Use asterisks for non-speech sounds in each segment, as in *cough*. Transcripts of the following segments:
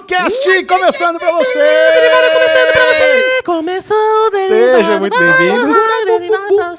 Cast começando pra você! Derivado começando pra você! Começou o Derivado! Sejam muito bem-vindos!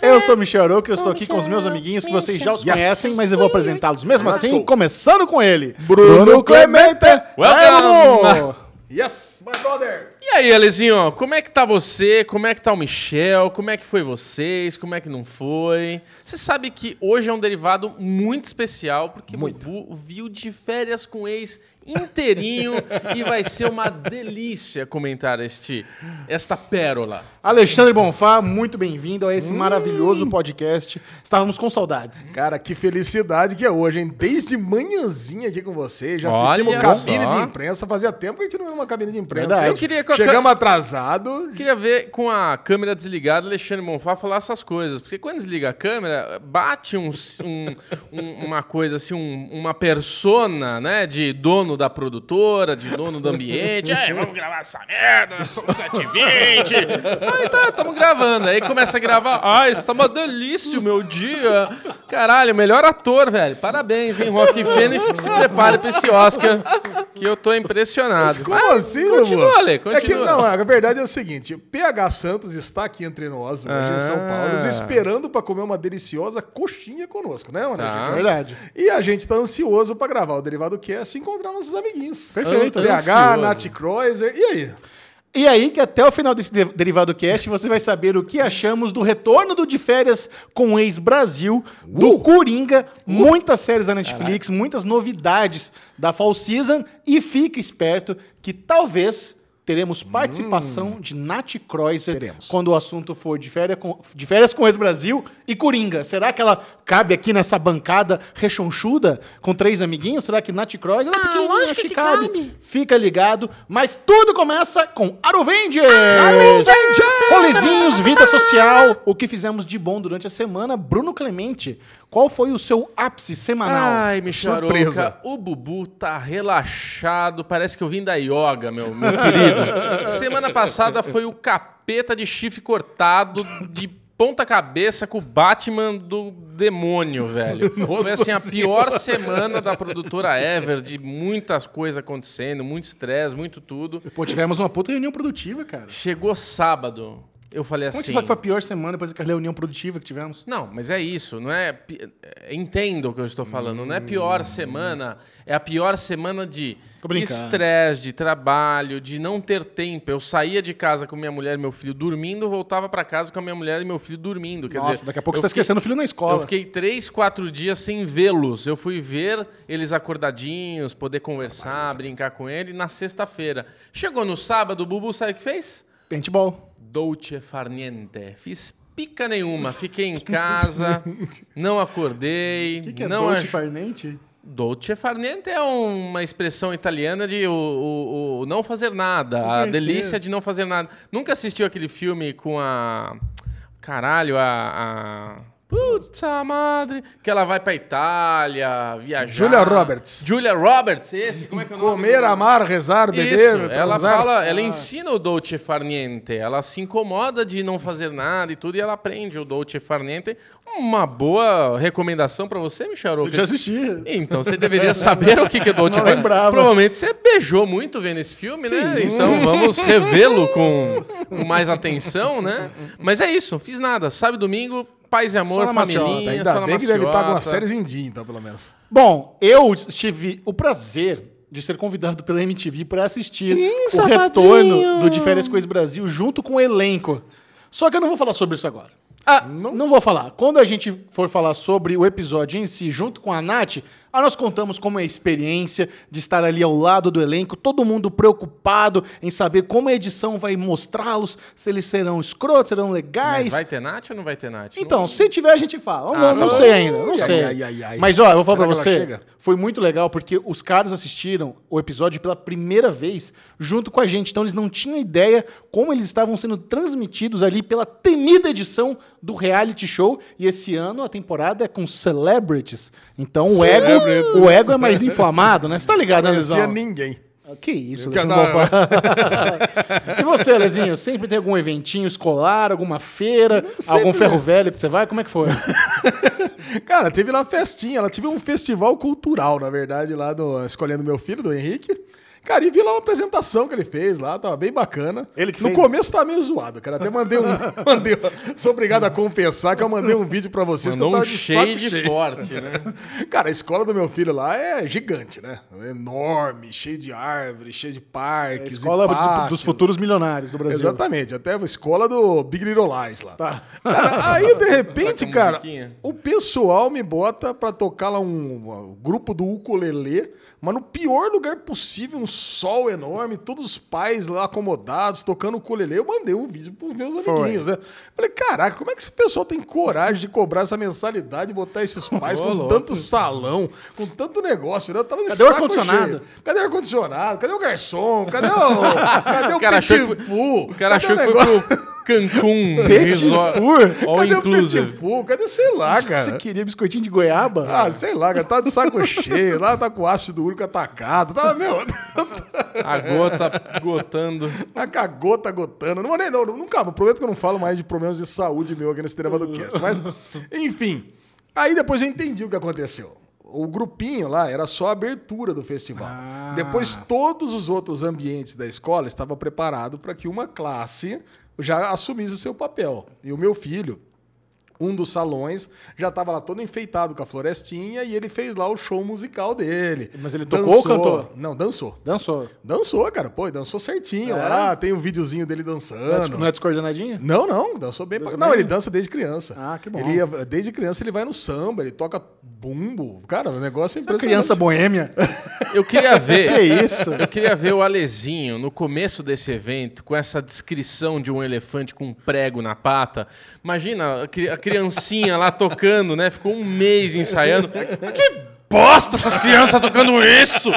Eu sou o Michel Arouca, eu estou aqui com os meus amiguinhos que vocês já os conhecem, mas eu vou apresentá-los mesmo assim, começando com ele, Bruno Clemente. Welcome. Yes, my brother! E aí, Alezinho, como é que tá você? Como é que tá o Michel? Como é que foi vocês? Como é que não foi? Você sabe que hoje é um derivado muito especial, porque o Bubu viu de férias com o ex inteirinho e vai ser uma delícia comentar este, esta pérola. Alexandre Bonfá, muito bem-vindo a esse Hum. maravilhoso podcast. Estávamos com saudades. Cara, que felicidade que é hoje, hein? Desde manhãzinha aqui com você, já Olha assistimos cabine só. de imprensa. Fazia tempo que a gente não ia numa cabine de imprensa. Verdade. Eu queria Chegamos atrasado. Queria ver com a câmera desligada, Alexandre Monfá falar essas coisas. Porque quando desliga a câmera, bate um, um- um- uma coisa assim, um- uma persona, né? De dono da produtora, de dono do ambiente. É, vamos gravar essa merda, são 7h20. Aí tá, estamos gravando. Aí começa a gravar. Ai, está uma delícia o meu dia. Caralho, melhor ator, velho. Parabéns, hein, Rock Fênix, que se prepare pra esse Oscar. Que eu tô impressionado. Como Mas assim, meu Continua, amor? Ale, É que, continua. não, a verdade é o seguinte: PH Santos está aqui entre nós, hoje em São Ah. Paulo, esperando para comer uma deliciosa coxinha conosco, né, mano? Tá. É verdade. E a gente tá ansioso para gravar o Derivado Cast e encontrar nossos amiguinhos. Perfeito. Ansioso. Nath Kreuzer. E aí? E aí que até o final desse de- Derivado Cast você vai saber o que achamos do retorno do De Férias com o Ex-Brasil, do Coringa, muitas séries da Netflix, muitas novidades da Fall Season e fique esperto que talvez teremos participação de Nath Kreuzer Teremos. quando o assunto for de férias com, de férias com o Ex-Brasil e Coringa. Será que ela cabe aqui nessa bancada rechonchuda com três amiguinhos? Será que Nath Kreuzer... Ah, pequenininha, lógico que cabe. Fica ligado, mas tudo começa com Aruvengers! Rolezinhos, vida social, o que fizemos de bom durante a semana. Bruno Clemente, qual foi o seu ápice semanal? Ai. Arouca, o Bubu tá relaxado, parece que eu vim da yoga, meu, meu querido. *laughs* Semana passada foi o capeta de chifre cortado de ponta cabeça com o Batman do demônio, velho. *laughs* foi assim a pior semana da produtora Ever, de muitas coisas acontecendo, muito estresse, muito tudo. Pô, tivemos uma puta reunião produtiva, cara. Chegou sábado, eu falei Como assim... você fala que foi a pior semana depois daquela reunião produtiva que tivemos? Não, mas é isso, não é. é, Entenda o que eu estou falando. Não é pior semana, é a pior semana de estresse, de trabalho, de não ter tempo. Eu saía de casa com minha mulher e meu filho dormindo, voltava para casa com a minha mulher e meu filho dormindo. Quer Nossa, dizer, daqui a pouco eu você tá fiquei- esquecendo o filho na Eu escola. fiquei três, quatro dias sem vê-los. Eu fui ver eles acordadinhos, poder conversar, brincar com ele na sexta-feira. Chegou no sábado, o Bubu sabe o que fez? Paintball. Dolce far niente. Fiz pica nenhuma. Fiquei em casa, não acordei. O que, que é não Dolce ach- Farnente? Dolce far niente é uma expressão italiana de o, o- o não fazer nada. Não a delícia de não fazer nada. Nunca assistiu aquele filme com a. Caralho, a. a... Putz, a madre. Que ela vai pra Itália, viajar. Julia Roberts. Julia Roberts, esse, como é que é o nome? Comer, do- amar, rezar, beber. isso, ela transar. fala, ela ensina o dolce far niente. Ela se incomoda de não fazer nada e tudo, e ela aprende o dolce far niente. Uma boa recomendação pra você, Michel Eu já assisti. Então você deveria saber o que que é dolce Não far lembrava. Provavelmente você beijou muito vendo esse filme, né? isso? Então vamos revê-lo com, *laughs* com mais atenção, né? Mas é isso, não fiz nada. Sábado e domingo, paz e amor, família, Ainda só na bem que deve estar com maciota. as séries em dia, então, pelo menos. Bom, eu tive o prazer de ser convidado pela MTV para assistir o safadinho. retorno do De Férias com o Ex-Brasil junto com o elenco. Só que eu não vou falar sobre isso agora. Ah, não? vou falar. Quando a gente for falar sobre o episódio em si, junto com a Nath, aí nós contamos como é a experiência de estar ali ao lado do elenco, todo mundo preocupado em saber como a edição vai mostrá-los, se eles serão escrotos, serão legais. Mas vai ter Nath ou não vai ter Nath? Então, se tiver, a gente fala. Não, Ah, não tá sei ainda, não Ai, sei. ai, ai. Mas, ó, eu vou falar pra você, foi muito legal, porque os caras assistiram o episódio pela primeira vez junto com a gente. Então, eles não tinham ideia como eles estavam sendo transmitidos ali pela temida edição do reality show. E esse ano a temporada é com celebrities. Então, o ego, o ego é mais inflamado, né? Você tá ligado, né, Não ninguém. Que isso, Alexandre não. Bonfá. E você, Lezinho? Sempre tem algum eventinho escolar, alguma feira, Sempre, algum ferro velho que você vai? Como é que foi? *laughs* Cara, teve lá festinha, ela teve um festival cultural, na verdade, lá do Escolhendo Meu Filho, do Henrique. Cara, e vi lá uma apresentação que ele fez lá, tava bem bacana. Ele que no fez? começo tava meio zoado, cara. Até mandei um. *laughs* mandei, sou obrigado a confessar que eu mandei um vídeo pra vocês Mandou que eu um tava de saco shade cheio. forte, né? *laughs* Cara, a escola do meu filho lá é gigante, né? É enorme, cheio de árvores, cheio de É a parques. escola e do- pátios. dos futuros milionários do Brasil. Exatamente, até a escola do Big Little Lies lá. Tá. Cara, aí, de *laughs* repente, cara, o pessoal me bota pra tocar lá um, um grupo do ukulele, mas no pior lugar possível, um sol enorme, todos os pais lá acomodados, tocando ukulele. Eu mandei um vídeo pros meus amiguinhos, né? Falei, caraca, como é que esse pessoal tem coragem de cobrar essa mensalidade e botar esses pais Ô, com louco. tanto salão, com tanto negócio? né? Eu tava Cadê o ar-condicionado? Cadê o ar-condicionado? Cadê o garçom? Cadê o, *laughs* cadê o, O cara achou que foi, o cara Cadê achou que foi pro Cancún Petit Resort four? All Cadê o Inclusive. petit four? Cadê, sei lá, Você cara? queria biscoitinho de goiaba? Ah, sei lá, cara, tá de saco cheio, lá tá com ácido úrico atacado, tá, meu, A gota gotando. a gota gotando. Não vou nem, não, nunca, prometo que eu não falo mais de problemas de saúde meu aqui nesse Tereva do Cast, mas, enfim. Aí depois eu entendi o que aconteceu. O grupinho lá era só a abertura do festival. Ah. Depois todos os outros ambientes da escola estavam preparados para que uma classe já assumisse o seu papel. E o meu filho, um dos salões já estava lá todo enfeitado com a florestinha e ele fez lá o show musical dele. Mas ele tocou ou cantou? Não, dançou. Dançou. Dançou, cara. Pô, dançou certinho É? lá. Tem um videozinho dele é dançando. Não é descoordenadinho? Não, não, dançou bem. pra- Não, bem? ele dança desde criança. Ah, que bom. Ele ia- desde criança ele vai no samba, ele toca bumbo. Cara, o negócio é Essa impressionante. criança boêmia. Eu queria ver. *laughs* que isso? Eu queria ver o Alezinho no começo desse evento, com essa descrição de um elefante com um prego na pata. Imagina a cri- a criancinha lá tocando, né? Ficou um mês ensaiando. Mas Que bosta essas crianças tocando isso!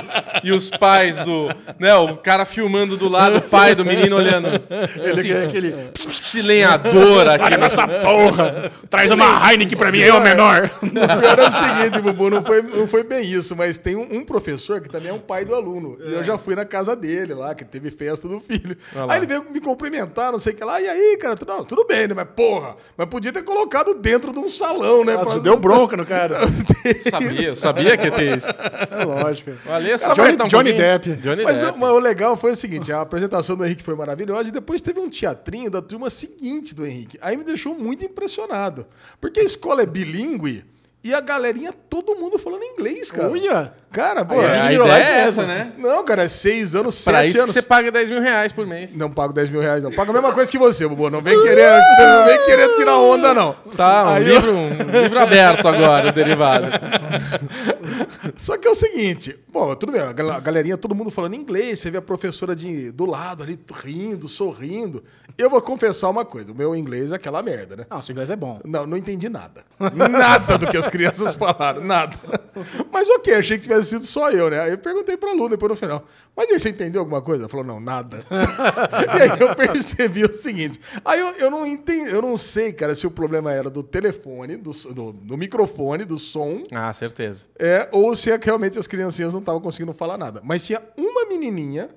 E os pais do. Né, o cara filmando do lado, o pai do menino olhando. Ele Assim, é aquele. se lenhador aqui. Olha com essa porra! Traz uma Heineken pra mim, eu menor! O pior é o seguinte, Bubu, não foi, não foi bem isso, mas tem um, um professor que também é um pai do aluno. E eu já fui na casa dele lá, que teve festa do filho. Aí ele veio me cumprimentar, não sei o que lá. E aí, cara, tu- não, tudo bem, né? Mas porra, mas podia ter colocado dentro de um salão, né? Nossa, pra- deu bronca no cara. *laughs* Sabia, sabia que ia ter isso. *laughs* É lógico. O Ale só Johnny- um Johnny. Depp. Johnny Mas, Depp. o- mas o legal foi o seguinte: a apresentação do Henrique foi maravilhosa e depois teve um teatrinho da turma seguinte do Henrique. Aí me deixou muito impressionado. Porque a escola é bilíngue e a galerinha, todo mundo falando inglês, cara. Uia! Cara, pô. É, é- a Little ideia é essa, né? Não, cara, é seis anos, Pra sete isso que anos. você paga 10 mil reais por mês. Não pago 10 mil reais, não. Pago a mesma coisa que você, Bubu. Não vem querer, não vem querer tirar onda, não. Tá, um Aí eu- livro, um livro aberto agora, o derivado. *laughs* Só que é o seguinte, bom, tudo bem, a gal- a galerinha, todo mundo falando inglês, você vê a professora de, do lado ali rindo, sorrindo. Eu vou confessar uma coisa, o meu inglês é aquela merda, né? Não, seu inglês é bom. Não, não entendi nada. Nada do que as crianças falaram, nada. Mas ok, achei que tivesse sido só eu, né? Aí eu perguntei pra Lu depois no final, mas aí você entendeu alguma coisa? Ela falou, não, nada. *laughs* e aí eu percebi o seguinte, aí eu, eu não entendi, eu não sei, cara, se o problema era do telefone, do, do, do microfone, do som, Ah, certeza. é, ou se é que realmente as criancinhas não estavam conseguindo falar nada. Mas tinha uma menininha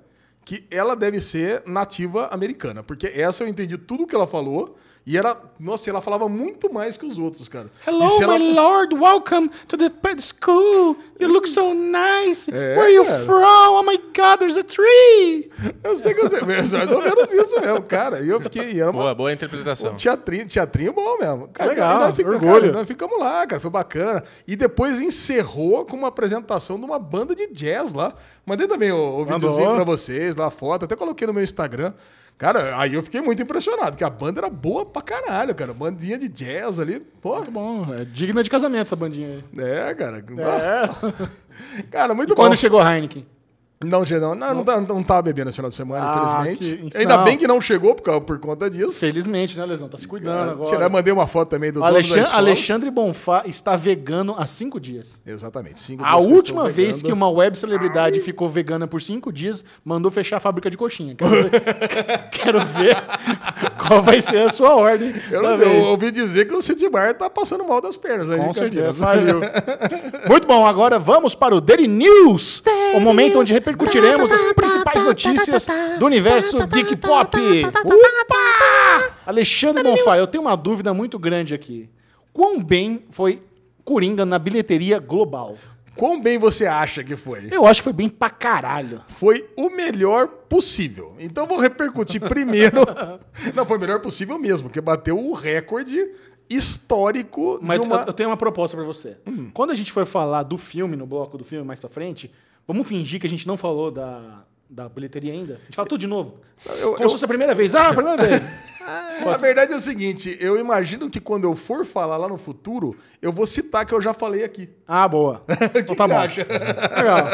que ela deve ser nativa americana, porque essa eu entendi tudo que ela falou e era, nossa, ela falava muito mais que os outros, cara. Hello, ela, my lord, welcome to the pet school. You look so nice. É, Where are you cara. from? Oh my god, there's a tree. Eu sei que eu sei, mas mais ou menos isso mesmo, cara. E eu fiquei, e era uma, Boa, boa interpretação. Teatrinho, teatrinho bom mesmo. Cara, Legal, nós fica- orgulho. cara, nós ficamos lá, cara, foi bacana. E depois encerrou com uma apresentação de uma banda de jazz lá. Mandei também o, o videozinho pra vocês, lá a foto, até coloquei no meu Instagram. Cara, aí eu fiquei muito impressionado, que a banda era boa pra caralho, cara. Bandinha de jazz ali, pô. Muito bom, é digna de casamento essa bandinha aí. É, cara. É. *laughs* Cara, muito bom. Quando chegou Heineken? Não, não, não, não, tá- não tava bebendo esse final de semana, Ah, infelizmente. que- Ainda bem que não chegou por, causa- por conta disso. Felizmente, né, Lesão? Tá se cuidando agora. Tirar, mandei uma foto também do Alexandre. Alexandre Bonfá está vegano há cinco dias. Exatamente. cinco A dias que eu última estou vez que uma web celebridade ficou vegana por cinco dias, mandou fechar a fábrica de coxinha. Quero ver, *laughs* quero ver qual vai ser a sua ordem. Eu, eu ouvi dizer que o City Bar tá passando mal das pernas aí Com certeza, valeu. Muito bom, agora vamos para o Daily News, o momento onde repercutiremos as principais notícias do universo Geek Pop. Opa! Alexandre Bonfá, eu tenho uma dúvida muito grande aqui. Quão bem foi Coringa na bilheteria global? Quão bem você acha que foi? Eu acho que foi bem pra caralho. Foi o melhor possível. Então vou repercutir *laughs* primeiro. Não, foi o melhor possível mesmo, porque bateu o recorde histórico Mas de uma. eu, eu tenho uma proposta pra você. Quando a gente for falar do filme, no bloco do filme mais pra frente, vamos fingir que a gente não falou da, da bilheteria ainda? A gente fala tudo de novo. Eu- Como eu- se fosse a primeira vez. Ah, a primeira vez. *laughs* A verdade é o seguinte, eu imagino que quando eu for falar lá no futuro, eu vou citar que eu já falei aqui. Ah, boa. *laughs* Então tá você bom. acha? Legal.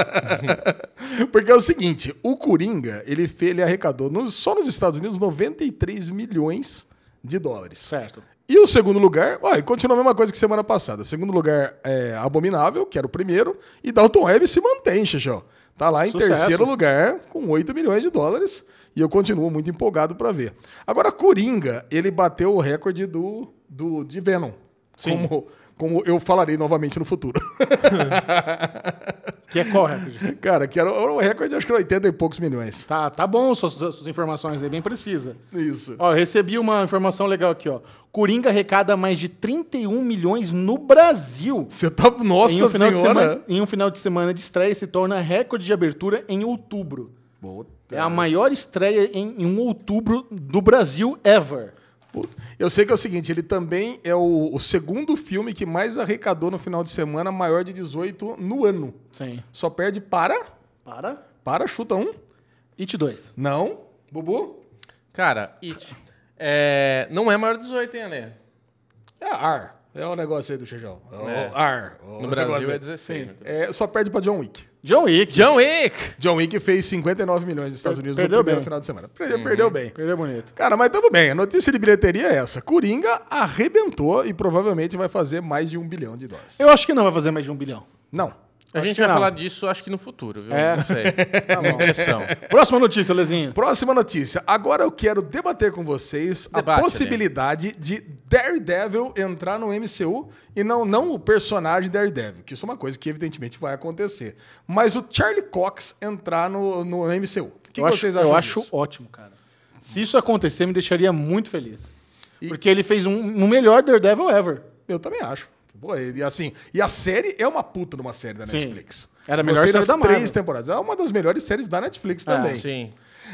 *laughs* Porque é o seguinte, o Coringa, ele, ele arrecadou nos- só nos Estados Unidos 93 milhões de dólares. Certo. E o segundo lugar, ó, e continua a mesma coisa que semana passada. Segundo lugar é Abominável, que era o primeiro, e Dalton Web se mantém, Xixó. Tá lá em Sucesso. terceiro lugar, com 8 milhões de dólares, e eu continuo muito empolgado para ver. Agora, Coringa, ele bateu o recorde do, do de Venom. Sim. Como, como eu falarei novamente no futuro. *laughs* Que é qual recorde? Cara, que era o recorde, acho que era 80 e poucos milhões. Tá, tá bom suas, suas informações aí, bem precisa. Isso. Ó, eu recebi uma informação legal aqui, ó. Coringa arrecada mais de 31 milhões no Brasil. Você tá. Nossa em, um final de senhora! semana, em um final de semana de estreia, se torna recorde de abertura em outubro. Puta. É a maior estreia em, em um outubro do Brasil ever. Eu sei que é o seguinte, ele também é o, o segundo filme que mais arrecadou no final de semana, maior de 18 no ano. Sim. Só perde para. Para. Para, chuta um. It 2. Não. Bubu? Cara, It. É, não é maior de 18, hein, Ale? É Ar. É o negócio aí do Xejão. É o É. Ar. o No Brasil é 16. É, só perde para John Wick. John Wick. John Wick! John Wick fez 59 milhões nos Estados Unidos perdeu no primeiro bem. final de semana. Perdeu, perdeu bem. Perdeu bonito. Cara, mas tudo bem. A notícia de bilheteria é essa. Coringa arrebentou e provavelmente vai fazer mais de um bilhão de dólares. Eu acho que não vai fazer mais de um bilhão. Não. A Acho gente vai não. falar disso, acho que no futuro, viu? É. Não sei. *laughs* Tá bom. Impressão. Próxima notícia, Lezinho. Próxima notícia. Agora eu quero debater com vocês Debate, a possibilidade de Daredevil entrar no MCU e não, não o personagem Daredevil, que isso é uma coisa que evidentemente vai acontecer. Mas o Charlie Cox entrar no, no MCU. O que, eu que acho, vocês acham eu acho disso? ótimo, cara. Se isso acontecer, me deixaria muito feliz. E- Porque ele fez um, um melhor Daredevil ever. Eu também acho. Pô, e assim, e a série é uma puta numa série da Sim. Netflix. Era a melhor Gostei série das da Marvel. três temporadas. É uma das melhores séries da Netflix É, também. Sim.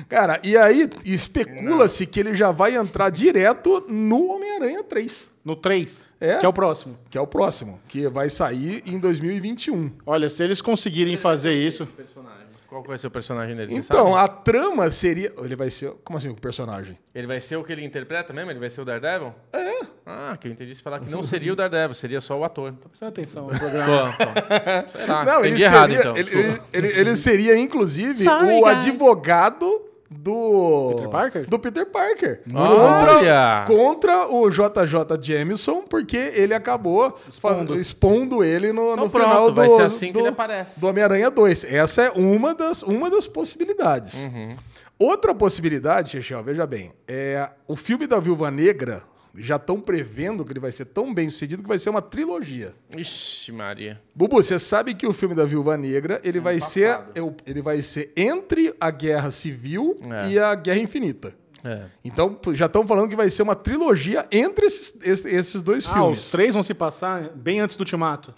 Cara, e aí especula-se que ele já vai entrar direto no Homem-Aranha 3, No 3, É? que é o próximo. que é o próximo, que vai sair em 2021. Olha, se eles conseguirem fazer isso. Personagem. Qual que vai ser o personagem dele? Então, sabe? a trama seria. Ele vai ser. Como assim, o personagem? Ele vai ser o que ele interpreta mesmo? Ele vai ser o Daredevil? É. Ah, que eu entendi você falar que não *laughs* seria o Daredevil, seria só o ator. Presta atenção no programa. Pô. Sei lá, *laughs* Não, ele entendi seria, errado então. ele, ele- ele- ele seria, inclusive, Sorry, o guys. advogado do. Peter Parker? Do Peter Parker. Olha! Contra, contra o JJ Jameson, porque ele acabou expondo, expondo ele no, Então no pronto, final do, vai ser assim que do- ele aparece. do Homem-Aranha 2. Essa é uma das, uma das possibilidades. Uhum. Outra possibilidade, Chechel, veja bem, é o filme da Viúva Negra. Já estão prevendo que ele vai ser tão bem sucedido que vai ser uma trilogia. Ixi, Maria. Bubu, você sabe que o filme da Viúva Negra ele vai ser passado. eu- ele vai ser entre a Guerra Civil É. e a Guerra Infinita. É. Então já estão falando que vai ser uma trilogia entre esses, esses, esses dois Ah, filmes. os três vão se passar bem antes do Ultimato.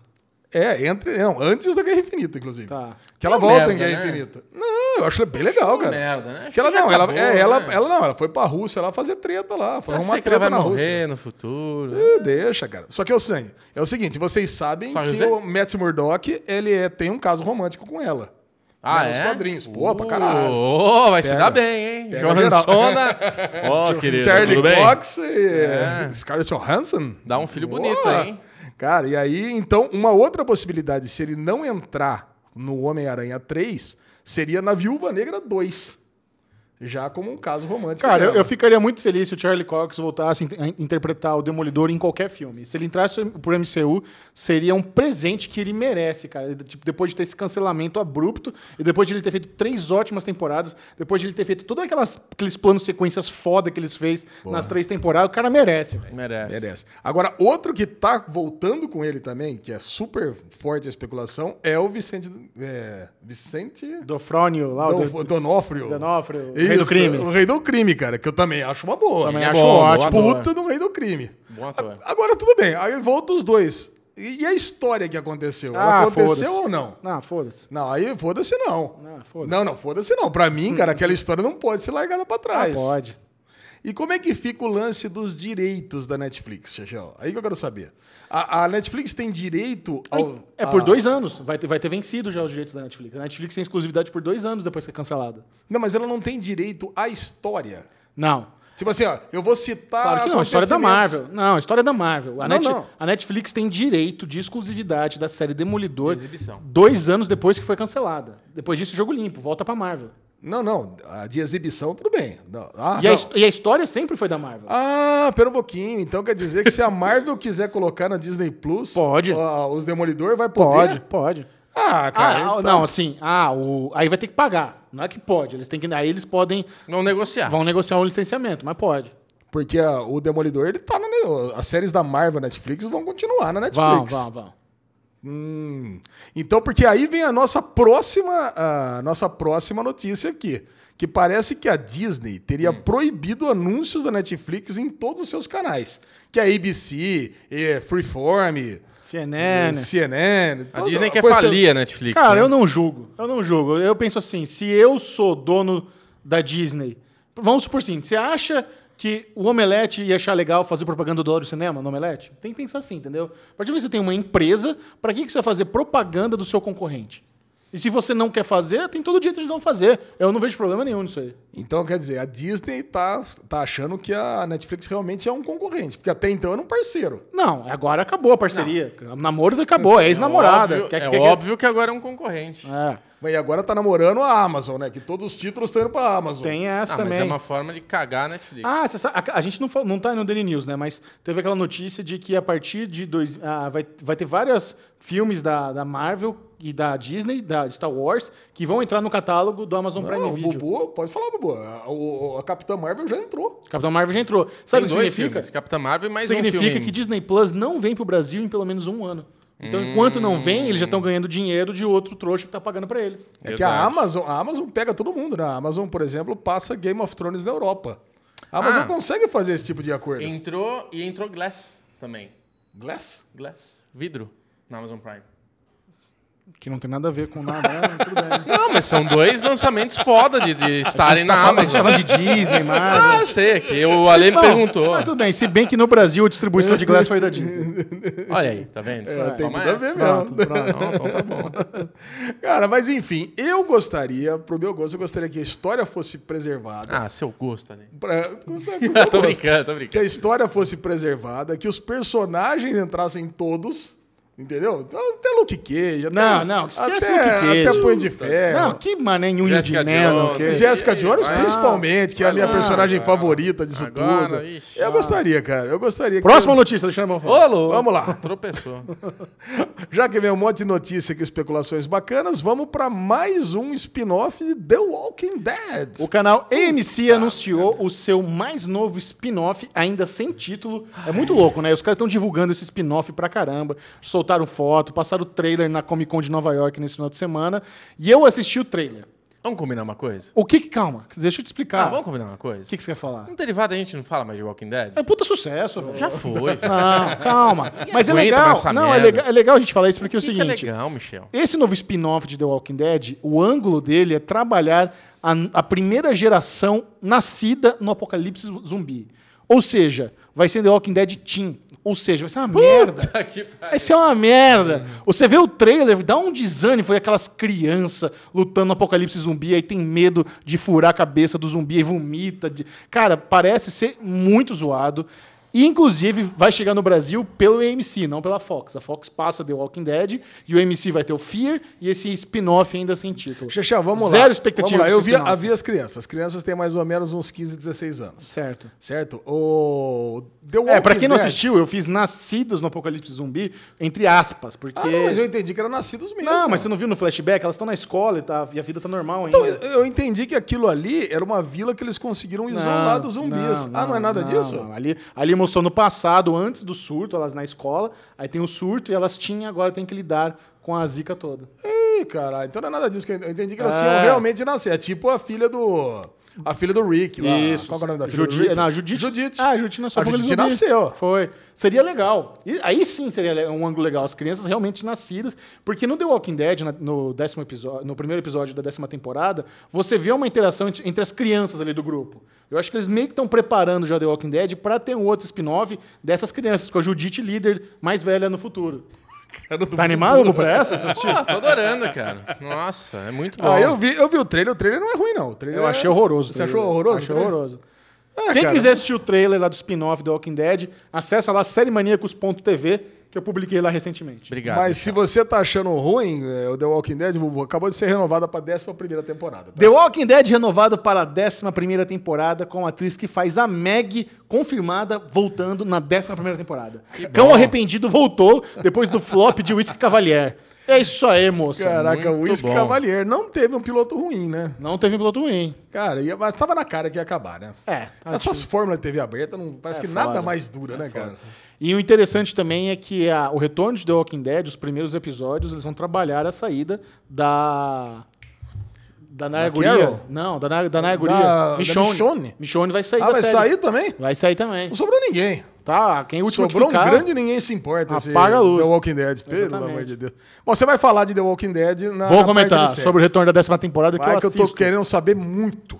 É, entre não, antes da Guerra Infinita, inclusive. Tá. Que ela Que volta merda, em Guerra né? Infinita. Não, eu acho ela bem legal, cara. merda, né? Acho Que ela não, ela, acabou, é, ela, né? ela não, ela foi pra Rússia lá fazer treta lá, foi arrumar ela treta vai na morrer Rússia. no futuro. Eh, Deixa, cara. Só que é o é o seguinte, vocês sabem Só que o Matt Murdock, ele é- tem um caso romântico com ela. Ah, Né, nos é? quadrinhos. Pô, pra caralho. Ô, vai se Pega. dar bem, hein? Johansona. *laughs* Ó, *laughs* querido, Charlie? Cox e Scarlett Johansson. Dá um filho bonito, hein? Cara, e aí, então, uma outra possibilidade, se ele não entrar no Homem-Aranha 3, seria na Viúva Negra 2. Já como um caso romântico. Cara, eu, eu ficaria muito feliz se o Charlie Cox voltasse a in- a interpretar o Demolidor em qualquer filme. Se ele entrasse pro MCU, seria um presente que ele merece, cara. Tipo, depois de ter esse cancelamento abrupto, e depois de ele ter feito três ótimas temporadas, depois de ele ter feito todos aquelas, aqueles planos sequências foda que eles fez nas três temporadas, o cara merece, velho. Merece. Merece. Agora, outro que tá voltando com ele também, que é super forte a especulação, é o Vicente. É, Vicente. Dofrônio lá, o Don- Donofrio. Donofrio, rei do crime. O rei do crime, cara, que eu também acho uma boa. Também É acho bom ótimo. Puta do rei do crime. Bom ator. Agora tudo bem, aí volta os dois. E a história que aconteceu? Ah, Ela aconteceu ou não? Não, foda-se. Não, aí foda-se não. Não, foda-se. Não, não, foda-se não. Pra mim, cara, aquela história não pode ser largada pra Ah, trás. pode. E como é que fica o lance dos direitos da Netflix, Xexão? Aí que eu quero saber. A, a Netflix tem direito ao. É por a- dois anos. Vai ter, vai ter vencido já os direitos da Netflix. A Netflix tem exclusividade por dois anos depois que é cancelada. Não, mas ela não tem direito à história. Não. Tipo assim, ó, eu vou citar. Claro que não, a história é da Marvel. Não, a história é da Marvel. A, Não, Net- não. a Netflix tem direito de exclusividade da série Demolidor De exibição. dois anos depois que foi cancelada. Depois disso, jogo limpo, volta pra Marvel. Não, não. A de exibição, tudo bem. Não. Ah, E a, e a história sempre foi da Marvel. Ah, pera um pouquinho. Então quer dizer que se a Marvel quiser colocar na Disney Plus, Pode. os Demolidor vai poder? pode, pode. Ah, cara. Ah, então- Não, assim, ah, o, aí vai ter que pagar. Não é que pode. Eles têm que, aí eles podem. Vão negociar. Vão negociar um licenciamento, mas pode. Porque a- o Demolidor, ele tá na. As séries da Marvel Netflix vão continuar na Vão, Netflix. vão, vão. Hum. Então, porque aí vem a nossa próxima, a nossa próxima notícia aqui. Que parece que a Disney teria Hum. proibido anúncios da Netflix em todos os seus canais. Que é a ABC, é Freeform, CNN. CNN. A Disney quer falir a Netflix. Cara, né? eu não julgo. Eu não julgo. Eu penso assim, se eu sou dono da Disney, vamos supor assim, você acha que o Omelete ia achar legal fazer propaganda do Dório Cinema no Omelete? Tem que pensar assim, entendeu? A partir do momento que você tem uma empresa, para que, que você vai fazer propaganda do seu concorrente? E se você não quer fazer, tem todo o direito de não fazer. Eu não vejo problema nenhum nisso aí. Então, quer dizer, a Disney tá, tá achando que a Netflix realmente é um concorrente. Porque até então era um parceiro. Não, agora acabou a parceria. O namoro acabou, é ex-namorada. óbvio, Quer- é quer- óbvio que agora é um concorrente. É, e agora tá namorando a Amazon, né? Que todos os títulos estão indo pra Amazon. tem essa Ah, também. mas é uma forma de cagar a Netflix. Ah, você sabe, a, a gente não, não tá no Daily News, né? Mas teve aquela notícia de que a partir de dois. ah, vai, vai ter vários filmes da, da Marvel e da Disney, da Star Wars, que vão entrar no catálogo do Amazon Prime Não, o Video. Bubu, pode falar, Bubu. A, o- a Capitã Marvel já entrou. Capitão Marvel já entrou. Sabe o que significa? filmes, Capitã Marvel mais significa um filme. que Disney Plus não vem pro Brasil em pelo menos um ano. Então, enquanto não vem, eles já estão ganhando dinheiro de outro trouxa que tá pagando pra eles. É que a Verdade. Amazon, a Amazon pega todo mundo, né? A Amazon, por exemplo, passa Game of Thrones na Europa. A Amazon Ah. consegue fazer esse tipo de acordo. Entrou e entrou Glass também. Glass? Glass. Vidro na Amazon Prime. Que não tem nada a ver com nada. né? Tudo bem. *laughs* Não, mas são dois lançamentos foda de, de estarem na A gente tá Amazon. falando de Disney, Marvel. Ah, eu sei, é que o Ale me perguntou. mas tudo bem, se bem que no Brasil a distribuição de Glass foi da Disney. *laughs* Olha aí, tá vendo? É, tem Toma tudo a ver Pronto, mesmo. pronto. Não, então tá bom. *laughs* Cara, mas enfim, eu gostaria, pro meu gosto, eu gostaria que a história fosse preservada. Ah, seu gosto, Ale. Pra- meu tô gosto. brincando, tô Que a brincando. história fosse preservada, que os personagens entrassem todos. Entendeu? Então, Até Luke Cage. Até, Não, não, esquece até, Luke Cage. Até Punho de Ferro. Não, que mané unha de Jessica Neno. Jones. que- principalmente, que é a minha lá, personagem cara. favorita disso Agora, tudo. ixi. eu gostaria, cara. Eu gostaria. que- Próxima notícia, deixa eu falar. Ô, louco. Vamos lá. Tropeçou. *laughs* Já que vem um monte de notícia aqui, especulações bacanas, vamos para mais um spin-off de The Walking Dead. O canal AMC anunciou o seu mais novo spin-off, ainda sem título. É muito louco, né? Os caras estão divulgando esse spin-off pra caramba. Soltaram foto, passaram o trailer na Comic Con de Nova York nesse final de semana. E eu assisti o trailer. Vamos combinar uma coisa? O que que... Calma, deixa eu te Ah, explicar. vamos combinar uma coisa? o que que você quer falar? Um derivado a gente não fala mais de Walking Dead? É puta sucesso, velho. Já foi. *laughs* Não, calma. *laughs* Mas é legal. Não, é legal, é legal a gente falar isso porque é o Que que seguinte. é legal, Michel. Esse novo spin-off de The Walking Dead, o ângulo dele é trabalhar a, a primeira geração nascida no apocalipse zumbi. Ou seja, vai ser The Walking Dead Teen. Ou seja, vai ser uma merda. Puta *laughs* que pariu. Vai ser uma merda. Você vê o trailer, dá um desânimo. Foi aquelas crianças lutando no apocalipse zumbi, aí tem medo de furar a cabeça do zumbi e vomita. de- Cara, parece ser muito zoado. E, inclusive, vai chegar no Brasil pelo AMC, não pela Fox. A Fox passa The Walking Dead e o AMC vai ter o Fear e esse spin-off ainda sem título. Xexá, vamos lá. Zero expectativa Vamos lá. Eu vi, havia as crianças. As crianças têm mais ou menos uns 15, 16 anos. Certo. Certo? O The Walking É, pra quem não Dead- assistiu, eu fiz Nascidas no Apocalipse Zumbi, entre aspas, porque... Ah, não, mas eu entendi que eram nascidos mesmo. Não, mas você não viu no flashback? Elas estão na escola e, tá, e a vida tá normal ainda. Então, eu entendi que aquilo ali era uma vila que eles conseguiram isolar dos zumbis. ah, não é nada disso? não. Ali, ali mostrou no passado, antes do surto, elas na escola, aí tem o surto e elas tinham, agora tem que lidar com a zica toda. Ih, caralho, então não é nada disso que eu entendi. Que elas É. iam realmente nascer. É tipo a filha do. A filha do Rick lá. Isso. Qual é o nome da filha Judi... do Rick? Não, Judite. Judite. Ah, a Judite nasceu. A Judite nasceu. Foi. Seria legal. E aí sim seria um ângulo legal. As crianças realmente nascidas. Porque no The Walking Dead, no, décimo episódio, no primeiro episódio da décima temporada, você vê uma interação entre, entre as crianças ali do grupo. Eu acho que eles meio que estão preparando já The Walking Dead para ter um outro spin-off dessas crianças, com a Judite líder mais velha no futuro. Cara do- Tá animado pra essa? Você assistiu? Pô, tô adorando, cara. Nossa, é muito bom. Ah, eu vi, eu vi o trailer. O trailer não é ruim, não. O trailer Eu é- achei horroroso. o Você trailer. achou horroroso? Achei o trailer? horroroso. Ah, Quem cara, quiser assistir o trailer lá do spin-off do Walking Dead, acessa lá sériemaníacos.tv, que eu publiquei lá recentemente. Obrigado. Mas se você tá achando ruim, é, o The Walking Dead Bubu, acabou de ser renovada pra 11 primeira temporada. Tá? The Walking Dead renovado para a 11 temporada com a atriz que faz a Meg, confirmada, voltando na 11 temporada. Cão Arrependido voltou depois do flop de Whisky Cavalier. É isso aí, moça. Caraca, o Whisky bom. Cavalier não teve um piloto ruim, né? Não teve piloto ruim. Cara, ia- mas tava na cara que ia acabar, né? É. Essas fórmulas de TV aberta, não, parece É que foda. nada mais dura, né, cara? E o interessante também é que a- o retorno de The Walking Dead, os primeiros episódios, eles vão trabalhar a saída da. Da Naya Guria. Não, da, da Naya Guria. Da- da Michonne. Michonne? Michonne vai sair Ah, vai série. sair também? Vai sair também. Não sobrou ninguém. Tá, quem o último Sobrou que um ficar... grande ninguém se importa. Apaga a luz. The Walking Dead, pelo amor de Deus. Bom, você vai falar de The Walking Dead na Vou comentar sobre o retorno da décima temporada que Vai eu que eu assisto. tô querendo saber muito.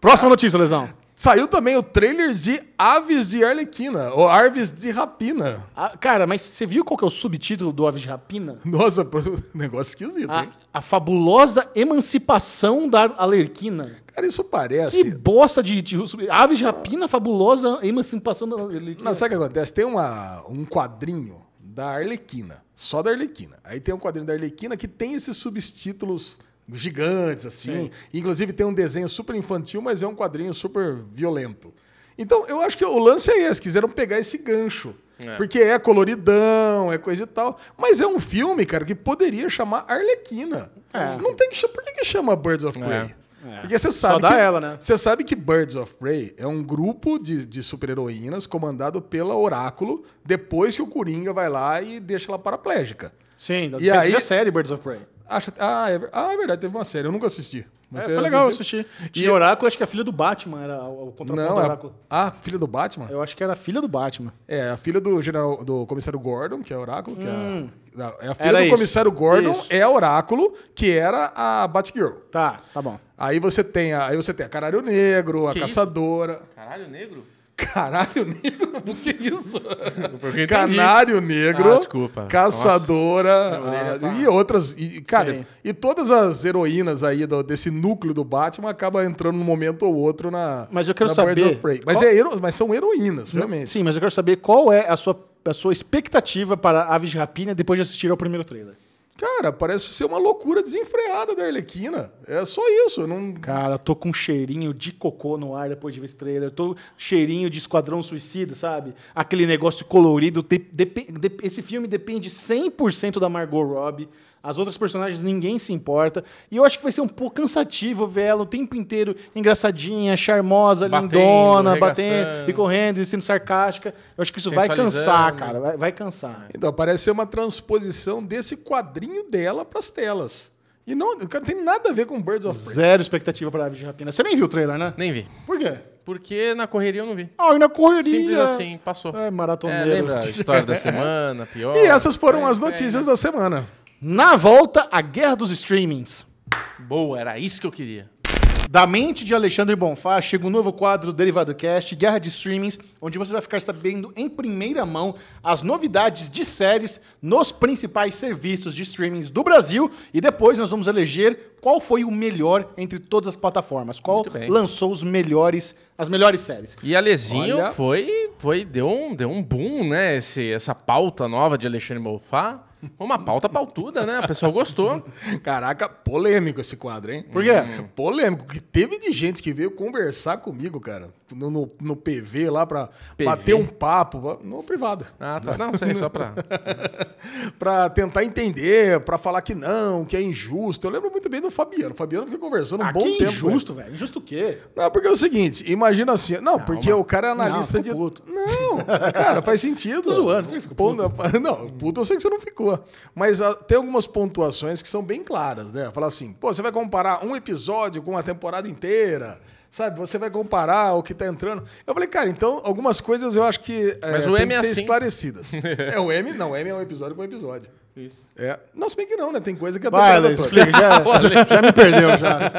Próxima notícia, Lesão. Saiu também o trailer de Aves de Arlequina, ou Aves de Rapina. Ah, cara, mas você viu qual que é o subtítulo do Aves de Rapina? Nossa, *laughs* negócio esquisito, A, hein? a fabulosa emancipação da Alerquina. Cara, isso Que parece... bosta de, de Aves de Rapina, fabulosa emancipação da Alerquina. Não, sabe o que acontece? Tem uma, um quadrinho da Arlequina, só da Arlequina. Aí tem um quadrinho da Arlequina que tem esses subtítulos gigantes, assim. Inclusive tem um desenho super infantil, mas é um quadrinho super violento. Então, eu acho que o lance é esse, quiseram pegar esse gancho. É. Porque é coloridão, é coisa e tal. Mas é um filme, cara, que poderia chamar Arlequina. É. Não tem que chamar. Por que, que chama Birds of Prey? É. Porque você sabe dá que, ela, né? Você sabe que Birds of Prey é um grupo de, de super-heroínas comandado pela Oráculo depois que o Coringa vai lá e deixa ela paraplégica. Sim, E aí- a série Birds of Prey. Acha, ah, é, ah, é verdade, teve uma série. Eu nunca assisti. É, foi legal assistir. Tinha Oráculo, acho que a filha do Batman era o contraponto Não, do é, Oráculo. ah, filha do Batman? Eu acho que era a filha do Batman. É, a filha do general, do comissário Gordon, que é Oráculo, que é, a, não, é a filha Era do isso. comissário Gordon, Isso. é Oráculo, que era a Batgirl. Tá, tá bom. Aí você tem a, aí você tem a Canário Negro, a Que isso? Caçadora. Caralho, negro? Caralho negro? *laughs* O que é isso? *laughs* Canário negro, Ah, desculpa. caçadora Nossa, ah, tá- e outras. E, cara, Sim. e todas as heroínas aí do- desse núcleo do Batman acabam entrando num momento ou outro na. Mas eu quero saber of Prey. Mas, qual- é hero- mas são heroínas, realmente. Sim, mas eu quero saber qual é a sua, a sua expectativa para Aves de Rapina depois de assistir ao primeiro trailer. Cara, parece ser uma loucura desenfreada da Arlequina. É só isso. Não... Cara, tô com um cheirinho de cocô no ar depois de ver esse trailer. Tô cheirinho de Esquadrão Suicida, sabe? Aquele negócio colorido. Te- depe- de- esse filme depende 100% da Margot Robbie. As outras personagens ninguém se importa. E eu acho que vai ser um pouco cansativo ver ela o tempo inteiro engraçadinha, charmosa, Batendo, lindona, batendo e correndo e sendo sarcástica. Eu acho que isso vai cansar, cara. Vai, vai cansar. Então, parece ser uma transposição desse quadrinho dela pras telas. E não, cara, não tem nada a ver com Birds of Prey. Zero expectativa para Aves de Rapina. Você nem viu o trailer, né? Nem vi. Por quê? Porque na correria eu não vi. Ah, e na correria. Simples assim, passou. É, É, maratoneiro. lembra a história da semana, pior. E essas foram É, as é, notícias da semana. Na volta, a guerra dos streamings. Boa, era isso que eu queria. Da mente de Alexandre Bonfá chega um novo quadro do Derivado Cast, Guerra de Streamings, onde você vai ficar sabendo em primeira mão as novidades de séries nos principais serviços de streamings do Brasil e depois nós vamos eleger qual foi o melhor entre todas as plataformas, qual lançou os melhores, as melhores séries. E Alezinho Olha- foi, foi deu, um, deu um boom, né? Esse, essa pauta nova de Alexandre Bonfá. Uma pauta pautuda, né? O pessoal gostou. *laughs* Caraca, polêmico esse quadro, hein? Por quê? Polêmico, que teve de gente que veio conversar comigo, cara, no, no, no PV lá pra PV? bater um papo, no privado. Ah, tá. Não, sei, só pra. *laughs* pra tentar entender, pra falar que não, que é injusto. Eu lembro muito bem do Fabiano. O Fabiano fica conversando um Ah, bom que tempo. injusto, velho. Injusto o quê? Não, porque é o seguinte, imagina assim. Não, porque o cara é analista Não, de. puto. Não, cara, faz sentido. Tô zoando, você fica Pô, Não, *laughs* não, puto eu sei que você não ficou. Mas ah, tem algumas pontuações que são bem claras, né? Falar assim, pô, você vai comparar um episódio com uma temporada inteira. Sabe, você vai comparar o que tá entrando. Eu falei, cara, então algumas coisas eu acho que é, Mas o tem M que é ser assim. esclarecidas. *laughs* é o M, não, o M é um episódio com episódio. Isso. É. Não, se bem que não, né? Tem coisa que é a Vai, Ale, explica. *laughs* Já, já me perdeu, já.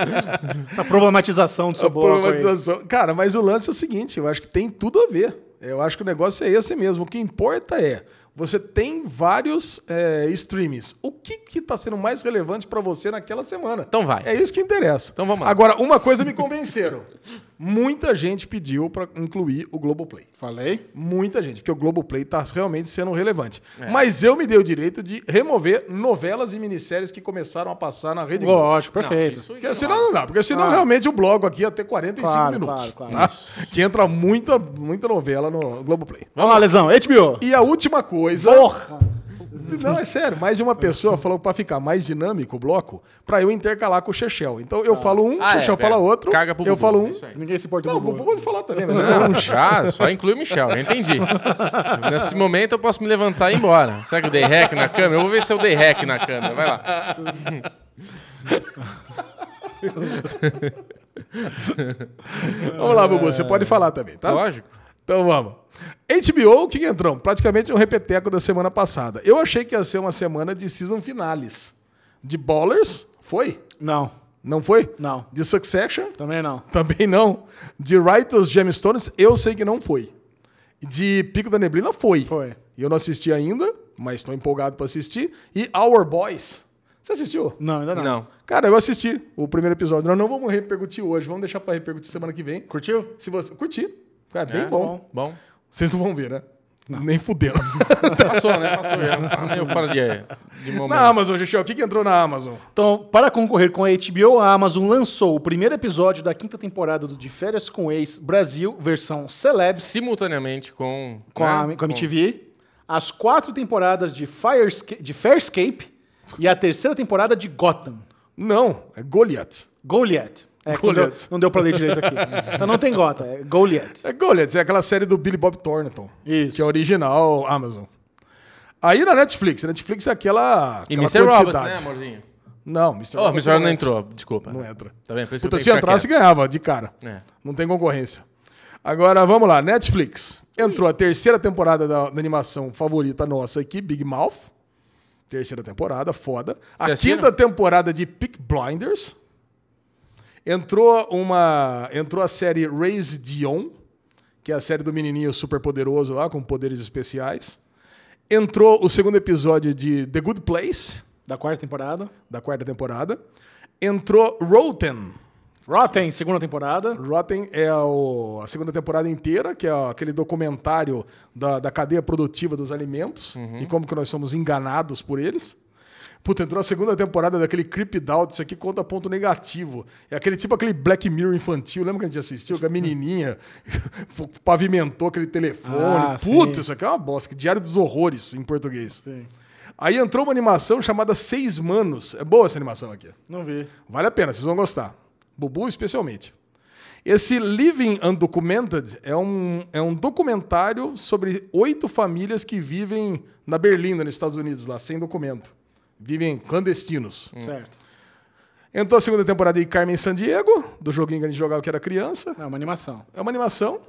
Essa problematização do seu aí. problematização. Cara, mas o lance é o seguinte, eu acho que tem tudo a ver. Eu acho que o negócio é esse mesmo. O que importa é, você tem vários é, streams. O que que tá sendo mais relevante pra você naquela semana? Então vai. É isso que interessa. Então vamos lá. Agora, uma coisa me convenceram. Muita gente pediu pra incluir o Globoplay. Falei? Muita gente, porque o Globoplay tá realmente sendo relevante. É. Mas eu me dei o direito de remover novelas e minisséries que começaram a passar na Rede Globo. Lógico, perfeito. Não, Porque senão não dá, porque senão Ah. realmente o blog aqui ia ter 45 Claro, minutos. claro, claro. tá? Que entra muita, muita novela no Globoplay. Vamos lá, Lesão. HBO. E a última coisa. Porra! Não, é sério, mais de uma pessoa falou pra ficar mais dinâmico o bloco, pra eu intercalar com o Chechel. Então eu falo um, o Ah, é, Chechel fala é. outro, Caga pro eu Bubu, falo um. Ninguém se importa Não, o com o Bubu pode falar também, mas não. Não, já, só inclui o Michel, eu entendi. Nesse momento eu posso me levantar e ir embora. Será que eu dei hack na câmera? Eu vou ver se eu dei hack na câmera. Vai lá. Vamos lá, Bubu, você pode falar também, tá? Lógico. Então vamos. HBO, o que que entrou? Praticamente um repeteco da semana passada. Eu achei que ia ser uma semana de season finales. De Ballers, foi? Não, Não foi? não. De Succession, Também não. também não. De Righteous Gemstones, eu sei que não foi. De Pico da Neblina, foi. Foi. E eu não assisti ainda, mas estou empolgado para assistir. E Our Boys. Você assistiu? Não, ainda não. Não. Cara, eu assisti o primeiro episódio. Nós não vamos repercutir hoje, vamos deixar para repercutir semana que vem. Curtiu? Se você curtir, cara, bem É? bom. Bom. Vocês não vão ver, né? Nem fudendo. *laughs* Passou, né? Passou já. Tá meio fora de, de momento. na Amazon, gente, o que, que entrou na Amazon? Então, para concorrer com a HBO, a Amazon lançou o primeiro episódio da quinta temporada do De Férias com Ex Brasil, versão Celebs, Simultaneamente com. com, a, né? com a MTV, as quatro temporadas de, Firesca- de Fairscape e a terceira temporada de Gotham. Não, é Goliath. Goliath. É, não deu, Goliath. não deu pra ler direito aqui. *laughs* então não tem Gotham, é Goliath. É Goliath, é aquela série do Billy Bob Thornton. Isso. Que é original Amazon. Aí na Netflix, a Netflix é aquela, E aquela Mr. Robot, quantidade. né, amorzinho? Não, Mr. Oh, o Mr. Robot não entrou, desculpa. Não entra. Tá vendo? Por isso Puta, se entrasse, ficar ganhava de cara. quieto. É. Não tem concorrência. Agora, vamos lá. Netflix. Entrou a terceira temporada da, da animação favorita nossa aqui, Big Mouth. Terceira temporada, foda. A Você quinta temporada de Peak Blinders. Entrou uma, entrou a série Raise Dion, que é a série do menininho super poderoso lá, com poderes especiais. Entrou o segundo episódio de The Good Place, Da quarta temporada. da quarta temporada. Entrou Roten, Rotten, segunda temporada. Rotten é o- a segunda temporada inteira, que é aquele documentário da, da cadeia produtiva dos alimentos e como que nós somos enganados por eles. Puta, entrou a segunda temporada daquele Creeped Out, isso aqui conta ponto negativo. É aquele tipo aquele Black Mirror infantil, lembra que a gente assistiu? Que a menininha *laughs* pavimentou aquele telefone. Ah, Puta, sim. isso aqui é uma bosta. Diário dos Horrores em português. Sim. Aí entrou uma animação chamada Seis Manos. É boa essa animação aqui. Não vi. Vale a pena, vocês vão gostar. Bubu, especialmente. Esse Living Undocumented é um, é um documentário sobre oito famílias que vivem na Berlinda, nos Estados Unidos, lá, sem documento. Vivem clandestinos. Certo. Entrou a segunda temporada de Carmen Sandiego, do joguinho que a gente jogava que era criança. É uma animação. É uma animação.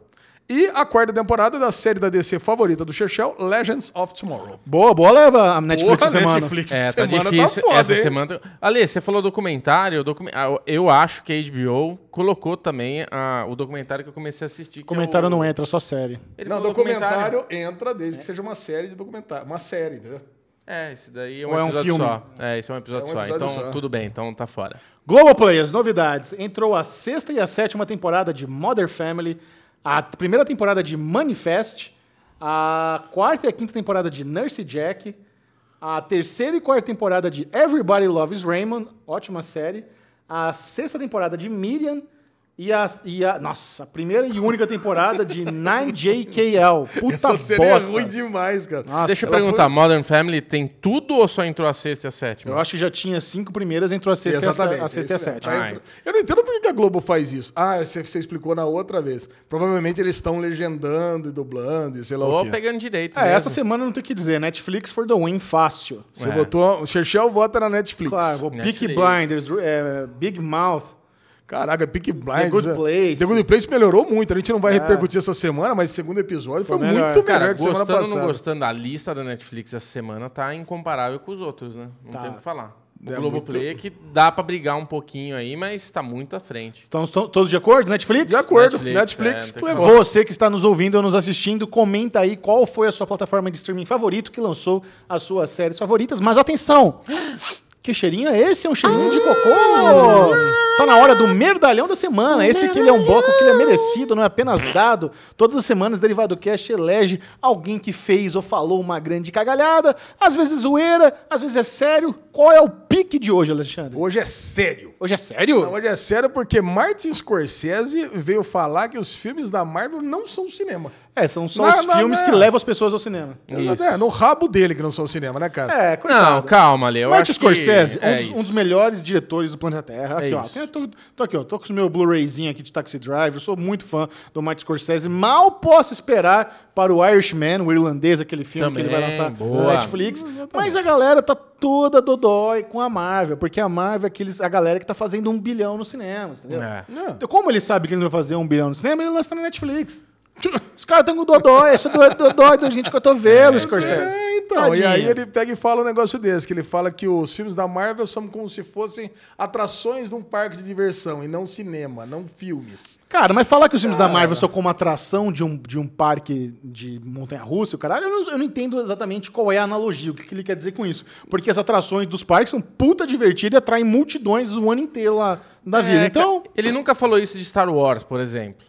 E a quarta temporada da série da DC favorita do Chechel, Legends of Tomorrow. Boa, boa leva a Netflix essa semana. Netflix É, tá semana difícil. foda, Essa hein? semana. Ale, você falou documentário. docu- ah, Eu acho que a HBO colocou também ah, o documentário que eu comecei a assistir. que Comentário é o... não entra, só série. Ele Não, falou documentário entra desde que seja uma série de documentário. Uma série, entendeu? É, esse daí é um Ou é um episódio filme? só. É, esse é um episódio, É um só. episódio Então, só. tudo bem, então tá fora. Globoplay, as novidades. Entrou a sexta e a sétima temporada de Mother Family, a primeira temporada de Manifest, a quarta e a quinta temporada de Nurse Jack, a terceira e quarta temporada de Everybody Loves Raymond, ótima série, a sexta temporada de Miriam E a, e a. Nossa, a primeira e única temporada de 9JKL. Puta Essa série bosta. é ruim demais, cara. Nossa, Deixa eu perguntar, Modern Family tem tudo ou só entrou a sexta e a sétima? Eu acho que já tinha cinco primeiras, entrou a sexta, e a, Exatamente. a sexta e a Esse- sétima. Eu não entendo por que a Globo faz isso. Ah, você, você explicou na outra vez. Provavelmente eles estão legendando e dublando e sei lá o Ou quê. pegando direito É, mesmo. essa semana não tem o que dizer. Netflix for the win fácil. Você É. votou. O Churchill vota na Netflix. Claro, o Peaky Netflix. Blinders, é, Big Mouth. Caraca, Peaky Blinders. Good é- Place. The Good Place melhorou muito. A gente não vai repercutir essa semana, mas o segundo episódio foi, Foi melhor. muito Cara, melhor que semana passada. não gostando, a lista da Netflix essa semana tá incomparável com os outros, né? Não Tá. tem o que falar. O É Globoplay muito- é que dá pra brigar um pouquinho aí, mas tá muito à frente. Estão to- todos de acordo, Netflix? De acordo. Netflix, Netflix, é, levou. Você que está nos ouvindo ou nos assistindo, comenta aí qual foi a sua plataforma de streaming favorito que lançou as suas séries favoritas. Mas atenção! Que cheirinho é esse? É um cheirinho de cocô! Está na hora do merdalhão da semana. Esse aqui é um bloco que ele é merecido, não é apenas dado. Todas as semanas, Derivado Cast elege alguém que fez ou falou uma grande cagalhada. Às vezes zoeira, às vezes é sério. Qual é o pique de hoje, Alexandre? Hoje é sério. Hoje é sério? Não, hoje é sério porque Martin Scorsese veio falar que os filmes da Marvel não são cinema. É, são só Não, os não, filmes não. que levam as pessoas ao cinema. É, no rabo dele que não são cinema, né, cara? É, coitado. Não, calma, ali. Eu Martin Scorsese, que um, é um dos melhores diretores do planeta Terra. Aqui, É ó. isso. Eu tô, tô aqui, ó. Tô com o meu Blu-rayzinho aqui de Taxi Driver. Eu sou muito fã do Martin Scorsese. Mal posso esperar para o Irishman, o irlandês, aquele filme que ele vai Também, lançar boa. na Netflix. Mas a galera tá toda dodói com a Marvel, porque a Marvel é aqueles, a galera que tá fazendo um bilhão no cinema, entendeu? É. Então, como ele sabe que ele não vai fazer um bilhão no cinema, ele lança na Netflix. *laughs* Os caras estão com dodói, esse é dodói do gente cotovelo, Scorsese. É, então, e Tadinho. aí ele pega e fala um negócio desse, que ele fala que os filmes da Marvel são como se fossem atrações de um parque de diversão, e não cinema, não filmes. Cara, mas falar que os filmes da Marvel são como atração de um, de um parque de montanha-russa, o caralho, eu não, eu não entendo exatamente qual é a analogia, o que, que ele quer dizer com isso. Porque as atrações dos parques são puta divertidas e atraem multidões o ano inteiro lá da vida. É, Então, ca- Ele nunca falou isso de Star Wars, por exemplo.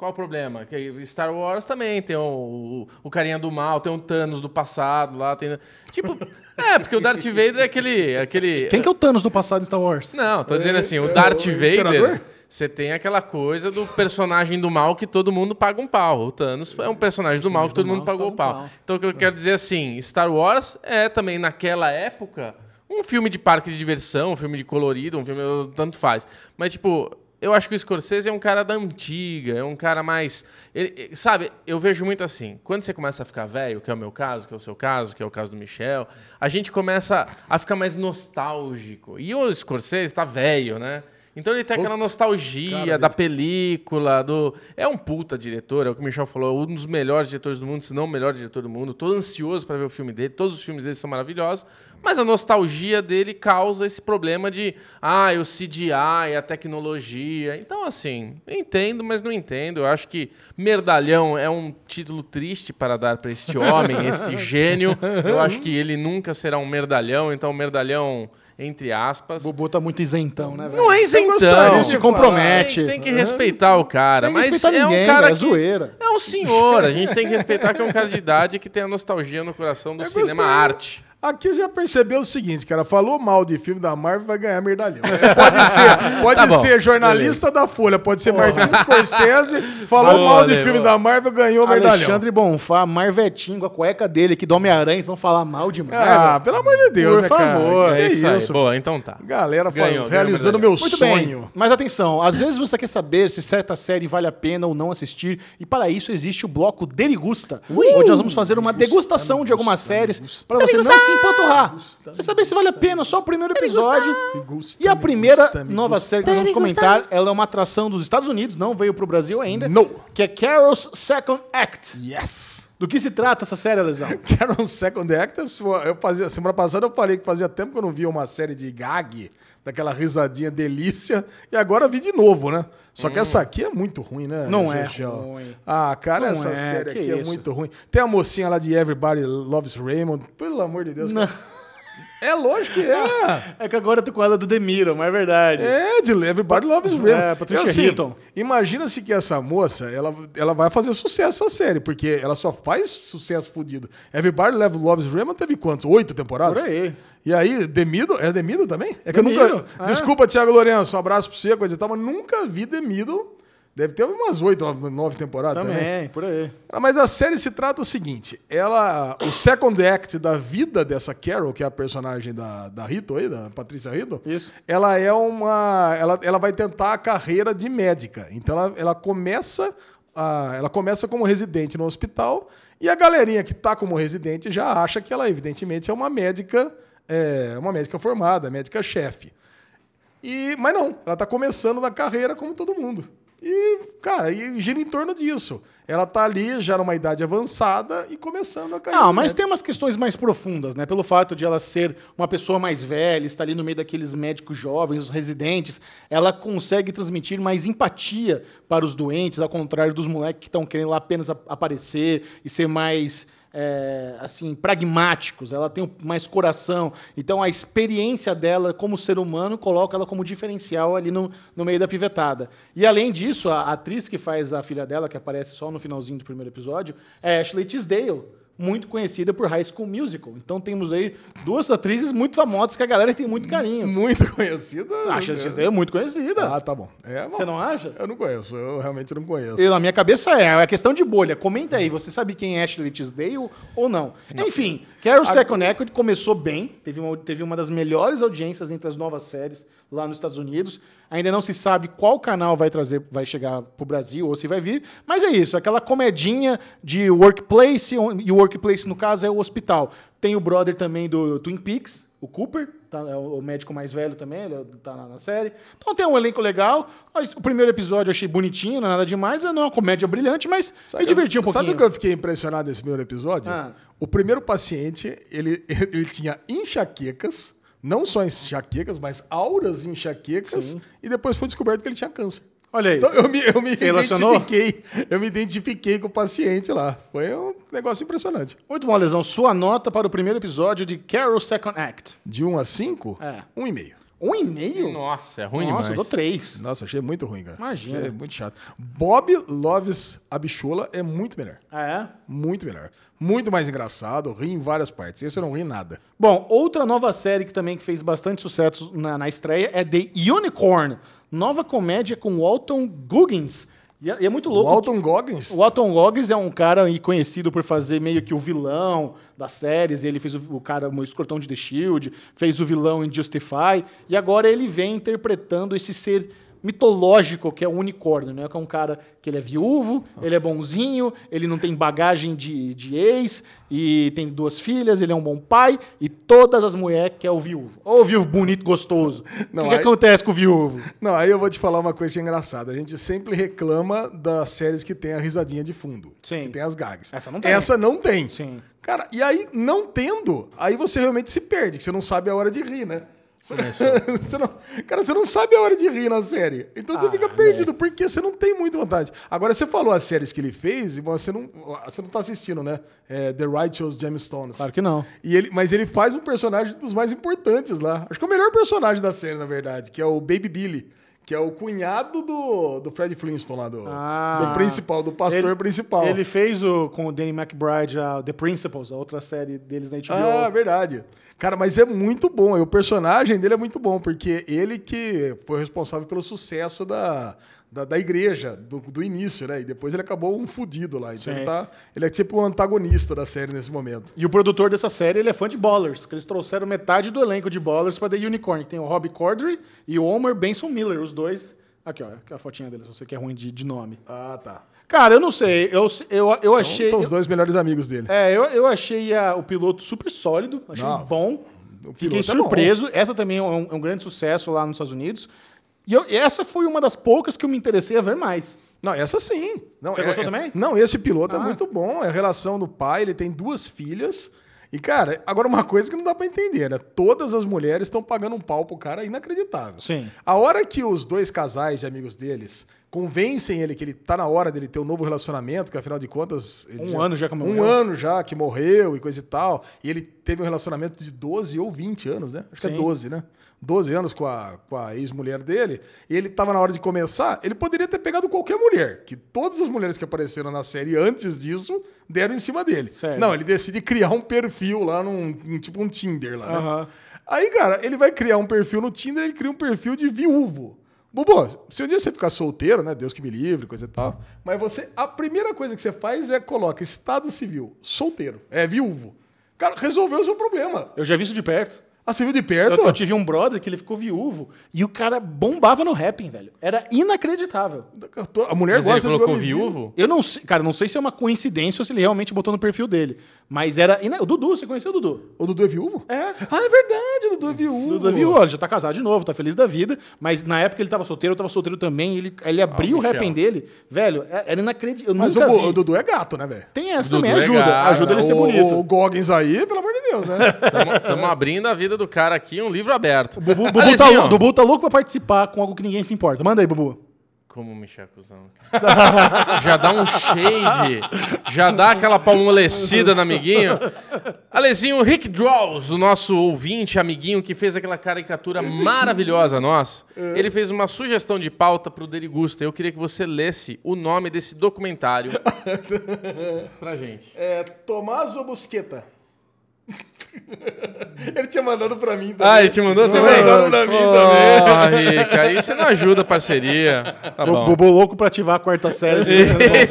Qual o problema? Que Star Wars também tem o, o, o carinha do mal, tem o Thanos do passado lá, tem... Tipo, *laughs* é, porque o Darth Vader é aquele... aquele quem que é o Thanos do passado de Star Wars? Não, tô dizendo assim, o é Darth o Imperador? Vader... Você tem aquela coisa do personagem do mal que todo mundo paga um pau. O Thanos é um personagem do mal que todo do mundo pagou um pau. pau. Então o que eu quero dizer assim, Star Wars é também naquela época um filme de parque de diversão, um filme de colorido, um filme tanto faz. Mas tipo, eu acho que o Scorsese é um cara da antiga, é um cara mais, ele- sabe? Eu vejo muito assim, quando você começa a ficar velho, que é o meu caso, que é o seu caso, que é o caso do Michel, a gente começa a ficar mais nostálgico. E o Scorsese tá velho, né? Então ele tem aquela nostalgia da película, do. É um puta diretor, é o que o Michel falou, um dos melhores diretores do mundo, se não o melhor diretor do mundo. Tô ansioso para ver o filme dele, todos os filmes dele são maravilhosos, mas a nostalgia dele causa esse problema de, ah, o CGI, a tecnologia. Então, assim, entendo, mas não entendo. Eu acho que Merdalhão é um título triste para dar para este homem, esse *laughs* gênio. Eu acho que ele nunca será um merdalhão, então, Merdalhão, entre aspas. O Bobo tá muito isentão, né, velho? Não é isentão. Não se compromete. Tem, tem que respeitar o cara. Tem que mas respeitar é ninguém, um cara é que zoeira. É um senhor. A gente tem que respeitar que é um cara de idade que tem a nostalgia no coração do Eu cinema gostaria- arte. Aqui já percebeu o seguinte, cara, falou mal de filme da Marvel, vai ganhar merdalhão. É, Pode ser, pode Tá bom, ser jornalista da Folha, pode ser Martin Scorsese, *laughs* falou Boa, mal de Leo. filme da Marvel, ganhou merdalhão. Alexandre Bonfá, Marvetinho, a cueca dele aqui do Homem-Aranha, vão falar mal de Marvel? Ah, pelo amor de Deus, Por né, favor. cara? É Que isso, aí. isso? Boa, então tá. Galera falando, Ganhou, ganhou realizando medalha. meu Muito sonho. bem, mas atenção, às vezes você quer saber se certa série vale a pena ou não assistir, e para isso existe o bloco Derigusta, onde nós vamos fazer uma degustação de algumas séries para você não se empanturrar. Quer saber se vale a pena só o primeiro episódio. E a me primeira nova série que nós vamos comentar, ela é uma atração dos Estados Unidos, não veio pro Brasil ainda, No. que é Carol's Second Act. Yes! Do que se trata essa série, Lesão? Um *laughs* Second Act. Eu fazia, semana passada eu falei que fazia tempo que eu não via uma série de gag, daquela risadinha delícia, e agora vi de novo, né? Só que essa aqui é muito ruim, né? Não é ruim. Ah, cara, Não essa é, série que aqui é isso. muito ruim. Tem a mocinha lá de Everybody Loves Raymond, pelo amor de Deus. Não. cara. É lógico que é. É que agora eu tô com ela do Demiro, mas é verdade. É, de Everybody Loves Raymond. É, Patricia Eu, assim, Hilton. Imagina-se que essa moça, ela, ela vai fazer sucesso essa série, porque ela só faz sucesso fodido. Everybody Loves Raymond teve quantos? Oito temporadas? Por aí. E aí, Demido, é Demido também? É que eu Demido, nunca... é. Desculpa, Thiago Lourenço, um abraço pra você, coisa e tal, mas nunca vi Demido. Deve ter umas oito, nove, temporadas também. Também, por aí. Ah, Mas a série se trata o seguinte: ela. O second act da vida dessa Carol, que é a personagem da, da Rito aí, da Patrícia Rito, Isso. ela é uma. Ela, ela vai tentar a carreira de médica. Então ela, ela começa. a- ela começa como residente no hospital e a galerinha que está como residente já acha que ela, evidentemente, é uma médica, é, uma médica formada, médica chefe. E, mas não, ela tá começando na carreira como todo mundo. E, cara, e gira em torno disso. Ela tá ali já numa idade avançada e começando a carreira. Não, mas médica. tem umas questões mais profundas, né? Pelo fato de ela ser uma pessoa mais velha, estar ali no meio daqueles médicos jovens, os residentes, ela consegue transmitir mais empatia para os doentes, ao contrário dos moleques que estão querendo lá apenas aparecer e ser mais. É, assim, pragmáticos, ela tem mais coração. Então a experiência dela como ser humano coloca ela como diferencial ali no, no meio da pivetada. E além disso, a atriz que faz a filha dela, que aparece só no finalzinho do primeiro episódio, é Ashley Tisdale muito conhecida por High School Musical. Então temos aí duas atrizes muito famosas que a galera tem muito carinho. Muito conhecida. A Ashley Tisdale é muito conhecida. Ah, tá bom. É, bom. Você não acha? Eu não conheço, eu realmente não conheço. Eu, na minha cabeça é, é questão de bolha. Comenta aí, você sabe quem é Ashley Tisdale ou não? Enfim, Carol Second Equity começou bem, teve uma, teve uma das melhores audiências entre as novas séries lá nos Estados Unidos. Ainda não se sabe qual canal vai trazer, vai chegar pro Brasil ou se vai vir, mas é isso, aquela comedinha de workplace, e o workplace no caso é o hospital. Tem o brother também do Twin Peaks, o Cooper, tá, é o médico mais velho também, ele tá na, série. Então tem um elenco legal. O primeiro episódio eu achei bonitinho, não é nada demais, não é uma comédia brilhante, mas me diverti um pouquinho. Sabe o que eu fiquei impressionado nesse primeiro episódio? Ah. O primeiro paciente, ele, *laughs* ele tinha enxaquecas, não só enxaquecas, mas auras enxaquecas, Sim. e depois foi descoberto que ele tinha câncer. Olha isso. Então eu me, eu me identifiquei. Eu me identifiquei com o paciente lá. Foi um negócio impressionante. Muito bom, Lesão. Sua nota para o primeiro episódio de Carol Second Act. De 1 a 5, É. um e meio. Um e meio? Nossa, é ruim Nossa, eu demais. dou três. Nossa, achei muito ruim, cara. Imagina. Achei muito chato. Bob Loves Abichola é muito melhor. Ah, é? Muito melhor. Muito mais engraçado, ri em várias partes. Esse eu não ri em nada. Bom, outra nova série que também que fez bastante sucesso na, na estreia é The Unicorn. Nova comédia com Walton Goggins. E é, e é muito O louco. Alton Goggins, O Walton Goggins é um cara conhecido por fazer meio que o vilão das séries. Ele fez o, o cara, o escortão de The Shield, fez o vilão em Justify. E agora ele vem interpretando esse ser mitológico que é o unicórnio, né? Que é um cara que ele é viúvo, ele é bonzinho, ele não tem bagagem de, de ex e tem duas filhas, ele é um bom pai e todas as mulheres quer o viúvo. Ô, viúvo bonito, gostoso. Não, o que, que aí- acontece com o viúvo? Não, aí eu vou te falar uma coisa que é engraçada. A gente sempre reclama das séries que tem a risadinha de fundo. Sim. Que tem as gags. Essa não tem. Essa não tem. Sim. Cara, e aí, não tendo, aí você realmente se perde, que você não sabe a hora de rir, né? *laughs* Você não, cara, você não sabe a hora de rir na série. Então você Ah, fica perdido, porque você não tem muita vontade. Agora, você falou as séries que ele fez, e você não, você não tá assistindo, né? É, The Righteous Gemstones. Claro que não. E ele, mas ele faz um personagem dos mais importantes lá. Acho que é o melhor personagem da série, na verdade, que é o Baby Billy. Que é o cunhado do, do Fred Flintstone lá, do, Ah. do principal, do pastor Ele- principal. Ele fez o, com o Danny McBride a The Principals, a outra série deles na HBO. Ah, verdade. Cara, mas é muito bom. E o personagem dele é muito bom, porque ele que foi responsável pelo sucesso da, da, da igreja, do, do início, né? E depois ele acabou um fudido lá. Então Sim. ele, tá, ele é tipo o antagonista da série nesse momento. E o produtor dessa série, ele é fã de Ballers, que eles trouxeram metade do elenco de Ballers para The Unicorn. que Tem o Robbie Corddry e o Homer Benson Miller, os dois. Aqui, ó, a fotinha deles, você que é ruim de, de nome. Ah, tá. Cara, eu não sei, eu, eu, eu São, achei... são os dois melhores amigos dele. É, eu, eu achei a- o piloto super sólido, achei Não, bom. o Fiquei piloto é bom. surpreso. Essa também é um, é um grande sucesso lá nos Estados Unidos. E eu- essa foi uma das poucas que eu me interessei a ver mais. Não, essa sim. Não, Você é- gostou é- também? Não, esse piloto Ah. é muito bom. É a relação do pai, ele tem duas filhas. E, cara, agora uma coisa que não dá pra entender, né? Todas as mulheres estão pagando um pau pro cara inacreditável. Sim. A hora que os dois casais de amigos deles convencem ele que ele tá na hora dele ter um novo relacionamento, que afinal de contas. Um ano já que Um morreu. ano já que morreu e coisa e tal. E ele teve um relacionamento de 12 ou 20 anos, né? Acho que Sim. é 12, né? 12 anos com a, com a ex-mulher dele. E ele tava na hora de começar. Ele poderia ter pegado qualquer mulher, que todas as mulheres que apareceram na série antes disso deram em cima dele. Não, ele decide criar um perfil lá num, tipo um Tinder lá, né? Aham. Aí, cara, ele vai criar um perfil no Tinder, ele cria um perfil de viúvo. Bobo, se um dia você ficar solteiro, né? Deus que me livre, coisa e tal. Mas você, a primeira coisa que você faz é coloca estado civil, solteiro, é viúvo. Cara, resolveu o seu problema. Eu já vi isso de perto. Ah, você viu de Eu, perto? eu tive um brother que ele ficou viúvo e o cara bombava no rapping, velho. Era inacreditável. A mulher Mas ele gosta de colocou viúvo? Eu não sei, cara, não sei se é uma coincidência ou se ele realmente botou no perfil dele. Mas era. ina- O Dudu, você conheceu o Dudu? O Dudu é viúvo? É. Ah, é verdade, o Dudu é viúvo. O Dudu é viúvo, ele já tá casado de novo, tá feliz da vida. Mas na época ele tava solteiro, eu tava solteiro também. Ele, ele abriu o Michel. rapping dele, velho, é- era inacreditável. Mas o, nunca Bo- vi. o Dudu é gato, né, velho? Tem essa também, é ajuda. gato. ajuda ele a ser o, bonito. O Goggins aí, pelo amor de Deus, né? Estamos abrindo a vida do cara aqui, um livro aberto. O Bubu, Bubu tá, Bubu tá louco pra participar com algo que ninguém se importa. Manda aí, Bubu. Como Michel Cusão. já dá um shade, já dá aquela palmolecida no amiguinho. Alezinho, o Rick Draws, o nosso ouvinte, amiguinho, que fez aquela caricatura maravilhosa nossa, ele fez uma sugestão de pauta pro Derigusta. Eu queria que você lesse o nome desse documentário *laughs* pra gente. É Tomaso Busqueta. *laughs* ele tinha mandado pra mim também. Ah, ele te mandou Tinha também? mandado pra mim também. Rick, aí você não ajuda a parceria. Tá O bom. Bubu louco pra ativar a quarta série.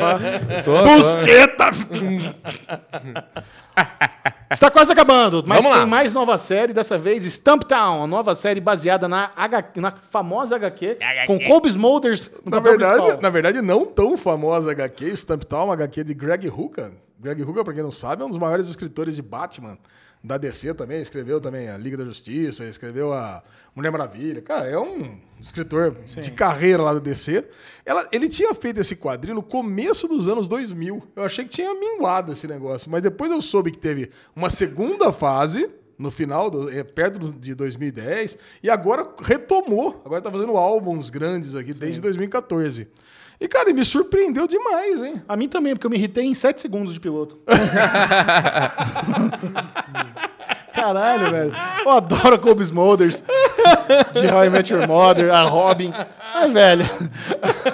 *laughs* tô. Busqueta! *laughs* Está quase acabando, mas Vamos lá. tem mais nova série, dessa vez Stumptown, a nova série baseada na, HQ, na famosa HQ, com Colby Smulders no Na papel verdade, principal. na verdade, não tão famosa HQ, Stamp Town, uma HQ de Greg Hooker. Greg Hooker, pra quem não sabe, é um dos maiores escritores de Batman da DC também. Escreveu também a Liga da Justiça, escreveu a Mulher Maravilha. Cara, é um escritor de carreira lá da DC. Ela, ele tinha feito esse quadrinho no começo dos anos 2000. Eu achei que tinha minguado esse negócio, mas depois eu soube que teve uma segunda fase no final, do, é, perto de 2010, e agora retomou. Agora tá fazendo álbuns grandes aqui desde 2014. E, cara, me surpreendeu demais, hein? A mim também, porque eu me irritei em 7 segundos de piloto. *laughs* Caralho, velho. Eu adoro a Colby Smulders, de How I Met Your Mother, a Robin. Ai, velho.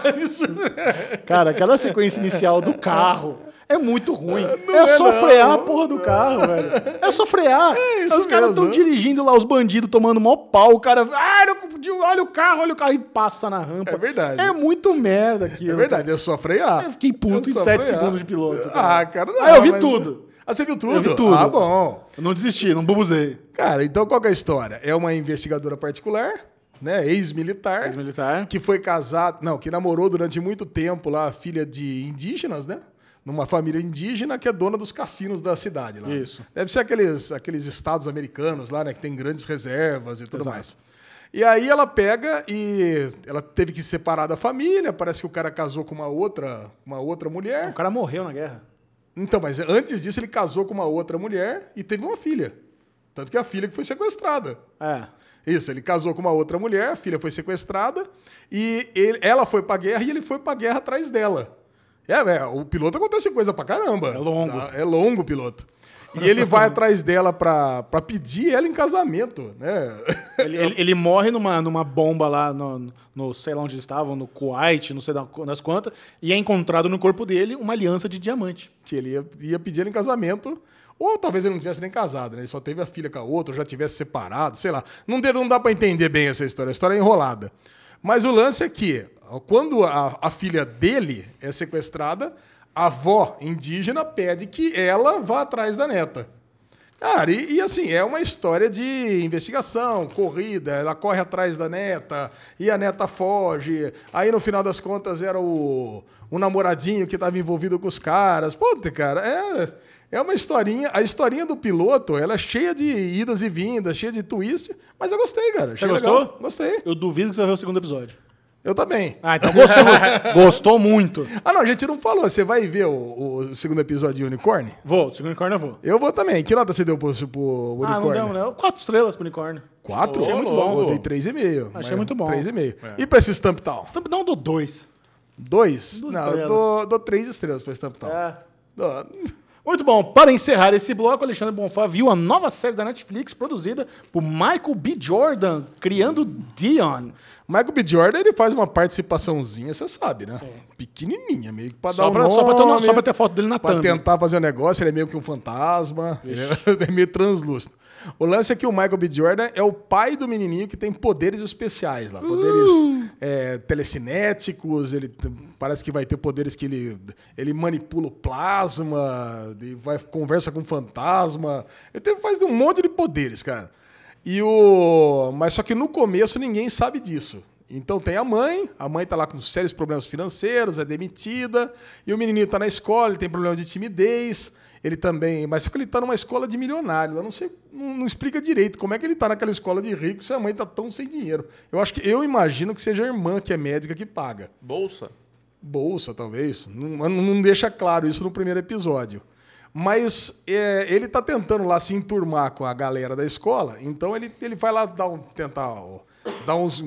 *laughs* Cara, aquela sequência inicial do carro é muito ruim. é é só não. frear a porra do carro, velho. É só frear. isso os caras estão dirigindo lá, os bandidos tomando mó pau. O cara, ah, não- olha o carro, olha o carro, e passa na rampa. É verdade. É muito merda aquilo. É verdade, é só frear. Eu fiquei puto É em só 7 frear. segundos de piloto. Ah, cara, não. Ah, eu vi mas- tudo. Ah, você viu tudo? Eu vi tudo. Ah, bom. Eu não desisti, não bubuzei. Cara, então qual que é a história? É uma investigadora particular, né? Ex-militar. Ex-militar. Que foi casado. Não, que namorou durante muito tempo lá filha de indígenas, né? Numa família indígena que é dona dos cassinos da cidade lá. Isso. Deve ser aqueles, aqueles estados americanos lá, né? Que tem grandes reservas e tudo Exato. mais. E aí ela pega e ela teve que se separar da família. Parece que o cara casou com uma outra, uma outra mulher. O cara morreu na guerra. Então, mas antes disso ele casou com uma outra mulher e teve uma filha. Tanto que a filha que foi sequestrada. É. Isso, ele casou com uma outra mulher, a filha foi sequestrada e ele- ela foi pra guerra e ele foi pra guerra atrás dela. É, é, o piloto acontece coisa pra caramba. É longo. Tá? É longo o piloto. E ele vai *laughs* atrás dela pra, pra pedir ela em casamento, né? Ele, ele- ele morre numa, numa bomba lá no, no, sei lá onde eles estavam, no Kuwait, não sei da- das quantas, e é encontrado no corpo dele uma aliança de diamante. que ele ia, ia pedir ela em casamento. Ou talvez ele não tivesse nem casado, né? Ele só teve a filha com a outra, ou já tivesse separado, sei lá. Não, deve, não dá pra entender bem essa história. A história é enrolada. Mas o lance é que, quando a, a filha dele é sequestrada, a avó indígena pede que ela vá atrás da neta. Cara, e, e assim, é uma história de investigação, corrida, ela corre atrás da neta, e a neta foge. Aí no final das contas era o, o namoradinho que estava envolvido com os caras. Puta, cara, é, é uma historinha. A historinha do piloto, ela é cheia de idas e vindas, cheia de twist, mas eu gostei, cara. Achei gostou? legal. Gostei. Eu duvido que você vai ver o segundo episódio. Eu também. Ah, então gostou. *laughs* gostou muito. Ah, não, a gente não falou. Você vai ver o, o segundo episódio de Unicorn? Vou, segundo unicórnio eu vou. Eu vou também. Que nota você deu pro, pro Ah, não Unicórnio? deu, né? Quatro estrelas pro unicórnio. Quatro? Achei muito bom. Eu dei 3,5. Achei mas muito bom. 3,5. E pra esse Stamp Town? Você também dá um do dois. Dois? Duas não, eu estrelas. dou, dou três estrelas pra Stamp Town. É. Dou- Muito bom. Para encerrar esse bloco, Alexandre Bonfá viu a nova série da Netflix produzida por Michael B. Jordan, criando Dion. Michael B. Jordan, ele faz uma participaçãozinha, você sabe, né? Pequenininha, meio que pra dar Só um pra, nome, só, pra ter, só pra ter foto dele na pra thumb. tentar fazer um negócio, ele é meio que um fantasma, *laughs* ele é meio translúcido. O lance é que o Michael B. Jordan é o pai do menininho que tem poderes especiais lá, poderes Uh! é, telecinéticos, ele parece que vai ter poderes que ele, ele manipula o plasma, e vai, conversa com fantasma, ele tem, faz um monte de poderes, cara. E o, mas só que no começo ninguém sabe disso. Então tem a mãe, a mãe tá lá com sérios problemas financeiros, é demitida, e o menininho tá na escola, ele tem problema de timidez, ele também, mas só que ele tá numa escola de milionário, não sei, não, não explica direito como é que ele tá naquela escola de rico se a mãe tá tão sem dinheiro. Eu acho que eu imagino que seja a irmã que é médica que paga. Bolsa. Bolsa, talvez. Não, não deixa claro isso no primeiro episódio. Mas é, ele tá tentando lá se enturmar com a galera da escola, então ele, ele vai lá dar um, tentar ó, dar uns,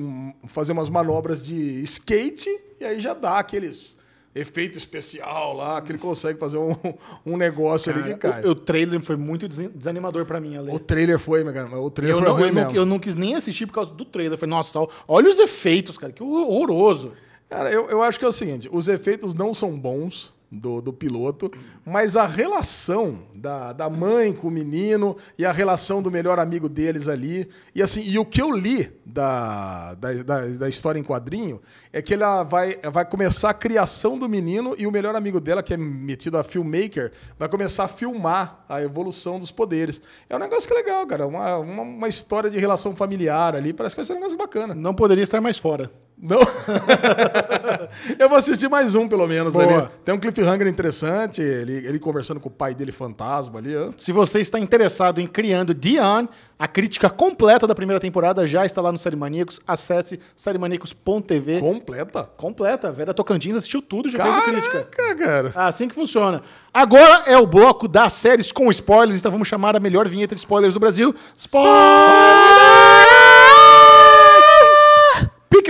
fazer umas manobras de skate e aí já dá aqueles efeito especial lá que ele consegue fazer um, um negócio ali que cai. o, o trailer foi muito desanimador pra mim, Ale. O trailer foi, meu cara, o trailer Eu foi não, ruim eu, não, eu não quis nem assistir por causa do trailer. Eu falei, nossa, olha os efeitos, cara, que horroroso. Cara, eu, eu acho que é o seguinte: os efeitos não são bons do, do piloto, mas a relação da, da mãe com o menino e a relação do melhor amigo deles ali. E assim, e o que eu li da, da, da, da história em quadrinho é que ela vai, vai começar a criação do menino e o melhor amigo dela, que é metido a filmmaker, vai começar a filmar a evolução dos poderes. É um negócio que é legal, cara. Uma, uma, uma história de relação familiar ali. Parece que vai ser um negócio bacana. Não poderia estar mais fora. Não. *laughs* eu vou assistir mais um, pelo menos. Tem um cliffhanger interessante, ele, ele conversando com o pai dele fantasma ali. Se você está interessado em criando Dion, a crítica completa da primeira temporada já está lá no Série Maníacos. Acesse sériemanecos.tv. Completa. Completa. A Vera Tocantins assistiu tudo, já fez a crítica. Caraca, cara. Ah, Assim que funciona. Agora é o bloco das séries com spoilers, então vamos chamar a melhor vinheta de spoilers do Brasil. Spoilers!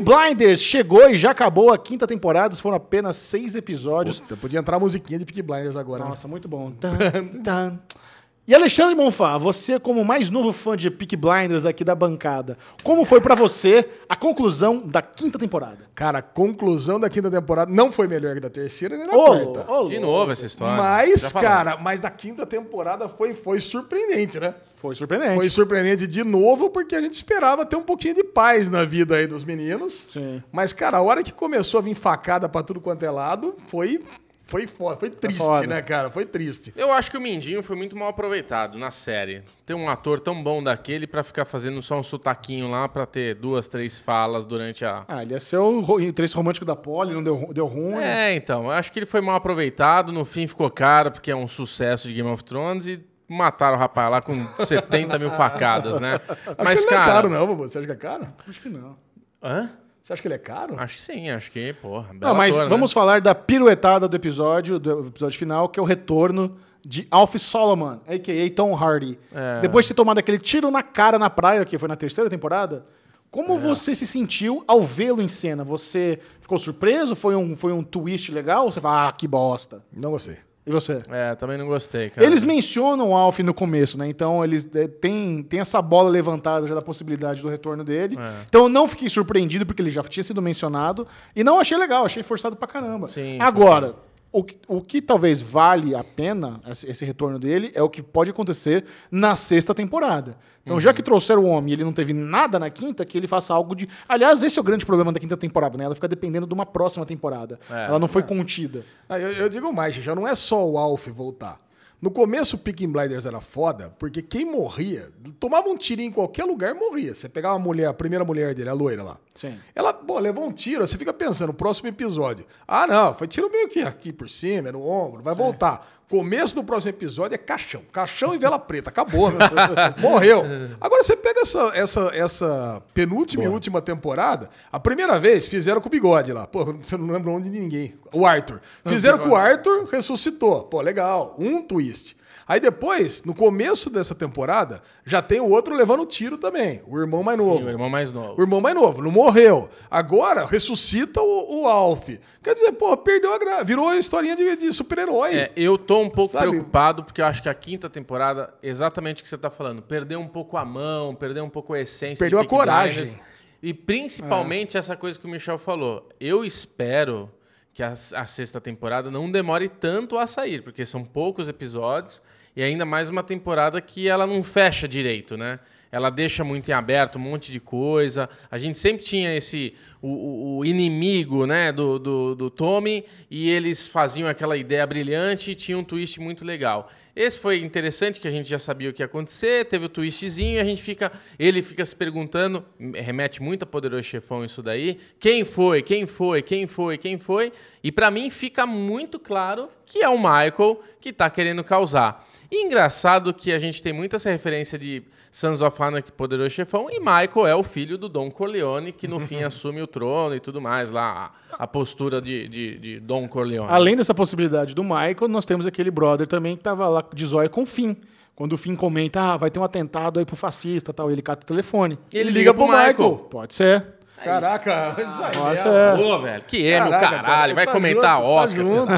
Peak Blinders chegou e já acabou a quinta temporada, foram apenas seis episódios. Puta, podia entrar a musiquinha de Peaky Blinders agora. né? Nossa, muito bom. *laughs* Tan, tan. E Alexandre Monfá, você como mais novo fã de Peak Blinders aqui da bancada, como foi pra você a conclusão da quinta temporada? Cara, a conclusão da quinta temporada não foi melhor que da terceira nem da Ô, quarta. ô, De novo essa história. Mas, cara, mas da quinta temporada foi, foi surpreendente, né? Foi surpreendente. Foi surpreendente de novo, porque a gente esperava ter um pouquinho de paz na vida aí dos meninos. Sim. Mas, cara, a hora que começou a vir facada pra tudo quanto é lado, foi, foi foda. Foi triste, foda. né, cara? Foi triste. Eu acho que o Mindinho foi muito mal aproveitado na série. Tem um ator tão bom daquele pra ficar fazendo só um sotaquinho lá pra ter duas, três falas durante a. Ah, ele ia ser o interesse romântico da Polly, não deu, deu ruim. É, então. Eu acho que ele foi mal aproveitado. No fim ficou caro, porque é um sucesso de Game of Thrones e mataram o rapaz lá com *laughs* 70 mil facadas, né? Acho Mas, que ele cara. não é caro, não. Você acha que é caro? Acho que não. Hã? Você acha que ele é caro? Acho que sim, acho que, porra. Não, bela mas ator, né? vamos falar da piruetada do episódio, do episódio final, que é o retorno de Alf Solomon, a.k.a. Tom Hardy. É. Depois de ter tomado aquele tiro na cara na praia, que foi na terceira temporada, como É. você se sentiu ao vê-lo em cena? Você ficou surpreso? Foi um, foi um twist legal? Ou você fala, ah, que bosta? Não gostei. E você? É, também não gostei, cara. Eles mencionam o Alf no começo, né? Então eles é, têm tem essa bola levantada já da possibilidade do retorno dele. É. Então eu não fiquei surpreendido porque ele já tinha sido mencionado. E não achei legal, achei forçado pra caramba. Sim, Agora, o que, o que talvez vale a pena esse, retorno dele é o que pode acontecer na sexta temporada. Então, Uhum. já que trouxeram o homem e ele não teve nada na quinta, que ele faça algo de. Aliás, esse é o grande problema da quinta temporada, né? Ela fica dependendo de uma próxima temporada. É. Ela não foi contida. Ah, eu, eu digo mais, já não é só o Alf voltar. No começo, o Peaky Blinders era foda, porque quem morria, tomava um tiro em qualquer lugar, morria. Você pegava a mulher, a primeira mulher dele, a loira lá. Sim. Ela, pô, levou um tiro, você fica pensando, próximo episódio. Ah, não, foi tiro meio que aqui por cima, no ombro, vai voltar. Começo do próximo episódio é caixão. Caixão e vela preta, acabou, meu. *laughs* Morreu. Agora você pega essa, essa, essa penúltima e última temporada, a primeira vez fizeram com o bigode lá. Pô, você não lembra onde de ninguém. O Arthur. Fizeram com o Arthur, ressuscitou. Pô, legal. Um twist. Aí depois, no começo dessa temporada, já tem o outro levando tiro também, o irmão mais novo. Sim, o irmão mais novo. O irmão mais novo, não morreu. Agora ressuscita o, o Alf. Quer dizer, pô, perdeu a graça. Virou a historinha de, de super-herói. É, eu tô um pouco Sabe? preocupado porque eu acho que a quinta temporada, exatamente o que você tá falando, perdeu um pouco a mão, perdeu um pouco a essência. Perdeu de a coragem. Blinders. E principalmente essa coisa que o Michel falou. Eu espero que a, a sexta temporada não demore tanto a sair, porque são poucos episódios e ainda mais uma temporada que ela não fecha direito, né? Ela deixa muito em aberto um monte de coisa. A gente sempre tinha esse o, o- inimigo, né, do, do, do Tommy e eles faziam aquela ideia brilhante e tinha um twist muito legal. Esse foi interessante que a gente já sabia o que ia acontecer, teve o twistzinho e a gente fica, ele fica se perguntando, remete muito a Poderoso Chefão isso daí, quem foi, quem foi, quem foi, quem foi? E pra mim fica muito claro que é o Michael que tá querendo causar. E engraçado que a gente tem muita essa referência de Sons of Anarchy, Poderoso Chefão, e Michael é o filho do Don Corleone, que no *laughs* fim assume o trono e tudo mais, lá, a, a postura de, de, de Don Corleone. Além dessa possibilidade do Michael, nós temos aquele brother também que tava lá de zóio com o Finn. Quando o Finn comenta, ah, vai ter um atentado aí pro fascista tal, ele cata o telefone. E ele Liga liga pro pro Michael. Michael. Pode ser. Caraca, isso aí. Pode é. ser. Pô, velho, que erro, Caraca, caralho. cara, vai tá comentar junto, Oscar. Tá junto.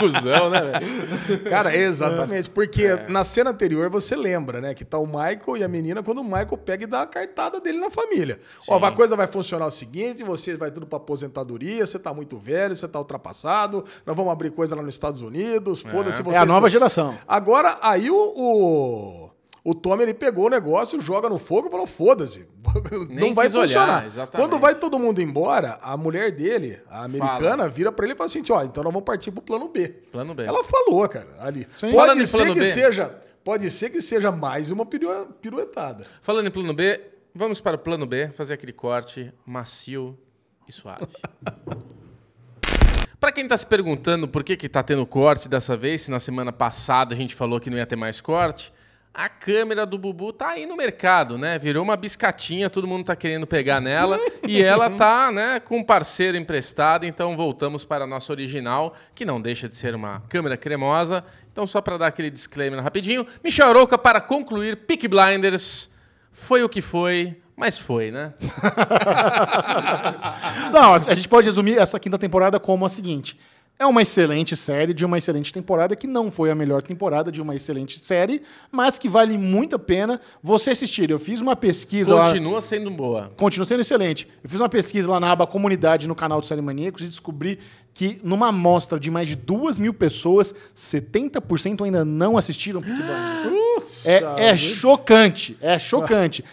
Cusão, né, velho? Cara, exatamente. Porque na cena anterior você lembra, né? Que tá o Michael e a menina quando o Michael pega e dá a cartada dele na família. Ó, a coisa vai funcionar o seguinte: você vai tudo pra aposentadoria, você tá muito velho, você tá ultrapassado, nós vamos abrir coisa lá nos Estados Unidos, foda-se vocês. É a nova todos. geração. Agora, aí o. o... O Tommy ele pegou o negócio, joga no fogo e falou: foda-se, *laughs* Nem não vai quis olhar, funcionar. exatamente. Quando vai todo mundo embora, a mulher dele, a americana, vira pra ele e fala assim: ó, então nós vamos partir pro plano B. Plano B. Ela falou, cara, ali. Sim. Falando Pode em ser que B. seja, pode ser que seja mais uma piruetada. Falando em plano B, vamos para o plano B, fazer aquele corte macio e suave. *laughs* Para quem tá se perguntando por que que tá tendo corte dessa vez, se na semana passada a gente falou que não ia ter mais corte, a câmera do Bubu tá aí no mercado, né? Virou uma biscatinha, todo mundo tá querendo pegar nela e ela tá, né, com um parceiro emprestado, então voltamos para a nossa original, que não deixa de ser uma câmera cremosa. Então só para dar aquele disclaimer rapidinho, Michel Arouca para concluir Peak Blinders foi o que foi, mas foi, né? *laughs* Não, a gente pode resumir essa quinta temporada como a seguinte. É uma excelente série de uma excelente temporada que não foi a melhor temporada de uma excelente série, mas que vale muito a pena você assistir. Eu fiz uma pesquisa lá. Continua sendo boa. Continua sendo excelente. Eu fiz uma pesquisa lá na aba comunidade no canal do Série Maníacos e descobri que numa amostra de mais de duas mil pessoas, 70% ainda não assistiram Peaky Blinders. É, é chocante, é chocante.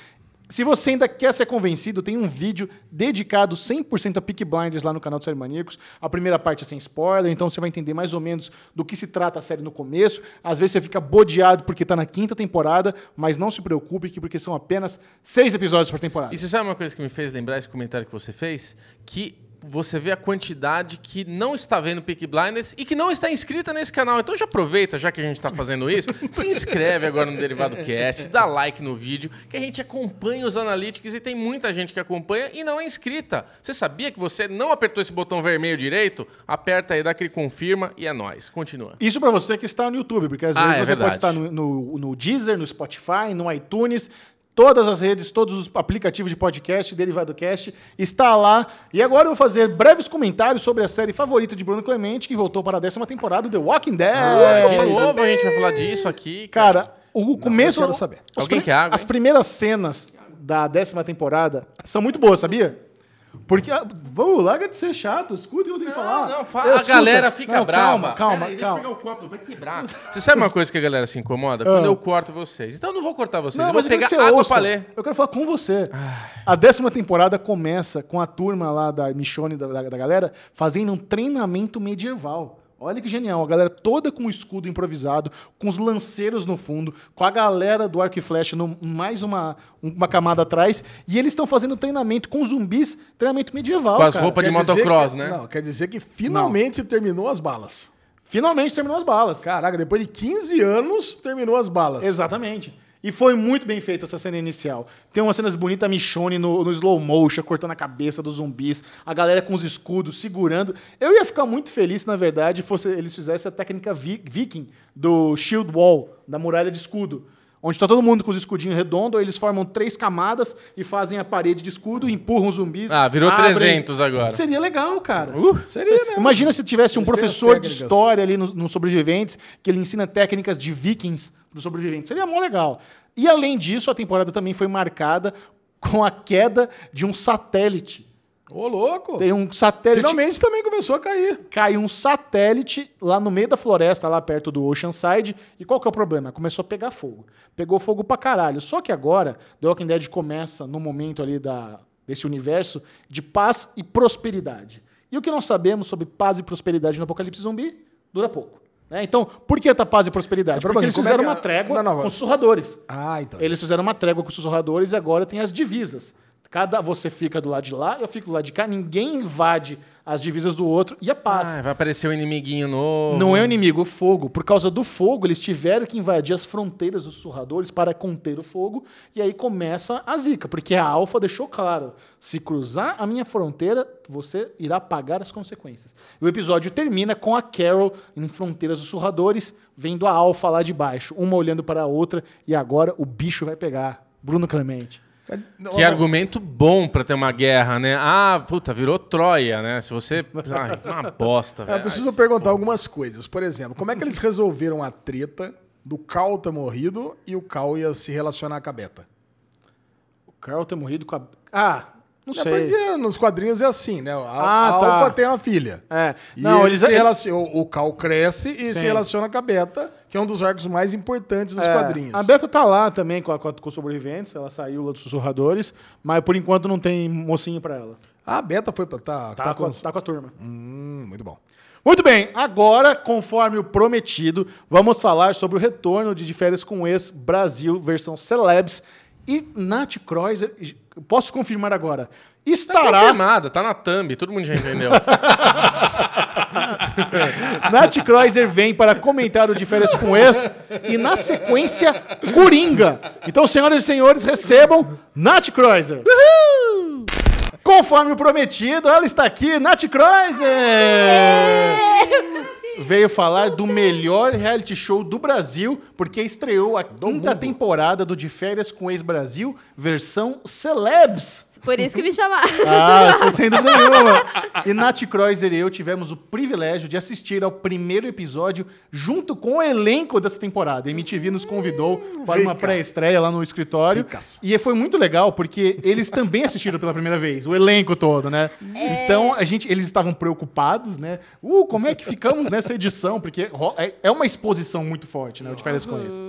Se você ainda quer ser convencido, tem um vídeo dedicado 100% a Peaky Blinders lá no canal do Série Maníacos. A primeira parte é sem spoiler, então você vai entender mais ou menos do que se trata a série no começo. Às vezes você fica bodeado porque tá na quinta temporada, mas não se preocupe, que porque são apenas seis episódios por temporada. E você sabe uma coisa que me fez lembrar esse comentário que você fez? Que você vê a quantidade que não está vendo Peaky Blinders e que não está inscrita nesse canal. Então já aproveita, já que a gente está fazendo isso, *laughs* se inscreve agora no Derivado Cast, dá like no vídeo, que a gente acompanha os analytics e tem muita gente que acompanha e não é inscrita. Você sabia que você não apertou esse botão vermelho direito? Aperta aí, dá aquele confirma e é nóis. Continua. Isso pra você que está no YouTube, porque às Ah, vezes é você verdade. pode estar no, no, no Deezer, no Spotify, no iTunes, todas as redes, todos os aplicativos de podcast, Derivado Cast, está lá. E agora eu vou fazer breves comentários sobre a série favorita de Bruno Clemente, que voltou para a décima temporada, The Walking Dead. De pra novo saber. a gente vai falar disso aqui. Cara, o começo. eu quero saber. Alguém prime- quer água, As primeiras cenas da décima temporada são muito boas, sabia? Porque. ah, Vamos, larga de ser chato, escuta o que eu tenho que falar. Não, Eu, fala, a escuta. galera fica Não, brava. Calma, calma, Pera calma. Deixa eu pegar o copo, vai quebrar. *laughs* Você sabe uma coisa que a galera se incomoda? Quando eu corto vocês. Então eu não vou cortar vocês, Não, eu vou eu pegar que você água ouça. pra ler. Eu quero falar com você. A décima temporada começa com a turma lá da Michonne, da, da, da galera, fazendo um treinamento medieval. Olha que genial. A galera toda com o escudo improvisado, com os lanceiros no fundo, com a galera do arco e flecha no, mais uma, uma camada atrás. E eles estão fazendo treinamento com zumbis, treinamento medieval. Com as cara. roupas de Quer motocross, que- né? Não, quer dizer que finalmente terminou as balas. Finalmente terminou as balas. Caraca, depois de 15 anos, terminou as balas. Exatamente. E foi muito bem feita essa cena inicial. Tem umas cenas bonitas, Michonne no, no slow motion, cortando a cabeça dos zumbis, a galera com os escudos, segurando. Eu ia ficar muito feliz, na verdade, fosse eles fizessem a técnica vi- viking do shield wall, da muralha de escudo. Onde está todo mundo com os escudinhos redondos, eles formam três camadas e fazem a parede de escudo, empurram os zumbis. Ah, virou abrem. 300 agora. Seria legal, cara. Uh, Seria mesmo. Imagina se tivesse um Eles professor de história ali nos no Sobreviventes, que ele ensina técnicas de vikings dos sobreviventes. Seria mó legal. E além disso, a temporada também foi marcada com a queda de um satélite. Ô, louco. Tem um satélite. Finalmente também começou a cair. Caiu um satélite lá no meio da floresta, lá perto do Oceanside. E qual que é o problema? Começou a pegar fogo. Pegou fogo pra caralho. Só que agora, The Walking Dead começa no momento ali da, desse universo de paz e prosperidade. E o que nós sabemos sobre paz e prosperidade no Apocalipse Zumbi dura pouco. né? Então, por que tá paz e prosperidade? Mas, Porque eles é fizeram que- uma trégua Não, não, com os sussurradores. Ah, então. Eles fizeram uma trégua com os sussurradores e agora tem as divisas. Cada você fica do lado de lá, eu fico do lado de cá, ninguém invade as divisas do outro e a paz. Ah, vai aparecer um inimiguinho novo. Não é o inimigo, o fogo. Por causa do fogo, eles tiveram que invadir as fronteiras dos sussurradores para conter o fogo. E aí começa a zica, porque a Alpha deixou claro: se cruzar a minha fronteira, você irá pagar as consequências. E o episódio termina com a Carol em fronteiras dos sussurradores, vendo a Alpha lá de baixo, uma olhando para a outra, e agora o bicho vai pegar. Bruno Clemente. Que argumento bom pra ter uma guerra, né? Ah, puta, virou Troia, né? Se você. Ai, uma bosta, Eu velho. preciso perguntar algumas coisas. Por exemplo, como é que eles resolveram a treta do Cal ter morrido e o Cal ia se relacionar com a Beta? O Carl ter morrido com a. Ah, não É sei. porque nos quadrinhos é assim, né? A, Ah, a tá. Tem uma filha. É. E Não, ele eles. se relaciona, o Cal cresce e Sim. se relaciona com a Beta, que é um dos arcos mais importantes dos É, quadrinhos. A Beta tá lá também com, a, com, sobreviventes, ela saiu lá dos sussurradores, mas por enquanto não tem mocinho pra ela. A Beta foi pra. Tá, Tá, tá com, a, tá com a turma. Hum, muito bom. Muito bem, agora, conforme o prometido, vamos falar sobre o retorno de De Férias com Ex Brasil, versão Celebs. E Nath Kreuzer, posso confirmar agora, Tá estará. confirmada, tá na thumb, todo mundo já entendeu. *laughs* Nath Kreuzer vem para comentar o De Férias com Ex e, na sequência, Coringa. Então, senhoras e senhores, recebam Nath Kreuzer. Conforme o prometido, ela está aqui, Nath Kreuzer! Veio falar do melhor reality show do Brasil, porque estreou a quinta mundo. temporada do De Férias com o Ex-Brasil, versão Celebs. Por isso que me chamaram. *laughs* Ah, sem dúvida nenhuma. E Nath Kreuzer e eu tivemos o privilégio de assistir ao primeiro episódio junto com o elenco dessa temporada. A MTV nos convidou para uma pré-estreia lá no escritório. Ricas. E foi muito legal, porque eles também assistiram pela primeira vez, o elenco todo, né? Então, a gente, eles estavam preocupados, né? Uh, como é que ficamos nessa edição? Porque é- é uma exposição muito forte, né? O de férias com isso.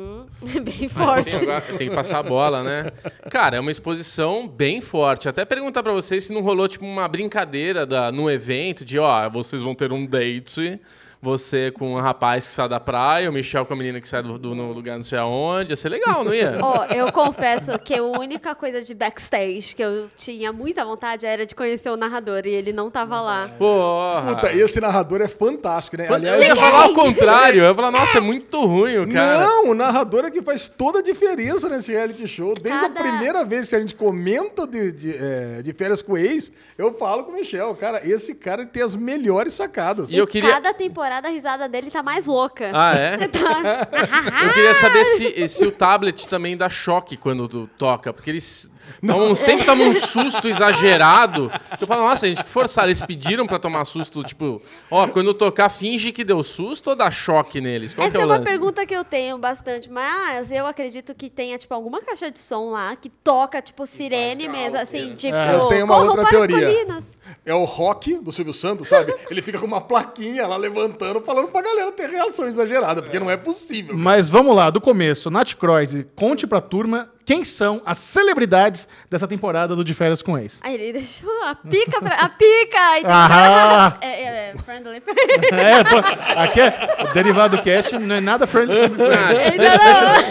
*laughs* Bem forte. Tem, tem que passar a bola, né? Cara, é uma exposição bem forte. Até perguntar pra vocês se não rolou tipo uma brincadeira da, no evento de, ó, vocês vão ter um date. Você com um rapaz que sai da praia, o Michel com a menina que sai do, do- no lugar não sei aonde. Ia ser legal, não ia? *laughs* Ó, eu confesso que a única coisa de backstage que eu tinha muita vontade era de conhecer o narrador e ele não tava lá. Porra. Puta, esse narrador é fantástico, né? eu ia falar o contrário. Eu ia falar, nossa, é muito ruim o cara. Não, o narrador é que faz toda a diferença nesse reality show. Desde Cada- a primeira vez que a gente comenta de, de, é, de férias com o ex, eu falo com o Michel, cara, esse cara tem as melhores sacadas. E eu queria- Cada temporada a risada dele tá mais louca. Ah, é? *laughs* Tá. Eu queria saber se, se o tablet também dá choque quando tu toca, porque eles tomam- sempre tomam um susto exagerado. Eu falo, nossa, gente, que forçaram. Eles pediram pra tomar susto, tipo, ó, quando tocar, finge que deu susto ou dá choque neles? Qual Essa que é é uma lance? pergunta que eu tenho bastante, mas eu acredito que tenha, tipo, alguma caixa de som lá que toca, tipo, sirene mesmo, assim, tipo, Eu tenho uma outra teoria. colinas. É o rock do Silvio Santos, sabe? Ele fica com uma plaquinha lá levantando, falando pra galera ter reação exagerada, porque não é possível. Mas vamos lá, do começo. Nath Kreuzer, conte pra turma quem são as celebridades dessa temporada do De Férias com Ex. Aí ele deixou a pica pra... A pica! Então, *laughs* Ah! *laughs* é, é, é, friendly. *laughs* É, pô, aqui é o derivado do cast, não é nada friendly. friendly. Nath, Ainda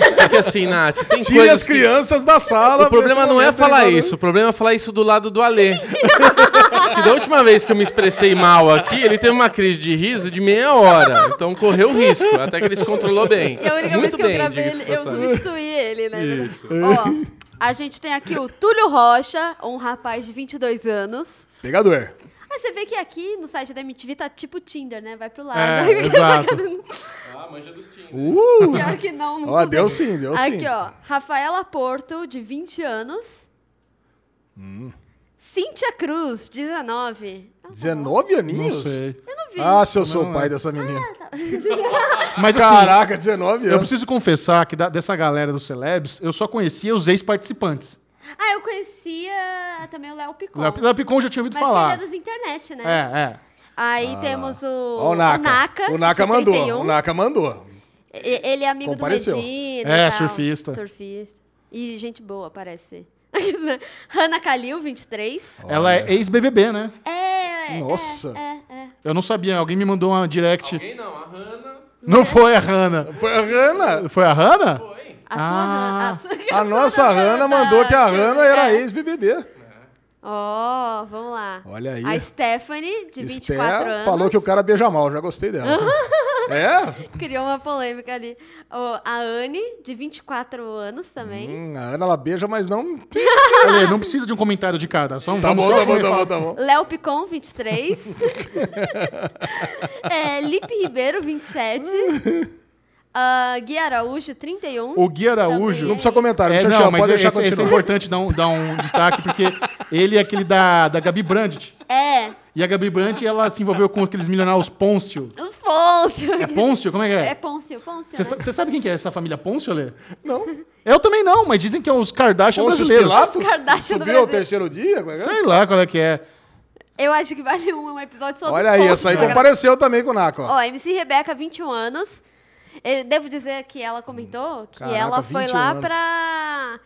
não. porque assim, Nath, tem Tire coisas as que- crianças da sala. O problema não é falar ele isso, o problema é falar isso do lado do Alê. que da última vez que eu me expressei mal aqui, ele teve uma crise de riso de meia hora. Então correu risco, até que ele se controlou bem. E a única Muito vez que eu bem, gravei diga-se ele, eu substituí dele, né? Isso. Ó, a gente tem aqui o Túlio Rocha, um rapaz de 22 anos. Pegador. Aí você vê que aqui no site da MTV tá tipo Tinder, né? Vai pro lado. É, *laughs* exato. Ah, manja dos times. Uh! Pior que não. não Ó, deu sim, deu sim. Aqui, ó. Rafaela Porto, de 20 anos. Hum. Cíntia Cruz, 19. Ah, 19 Não aninhos? sei. Eu não vi. Ah, se eu sou Não, o pai é. dessa menina. *laughs* Mas assim, Caraca, 19 eu anos. preciso confessar que da- dessa galera dos celebs, eu só conhecia os ex-participantes. Ah, eu conhecia também o Léo Picon. Léo Léo Picon eu já tinha ouvido Mas que falar. ele é das internet, né? É, é. Aí temos o, Ó o Naka. Naka. O Naka de mandou. 31. O Naka mandou. E- Ele é amigo Compareceu. do Medina. É, e tal. surfista. Surfista. E gente boa, parece. Hanna Kalil, 23. Ela é ex-BBB, né? É. Nossa. É, é, é. Eu não sabia. Alguém me mandou uma direct. Alguém não, a Hannah Não foi a Hannah. Foi a Rana. Foi a Hannah? foi. A sua Ah. Hannah. A, sua, A nossa sua Rana Hannah, mandou que a Rana era é. ex-BBB. Ó, vamos lá. Olha aí. A Stephanie, de 24 Esther anos. falou que o cara beija mal, já gostei dela. *laughs* é? Criou uma polêmica ali. Ó, a Anne, de 24 anos também. Hum, a Ana ela beija, mas não. *laughs* Olha, não precisa de um comentário de cada. Só um Tá bom, só tá bom, tá bom, tá bom. Léo Picon, 23. *laughs* é, Lipe Ribeiro, 27. Ah, Gui Araújo, 31. O Gui Araújo. Não precisa comentário, É, deixa não, eu mas pode esse, deixar esse é importante dar um, dar um destaque, porque ele é aquele da, da Gabi Brandt. É, E a Gabi Brandt, ela se envolveu com aqueles milionários Pôncio. os Pôncio. É Pôncio? Como é que É é? Pôncio, Pôncio, Você né? sabe quem que é essa família Pôncio, Lê? Não. Eu também não, mas dizem que é os Kardashian Pôncio brasileiros. Pilatos? Kardashian do Subiu ao terceiro dia? Como é que é? Sei lá qual é que é. Eu acho que vale um, um episódio só Olha aí, essa aí né? compareceu também com o Naco. ó. Ó, MC Rebeca, 21 anos. Eu devo dizer que ela comentou que Caraca, ela foi 21 lá anos. pra,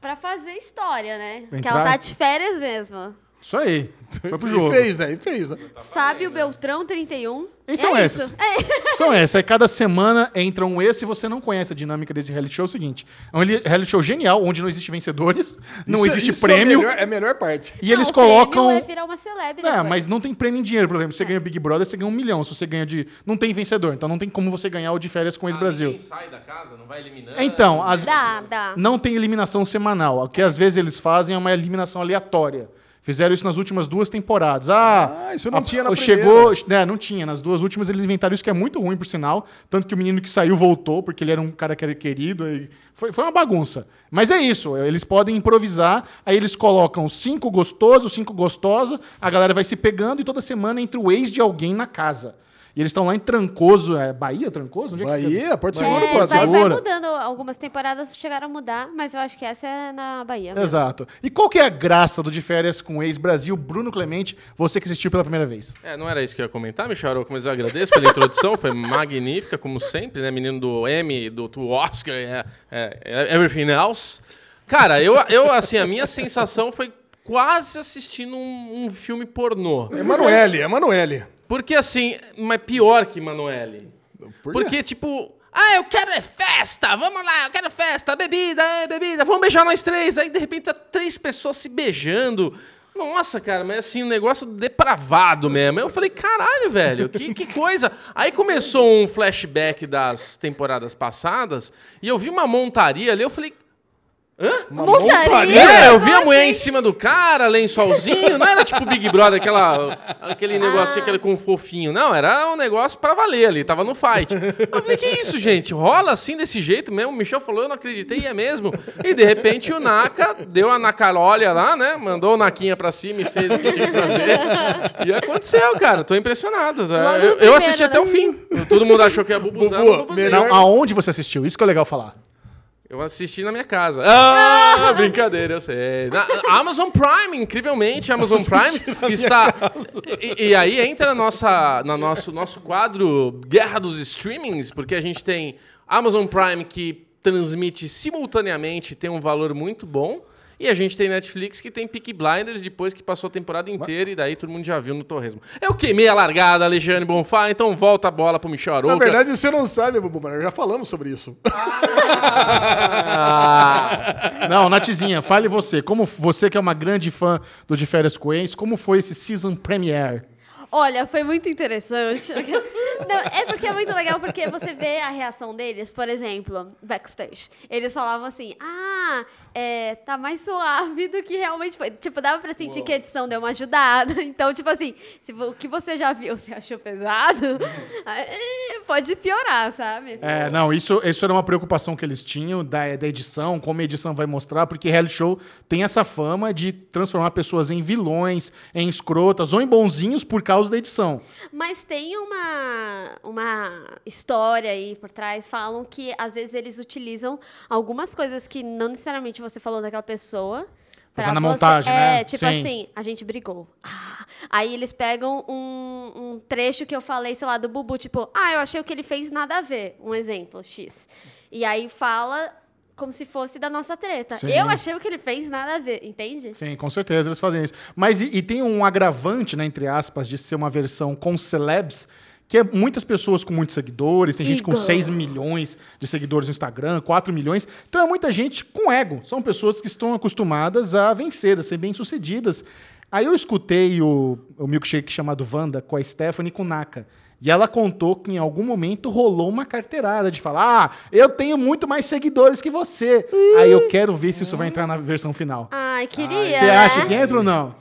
pra fazer história, né? Que Entrar- ela tá de férias mesmo. Isso aí. Foi pro E jogo. fez, né? E fez, né? Fábio Beltrão, 31. E são é esses. isso. É. São essas. Aí cada semana entra um esse. Se você não conhece a dinâmica desse reality show, é o seguinte: é um reality show genial, onde não existe vencedores, *laughs* não Isso- existe isso prêmio. É a melhor, é a melhor parte. E Não, eles colocam. é virar uma celeb É, depois. mas não tem prêmio em dinheiro, por exemplo. Você ganha Big Brother, você ganha um milhão. Se você ganha de. Não tem vencedor, então não tem como você ganhar o de férias com o ex-Brasil. Sai da casa, não vai eliminando. Então, as... Dá, dá. não tem eliminação semanal. O que às vezes eles fazem é uma eliminação aleatória. Fizeram isso nas últimas duas temporadas. Ah, Ah, isso não a- tinha na chegou, né, não tinha. Nas duas últimas eles inventaram isso que é muito ruim, por sinal. Tanto que o menino que saiu voltou, porque ele era um cara que era querido. e Foi, foi uma bagunça. Mas é isso, eles podem improvisar, aí eles colocam cinco gostosos, cinco gostosas, a galera vai se pegando e toda semana entra o ex de alguém na casa. E eles estão lá em Trancoso, é Bahia, Trancoso? Onde é? Bahia, Porto Bahia. Seguro, É, pode vai, vai Segura. mudando. Algumas temporadas chegaram a mudar, mas eu acho que essa é na Bahia. mesmo. Exato. E qual que é a graça do de férias com o ex-Brasil, Bruno Clemente, você que assistiu pela primeira vez? É, não era isso que eu ia comentar, Michel mas eu agradeço pela introdução, foi magnífica, como sempre, né? Menino do Emmy, do, do Oscar, é, é, é everything else. Cara, eu, eu, assim, a minha sensação foi quase assistindo um, um filme pornô. Emanuele, Emanuele. Porque, assim, mas pior que Manoeli. Por? Porque, tipo, ah, eu quero é festa, vamos lá, eu quero festa, bebida, é bebida, vamos beijar nós três. Aí, de repente, tá três pessoas se beijando. Nossa, cara, mas assim, um negócio depravado mesmo. Eu falei, caralho, velho, que, que coisa. Aí começou um flashback das temporadas passadas e eu vi uma montaria ali, eu falei, Uma Montaria? é, eu vi a mulher em cima do cara, lençolzinho, não era tipo Big Brother, aquela, aquele negocinho aquele com fofinho, não, era um negócio pra valer ali, tava no fight. Eu falei, que isso, gente? Rola assim desse jeito mesmo? O Michel falou, eu não acreditei, e é mesmo. E de repente o Naka deu a Nacarolha lá, né? Mandou o Naquinha pra cima e fez o que tinha que fazer. E aconteceu, cara, tô impressionado. tá? No Eu, eu primeiro, assisti até né? o fim. Todo mundo achou que ia bubuzar, Bubu, Não, aonde você assistiu? Isso que é legal falar. Eu assisti na minha casa. Ah, brincadeira, eu sei. Na Amazon Prime, incrivelmente, Amazon Prime está. E, e aí entra na nossa, na nosso, nosso quadro Guerra dos Streamings, porque a gente tem Amazon Prime que transmite simultaneamente, tem um valor muito bom. E a gente tem Netflix que tem Peaky Blinders depois que passou a temporada inteira e daí todo mundo já viu no Torresmo. Eu queimei a largada, Alexandre Bonfá, então volta a bola pro Michel Arouca. Na verdade, você não sabe, Bubu, mas já falamos sobre isso. Ah, Não, Natizinha, fale você. Como você que é uma grande fã do De Férias com como foi esse season premiere? Olha, foi muito interessante. *laughs* Não, é porque é muito legal, porque você vê a reação deles, por exemplo, backstage. Eles falavam assim, ah, é, tá mais suave do que realmente foi. Tipo, dava pra sentir que a edição deu uma ajudada. *laughs* Então, tipo assim, se o que você já viu, você achou pesado, *laughs* pode piorar, sabe? É, não, isso, isso era uma preocupação que eles tinham da, da edição, como a edição vai mostrar, porque reality show tem essa fama de transformar pessoas em vilões, em escrotas ou em bonzinhos por causa da edição. Mas tem uma, uma história aí por trás, falam que às vezes eles utilizam algumas coisas que não necessariamente você falou daquela pessoa. Fazendo a montagem, é, né? tipo Sim. assim, a gente brigou. Ah, aí eles pegam um, um trecho que eu falei, sei lá, do Bubu, tipo, ah, eu achei o que ele fez nada a ver. Um exemplo, X. E aí fala como se fosse da nossa treta. Sim. Eu achei o que ele fez nada a ver, entende? Sim, com certeza eles fazem isso. Mas e, e tem um agravante, né, entre aspas, de ser uma versão com celebs, que é muitas pessoas com muitos seguidores, tem gente com Ego. 6 milhões de seguidores no Instagram, 4 milhões. Então é muita gente com ego. São pessoas que estão acostumadas a vencer, a ser bem-sucedidas. Aí eu escutei o, o milkshake chamado Wanda com a Stephanie e com Naka. E ela contou que em algum momento rolou uma carteirada de falar: Ah, eu tenho muito mais seguidores que você. Aí eu quero ver se isso vai entrar na versão final. Ai, queria, Você né? acha que entra ou não?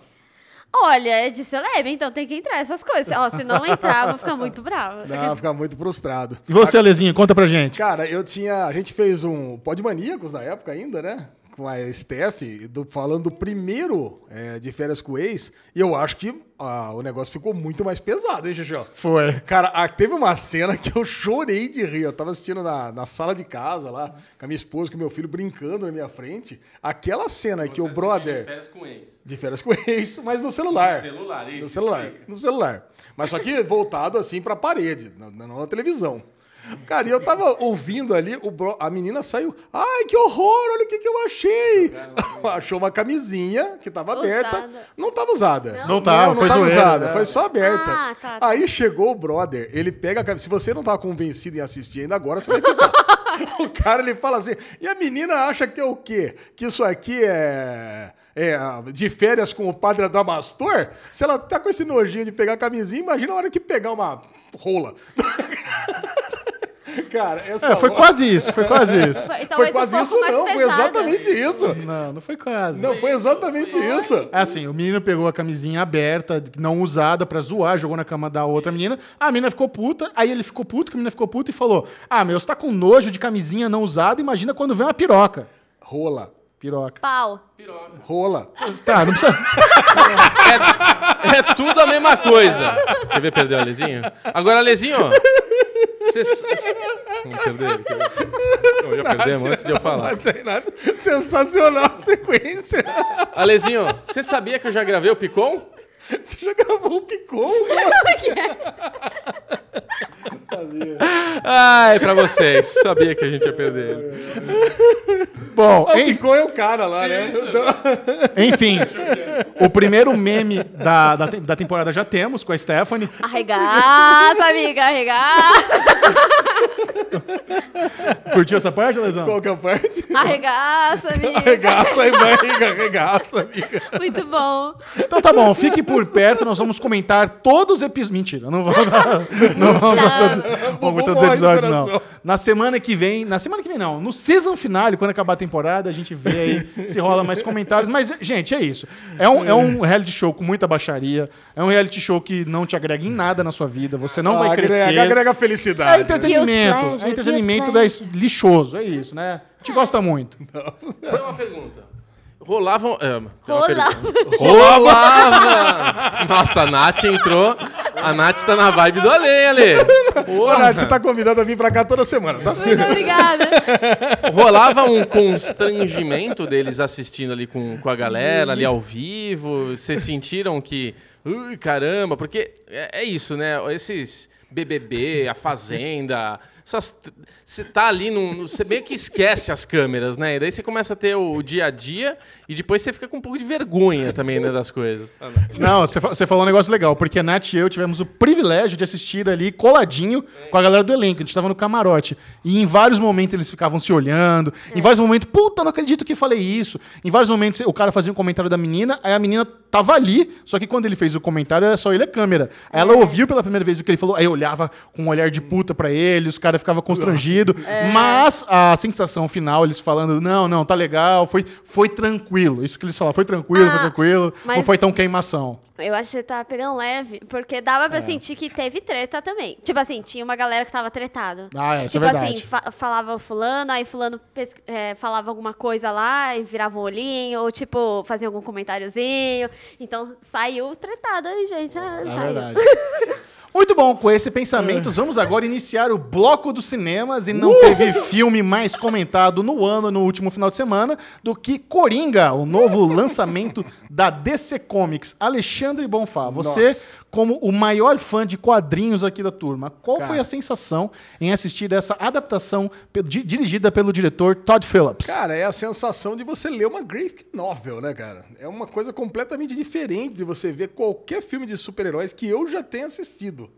Olha, é de celeb, então tem que entrar essas coisas. Ó, se não entrar, eu vou ficar muito brava. Não, ficar muito frustrado. E você, Alezinho, conta pra gente. Cara, eu tinha. A gente fez um Pod Maníacos na época ainda, né? Com a Steph, do- falando do primeiro é, de férias com o ex. E eu acho que ah, o negócio ficou muito mais pesado, hein, Xixi? Foi. Cara, ah, teve uma cena que eu chorei de rir. Eu tava assistindo na, na sala de casa lá, com a minha esposa, com o meu filho brincando na minha frente. Aquela cena que o brother. Férias com ex. De férias com ex, mas no celular. No celular, isso, No celular. explica. No celular. Mas só que voltado assim pra parede, na- na- não na televisão. Cara, e eu tava ouvindo ali, o bro- a menina saiu. Ai, que horror, olha o que, que eu achei. *laughs* Achou uma camisinha que tava aberta. Usada. Não tava usada. Não? Não tava, não, foi tava zoeira, usada, né? foi só aberta. Ah, tá, tá. Aí chegou o brother, ele pega a camiseta. Se você não tava convencido em assistir ainda agora, você vai ficar. *laughs* o cara, ele fala assim, e a menina acha que é o quê? Que isso aqui é, é de férias com o padre Adamastor? Se ela tá com esse nojinho de pegar a camisinha, imagina a hora que pegar uma rola. *laughs* cara, essa É, foi hora- quase isso, foi quase isso. Foi, *laughs* então, Foi quase um isso, não. Foi pesada. exatamente isso. Não, não foi quase. Não, foi exatamente isso. É assim, o menino pegou a camisinha aberta, não usada, pra zoar, jogou na cama da outra menina. A menina ficou puta, aí ele ficou puto, que a menina ficou puta e falou: Ah, meu, você tá com nojo de camisinha não usada, imagina quando vem uma piroca. Rola. Piroca. Pau. Rola. Tá, não precisa. É, é tudo a mesma coisa. Quer ver perder o Alezinho? Agora, Alezinho, Cê, cê, vamos perder? Não, já perdemos antes de eu falar. Renato, Sensacional a sequência. Alezinho, você sabia que eu já gravei o Picon? *laughs* Você já gravou o Picon? *laughs* *laughs* Ai, pra vocês. Sabia que a gente ia perder ele. Bom, O en- Picon é o cara lá, né? Então, enfim, o primeiro meme da, da, da temporada já temos com a Stephanie. Arregaça, amiga, arregaça. Curtiu essa parte, Lesão? qual que é a parte? Arregaça, amiga. Arregaça aí, barriga, arregaça, amiga. Muito bom. Então tá bom, fique por perto, nós vamos comentar todos os episódios. Mentira, não vamos dar. Não vamos dar todos, vamos ver todos os episódios, não. Na semana que vem, na semana que vem não, no season finale, quando acabar a temporada, a gente vê aí se rola mais comentários. Mas, gente, é isso. É um, é um reality show com muita baixaria. É um reality show que não te agrega em nada na sua vida. Você não vai agrega, crescer. agrega É felicidade. entretenimento. Guilt pleasure, é entretenimento da lixoso, é isso, né? A gente gosta muito. Foi uma pergunta. Rolavam. é, Rolava. Rolava! Nossa, a Nath entrou. A Nath tá na vibe do Ale, Ale. Ô, Porra. Nath, você tá convidado a vir pra cá toda semana, tá? Muito obrigada. Rolava um constrangimento deles assistindo ali com, com a galera, ali ao vivo? Vocês sentiram que. Ui, caramba, porque é, é isso, né? Esses BBB, a Fazenda, Você tá ali, num- no- você meio que esquece as câmeras, né? E daí você começa a ter o dia a dia e depois você fica com um pouco de vergonha também, né, das coisas. Não, você você falou um negócio legal, porque a Nath e eu tivemos o privilégio de assistir ali coladinho com a galera do elenco. A gente tava no camarote. E em vários momentos eles ficavam se olhando. Em vários momentos, puta, não acredito que falei isso. Em vários momentos o cara fazia um comentário da menina, aí a menina tava ali, só que quando ele fez o comentário era só ele e a câmera. Aí ela ouviu pela primeira vez o que ele falou, aí olhava com um olhar de puta pra ele, os caras ficavam constrangidos. Mas a sensação final, eles falando, não, não, tá legal, foi, foi tranquilo. Isso que eles falaram, foi tranquilo, foi Ah, tranquilo. Não foi tão queimação. Eu acho que você tá pegando leve, porque dava É. pra sentir que teve treta também. Tipo assim, tinha uma galera que tava tretado. Ah, é, é tipo verdade. assim, fa- falava o fulano, aí fulano é, falava alguma coisa lá e virava um olhinho, ou tipo, fazia algum comentáriozinho. Então saiu tretado aí, gente. Ah, É saiu. verdade. *laughs* Muito bom, com esse pensamento, vamos agora iniciar o bloco dos cinemas e não teve filme mais comentado no ano, no último final de semana, do que Coringa, o novo lançamento da DC Comics. Alexandre Bonfá, você, Nossa. Como o maior fã de quadrinhos aqui da turma, qual Cara. foi a sensação em assistir essa adaptação dirigida pelo diretor Todd Phillips? Cara, é a sensação de você ler uma graphic novel, né, cara? É uma coisa completamente diferente de você ver qualquer filme de super-heróis que eu já tenha assistido.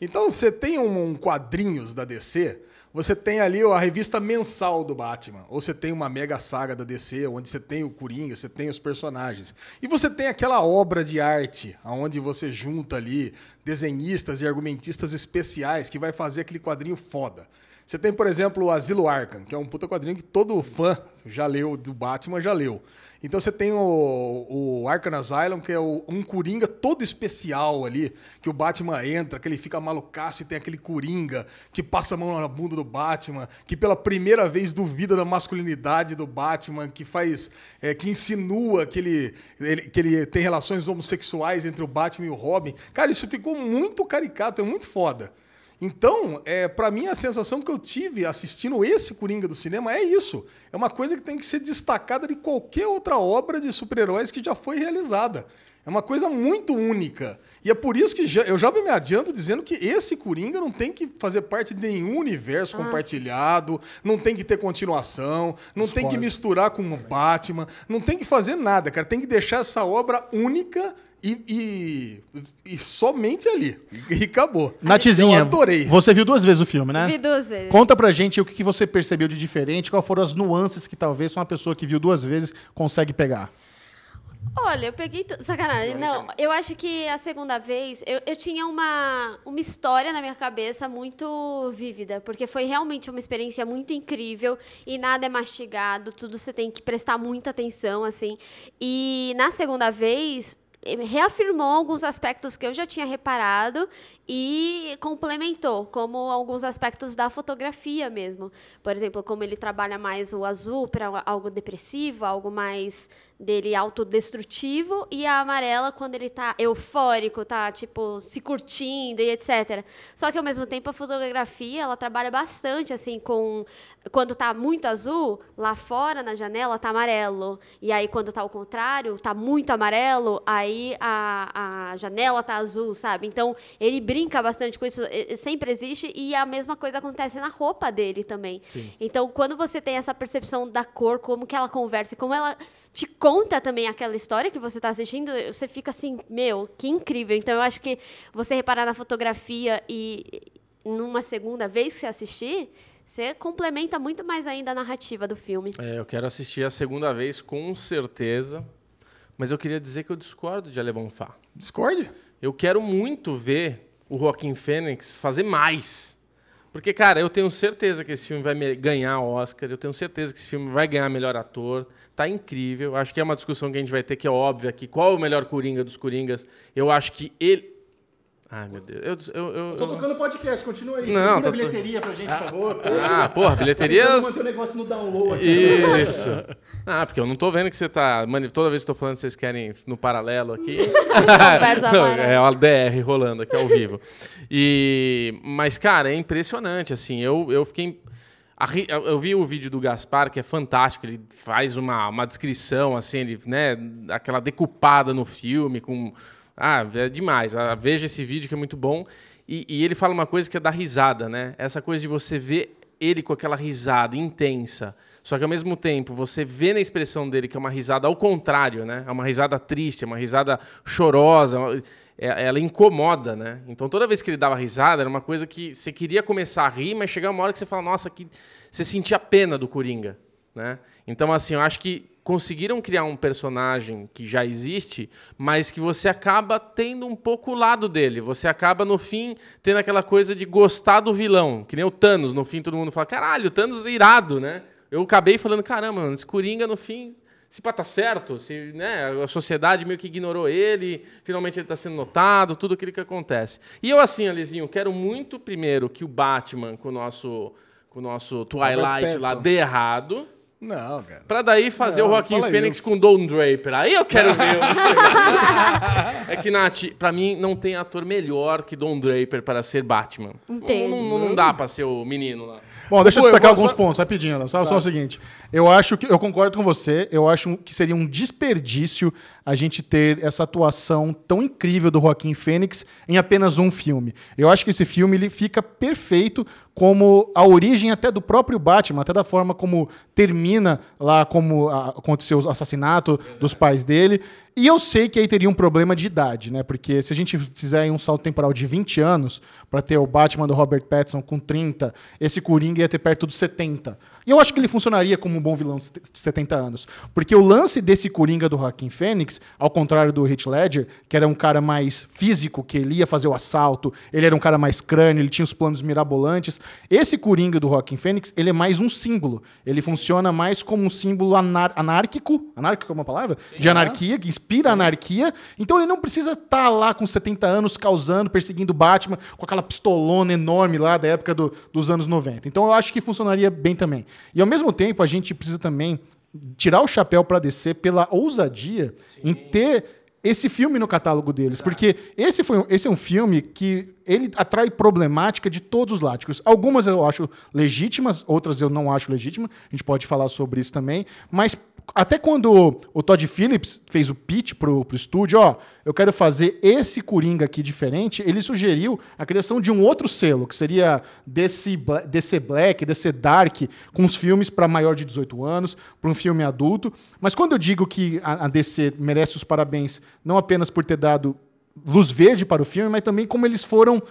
Então, você tem um, um quadrinhos da DC, você tem ali a revista mensal do Batman, ou você tem uma mega saga da DC, onde você tem o Coringa, você tem os personagens. E você tem aquela obra de arte, onde você junta ali desenhistas e argumentistas especiais que vai fazer aquele quadrinho foda. Você tem, por exemplo, o Asilo Arkham, que é um puta quadrinho que todo fã já leu do Batman, já leu. Então você tem o, o Arkham Asylum, que é o- um Coringa todo especial ali, que o Batman entra, que ele fica malucaço e tem aquele Coringa que passa a mão na bunda do Batman, que pela primeira vez duvida da masculinidade do Batman, que faz, é, que insinua que ele, ele- que ele tem relações homossexuais entre o Batman e o Robin. Cara, isso ficou muito caricato, é muito foda. Então, é, para mim, a sensação que eu tive assistindo esse Coringa do cinema é isso. É uma coisa que tem que ser destacada de qualquer outra obra de super-heróis que já foi realizada. É uma coisa muito única. E é por isso que já- eu já me adianto dizendo que esse Coringa não tem que fazer parte de nenhum universo compartilhado, não tem que ter continuação, não tem que misturar com o Batman, não tem que fazer nada, cara. Tem que deixar essa obra única e, e- e somente ali. E, acabou. Natizinha, Eu adorei. você viu duas vezes o filme, né? Vi duas vezes. Conta pra gente o que você percebeu de diferente, quais foram as nuances que talvez uma pessoa que viu duas vezes consegue pegar. Olha, eu peguei. Tu... Sacanagem. Não, eu acho que a segunda vez eu, eu tinha uma, uma história na minha cabeça muito vívida, porque foi realmente uma experiência muito incrível e nada é mastigado, tudo você tem que prestar muita atenção, assim. E na segunda vez. Reafirmou alguns aspectos que eu já tinha reparado e complementou, como alguns aspectos da fotografia mesmo. Por exemplo, como ele trabalha mais o azul para algo depressivo, algo mais dele autodestrutivo e a amarela quando ele tá eufórico, tá tipo se curtindo e etc. Só que ao mesmo tempo a fotografia, ela trabalha bastante assim com quando tá muito azul, lá fora na janela tá amarelo. E aí quando tá ao contrário, tá muito amarelo, aí a, a janela tá azul, sabe? Então ele brinca bastante com isso, sempre existe e a mesma coisa acontece na roupa dele também. Então quando você tem essa percepção da cor, como que ela conversa, e como ela te conta também aquela história que você está assistindo, você fica assim, meu, que incrível. Então eu acho que você reparar na fotografia e numa segunda vez que você assistir, você complementa muito mais ainda a narrativa do filme. É, eu quero assistir a segunda vez com certeza. Mas eu queria dizer que eu discordo de Ale Bonfá. Discord? Eu quero muito ver o Joaquim Fênix fazer mais. Porque, cara, eu tenho certeza que esse filme vai ganhar Oscar, eu tenho certeza que esse filme vai ganhar melhor ator. Tá incrível. Acho que é uma discussão que a gente vai ter que é óbvia aqui. Qual é o melhor Coringa dos Coringas? Eu acho que ele. Ai, meu Deus. Eu, eu, eu, Tô eu- tocando podcast, continua aí. Não, tá- a bilheteria pra gente, por favor. Ah, porra, bilheteria. Tentando manter o negócio no download aqui. Isso. Ah, porque eu não tô vendo que você tá. Mano, toda vez que eu tô falando, vocês querem no paralelo aqui. *laughs* Não, é o DR rolando aqui ao vivo. E, mas, cara, é impressionante, assim. Eu, eu fiquei. Eu eu vi o vídeo do Gaspar, que é fantástico. Ele faz uma, uma descrição, assim, ele, né? Aquela decupada no filme, com. Ah, é demais. Ah, Veja esse vídeo que é muito bom. E, e ele fala uma coisa que é da risada, né? Essa coisa de você ver ele com aquela risada intensa, só que ao mesmo tempo você vê na expressão dele que é uma risada ao contrário, né? É uma risada triste, é uma risada chorosa, é, ela incomoda, né? Então toda vez que ele dava risada era uma coisa que você queria começar a rir, mas chegava uma hora que você fala, nossa, que você sentia pena do Coringa, né? Então assim, eu acho que conseguiram criar um personagem que já existe, mas que você acaba tendo um pouco o lado dele. Você acaba, no fim, tendo aquela coisa de gostar do vilão. Que nem o Thanos. No fim, todo mundo fala, caralho, o Thanos é irado, né? Eu acabei falando, caramba, mano, esse Coringa, no fim, se pá, tá certo, se né, a sociedade meio que ignorou ele, finalmente ele está sendo notado, tudo aquilo que acontece. E eu, assim, Alizinho, quero muito, primeiro, que o Batman, com o nosso, com o nosso Twilight lá, dê errado. Não, cara. Pra daí fazer não, o Joaquim Fênix com Don Draper. Aí eu quero ver. *laughs* é que, Nath, pra mim não tem ator melhor que Don Draper para ser Batman. Entendo. Não, não, não dá pra ser o menino lá. Bom, deixa eu destacar alguns só... pontos, rapidinho. Só, tá. só o seguinte. Eu acho que. Eu concordo com você. Eu acho que seria um desperdício a gente ter essa atuação tão incrível do Joaquim Fênix em apenas um filme. Eu acho que esse filme ele fica perfeito como a origem até do próprio Batman, até da forma como termina lá, como aconteceu o assassinato dos pais dele. E eu sei que aí teria um problema de idade, né? Porque se a gente fizer um salto temporal de 20 anos para ter o Batman do Robert Pattinson com 30, esse Coringa ia ter perto dos 70. E eu acho que ele funcionaria como um bom vilão de 70 anos. Porque o lance desse Coringa do Joaquim Fênix, ao contrário do Heath Ledger, que era um cara mais físico, que ele ia fazer o assalto, ele era um cara mais crânio, ele tinha os planos mirabolantes. Esse Coringa do Joaquim Fênix, ele é mais um símbolo. Ele funciona mais como um símbolo anar anárquico, anárquico é uma palavra? Sim, de anarquia, que inspira Sim. anarquia. Então ele não precisa estar tá lá com 70 anos causando, perseguindo Batman, com aquela pistolona enorme lá da época do, dos anos 90. Então eu acho que funcionaria bem também. E ao mesmo tempo, a gente precisa também tirar o chapéu para descer pela ousadia Sim. em ter esse filme no catálogo deles, porque esse, foi, esse é um filme que ele atrai problemática de todos os láticos. Algumas eu acho legítimas, outras eu não acho legítimas. A gente pode falar sobre isso também, mas até quando o Todd Phillips fez o pitch pro, pro estúdio, ó, eu quero fazer esse Coringa aqui diferente, ele sugeriu a criação de um outro selo, que seria DC, DC Black, DC Dark, com os filmes para maior de 18 anos, para um filme adulto. Mas quando eu digo que a, a DC merece os parabéns, não apenas por ter dado luz verde para o filme, mas também como eles foram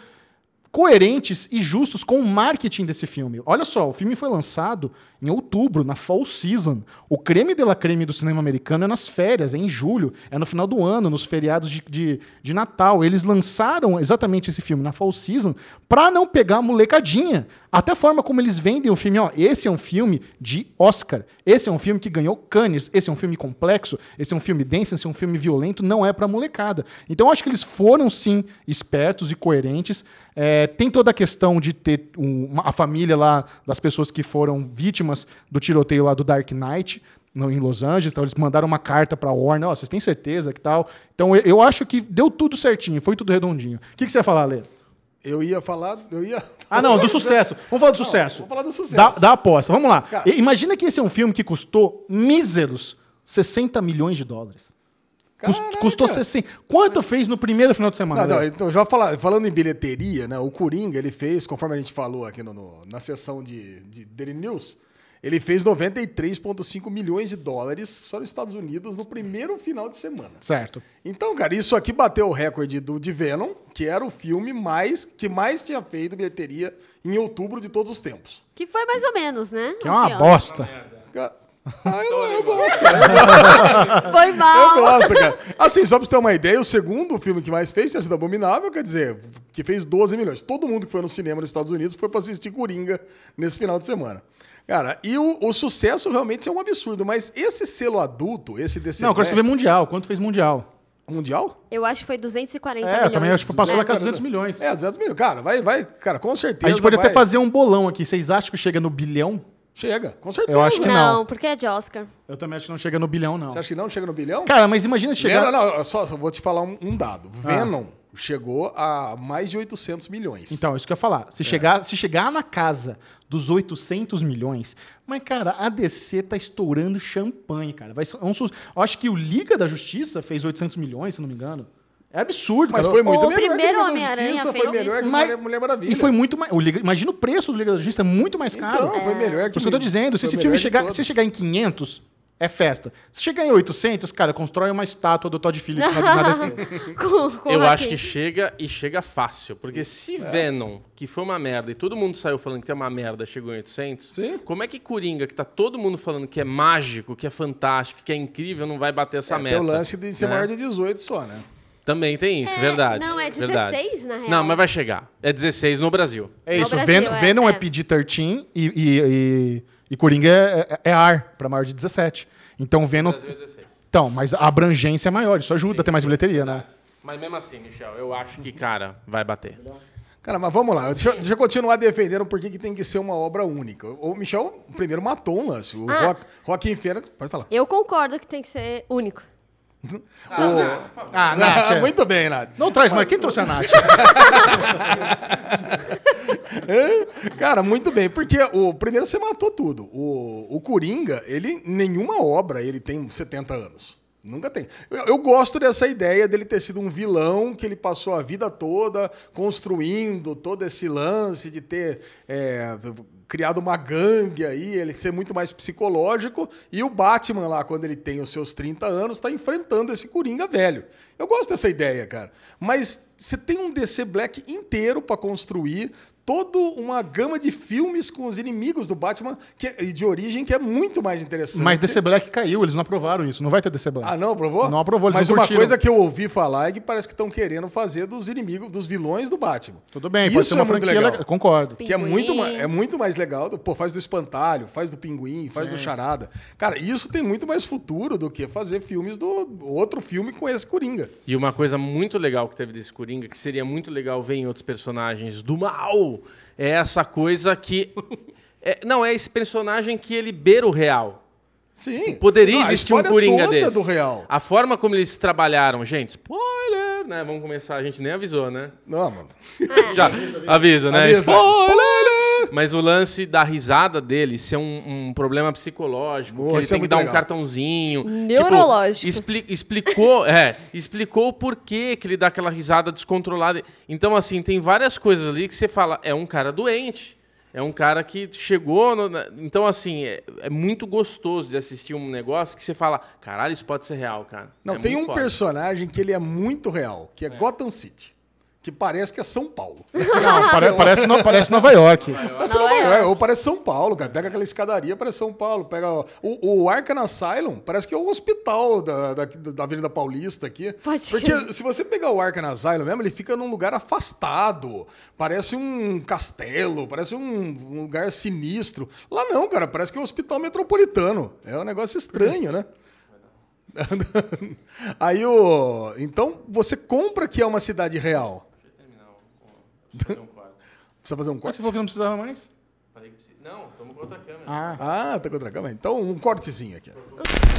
coerentes e justos com o marketing desse filme. Olha só, o filme foi lançado em outubro, na fall season. O creme de la creme do cinema americano é nas férias, é em julho, é no final do ano, nos feriados de, de, de Natal. Eles lançaram exatamente esse filme na fall season para não pegar a molecadinha. Até a forma como eles vendem o filme, ó, esse é um filme de Oscar, esse é um filme que ganhou Cannes, esse é um filme complexo, esse é um filme denso, esse é um filme violento, não é para molecada. Então acho que eles foram sim espertos e coerentes. É, tem toda a questão de ter um, uma, a família lá das pessoas que foram vítimas do tiroteio lá do Dark Knight. No, em Los Angeles, então eles mandaram uma carta para Warner, oh, vocês têm certeza que tal? Então eu, eu, acho que deu tudo certinho, foi tudo redondinho. O que, que você ia falar, Lê? Eu ia falar. Eu ia... Ah, não, do *laughs* sucesso. Vamos falar do não, sucesso. Vamos falar do sucesso. Da, da aposta. Vamos lá. Cara, Imagina que esse é um filme que custou míseros 60 milhões de dólares. Caraca. Custou 60. Quanto fez no primeiro final de semana? Não, não, então, já falar, falando em bilheteria, né? O Coringa, ele fez, conforme a gente falou aqui no, no na sessão de, de Daily News, ele fez 93,5 milhões de dólares só nos Estados Unidos no primeiro final de semana. Certo. Então, cara, isso aqui bateu o recorde do de Venom, que era o filme mais que mais tinha feito bilheteria em outubro de todos os tempos. Que foi mais ou menos, né? Que é uma filme. bosta. Ah, eu, eu, gosto, *laughs* Foi mal. Eu gosto, cara. Assim, só pra você ter uma ideia, o segundo filme que mais fez tinha sido Abominável, quer dizer, que fez 12 milhões. Todo mundo que foi no cinema nos Estados Unidos foi pra assistir Coringa nesse final de semana. Cara, e o, o, sucesso realmente é um absurdo, mas esse selo adulto, esse DC Não, eu quero saber mundial. Quanto fez mundial? Mundial? Eu acho que foi 240 é, milhões. É, também acho que passou lá com 200 milhões. É, 200 milhões. Cara, vai, vai, cara, com certeza. A gente pode vai... até fazer um bolão aqui. Vocês acham que chega no bilhão? Chega, com certeza. Eu acho que não. Não, porque é de Oscar. Eu também acho que não chega no bilhão, não. Você acha que não chega no bilhão? Cara, mas imagina se chegar... Não, não, só, só vou te falar um, um dado. Ah. Venom chegou a mais de 800 milhões. Então, isso que eu ia falar. Se, é. chegar, se chegar na casa dos 800 milhões, mas, cara, a DC tá estourando champanhe, cara. Vai ser, é um, eu acho que o Liga da Justiça fez 800 milhões, se não me engano. É absurdo, Mas cara. foi muito O melhor que primeiro Liga da Justiça, foi melhor isso. que Mas- Mulher, Maravilha. E foi muito mais. o Liga- Imagina o preço do Liga da Justiça, é muito mais caro. Então, foi melhor que Por isso que eu tô dizendo, se esse filme chegar, se chegar em 500, é festa. Se chegar em 800, cara, constrói uma estátua do Todd Phillips na, DC. *laughs* Com, com Eu acho que chega e chega fácil. Porque se Venom, que foi uma merda, e todo mundo saiu falando que é uma merda, chegou em 800, Sim. como é que Coringa, que tá todo mundo falando que é mágico, que é fantástico, que é incrível, não vai bater essa É, meta? tem o lance de ser né? maior de 18 só, né? Também tem isso, É, verdade. não, é verdade. 16 na real. Não, mas vai chegar. É 16 no Brasil. É No isso, Brasil, Ven é, Venom é, é. PG-13 e, e, e, e Coringa é, é- é ar, pra maior de 17. Então 16. Então, mas a abrangência é maior, isso ajuda a ter mais bilheteria, né? Mas mesmo assim, Michel, eu acho que, cara, vai bater. Cara, mas vamos lá. Deixa, eu- deixa eu continuar defendendo por que tem que ser uma obra única. O Michel primeiro matou um lance. O Ah. Rock, Joaquim Fênix... Pode falar. Eu concordo que tem que ser único. Ah, Nath, é. *laughs* Muito bem, Nath. Não traz mais. Quem trouxe a Nath? *laughs* Cara, muito bem, porque o primeiro você matou tudo. O, o Coringa, ele nenhuma obra ele tem 70 anos. Nunca tem. Eu, eu gosto dessa ideia dele ter sido um vilão que ele passou a vida toda construindo todo esse lance de ter é, criado uma gangue aí, ele ser muito mais psicológico. E o Batman lá, quando ele tem os seus 30 anos, está enfrentando esse Coringa velho. Eu gosto dessa ideia, cara. Mas você tem um DC Black inteiro para construir toda uma gama de filmes com os inimigos do Batman que, e de origem que é muito mais interessante. Mas DC Black caiu, eles não aprovaram isso. Não vai ter DC Black. Ah, não aprovou? Não aprovou, eles Mas não uma curtiram. coisa que eu ouvi falar é que parece que estão querendo fazer dos inimigos, dos vilões do Batman. Tudo bem, Isso pode ser uma é muito franquia legal. legal. Concordo. Que é Pinguim. muito, é muito mais legal. do- Pô, faz do Espantalho, faz do Pinguim, faz do Charada. Cara, isso tem muito mais futuro do que fazer filmes do outro filme com esse Coringa. E uma coisa muito legal que teve desse Coringa, que seria muito legal ver em outros personagens do mal, é essa coisa que. é- não, é esse personagem que ele beira o real. Sim. Poderia Não, existir um Coringa toda desse. do real. A forma como eles trabalharam, gente, spoiler, né? Vamos começar, a gente nem avisou, né? Não, mano. Já avisa, né? Avisa. Spoiler! Mas o lance da risada dele ser um, um problema psicológico, Boa, que ele é tem que muito dar um legal. cartãozinho. Neurológico. Tipo, expli- explicou, é, explicou o porquê que ele dá aquela risada descontrolada. Então, assim, tem várias coisas ali que você fala, é um cara doente. É um cara que chegou. no- na- então, assim, é, é muito gostoso de assistir um negócio que você fala, caralho, isso pode ser real, cara. Não, É tem um foda. personagem que ele é muito real, que é, Gotham City. Que parece que é São Paulo. *laughs* Não, pare- parece, no- parece Nova York. Parece Nova Nova York. York, ou parece São Paulo, cara. Pega aquela escadaria, parece São Paulo. Pega o, o Arkham Asylum, parece que é o hospital da, da, da Avenida Paulista aqui. Pode Porque crer. se você pegar o Arkham Asylum mesmo, ele fica num lugar afastado. Parece um castelo, parece um, um lugar sinistro. Lá não, cara, parece que é um hospital metropolitano. É um negócio estranho, né? *laughs* Aí o. Então você compra que é uma cidade real. *laughs* Precisa fazer um Mas corte? você falou que não precisava mais? Falei que precisa- Não, estamos com outra câmera. Ah. Ah, tá contra a câmera. Então, um cortezinho aqui.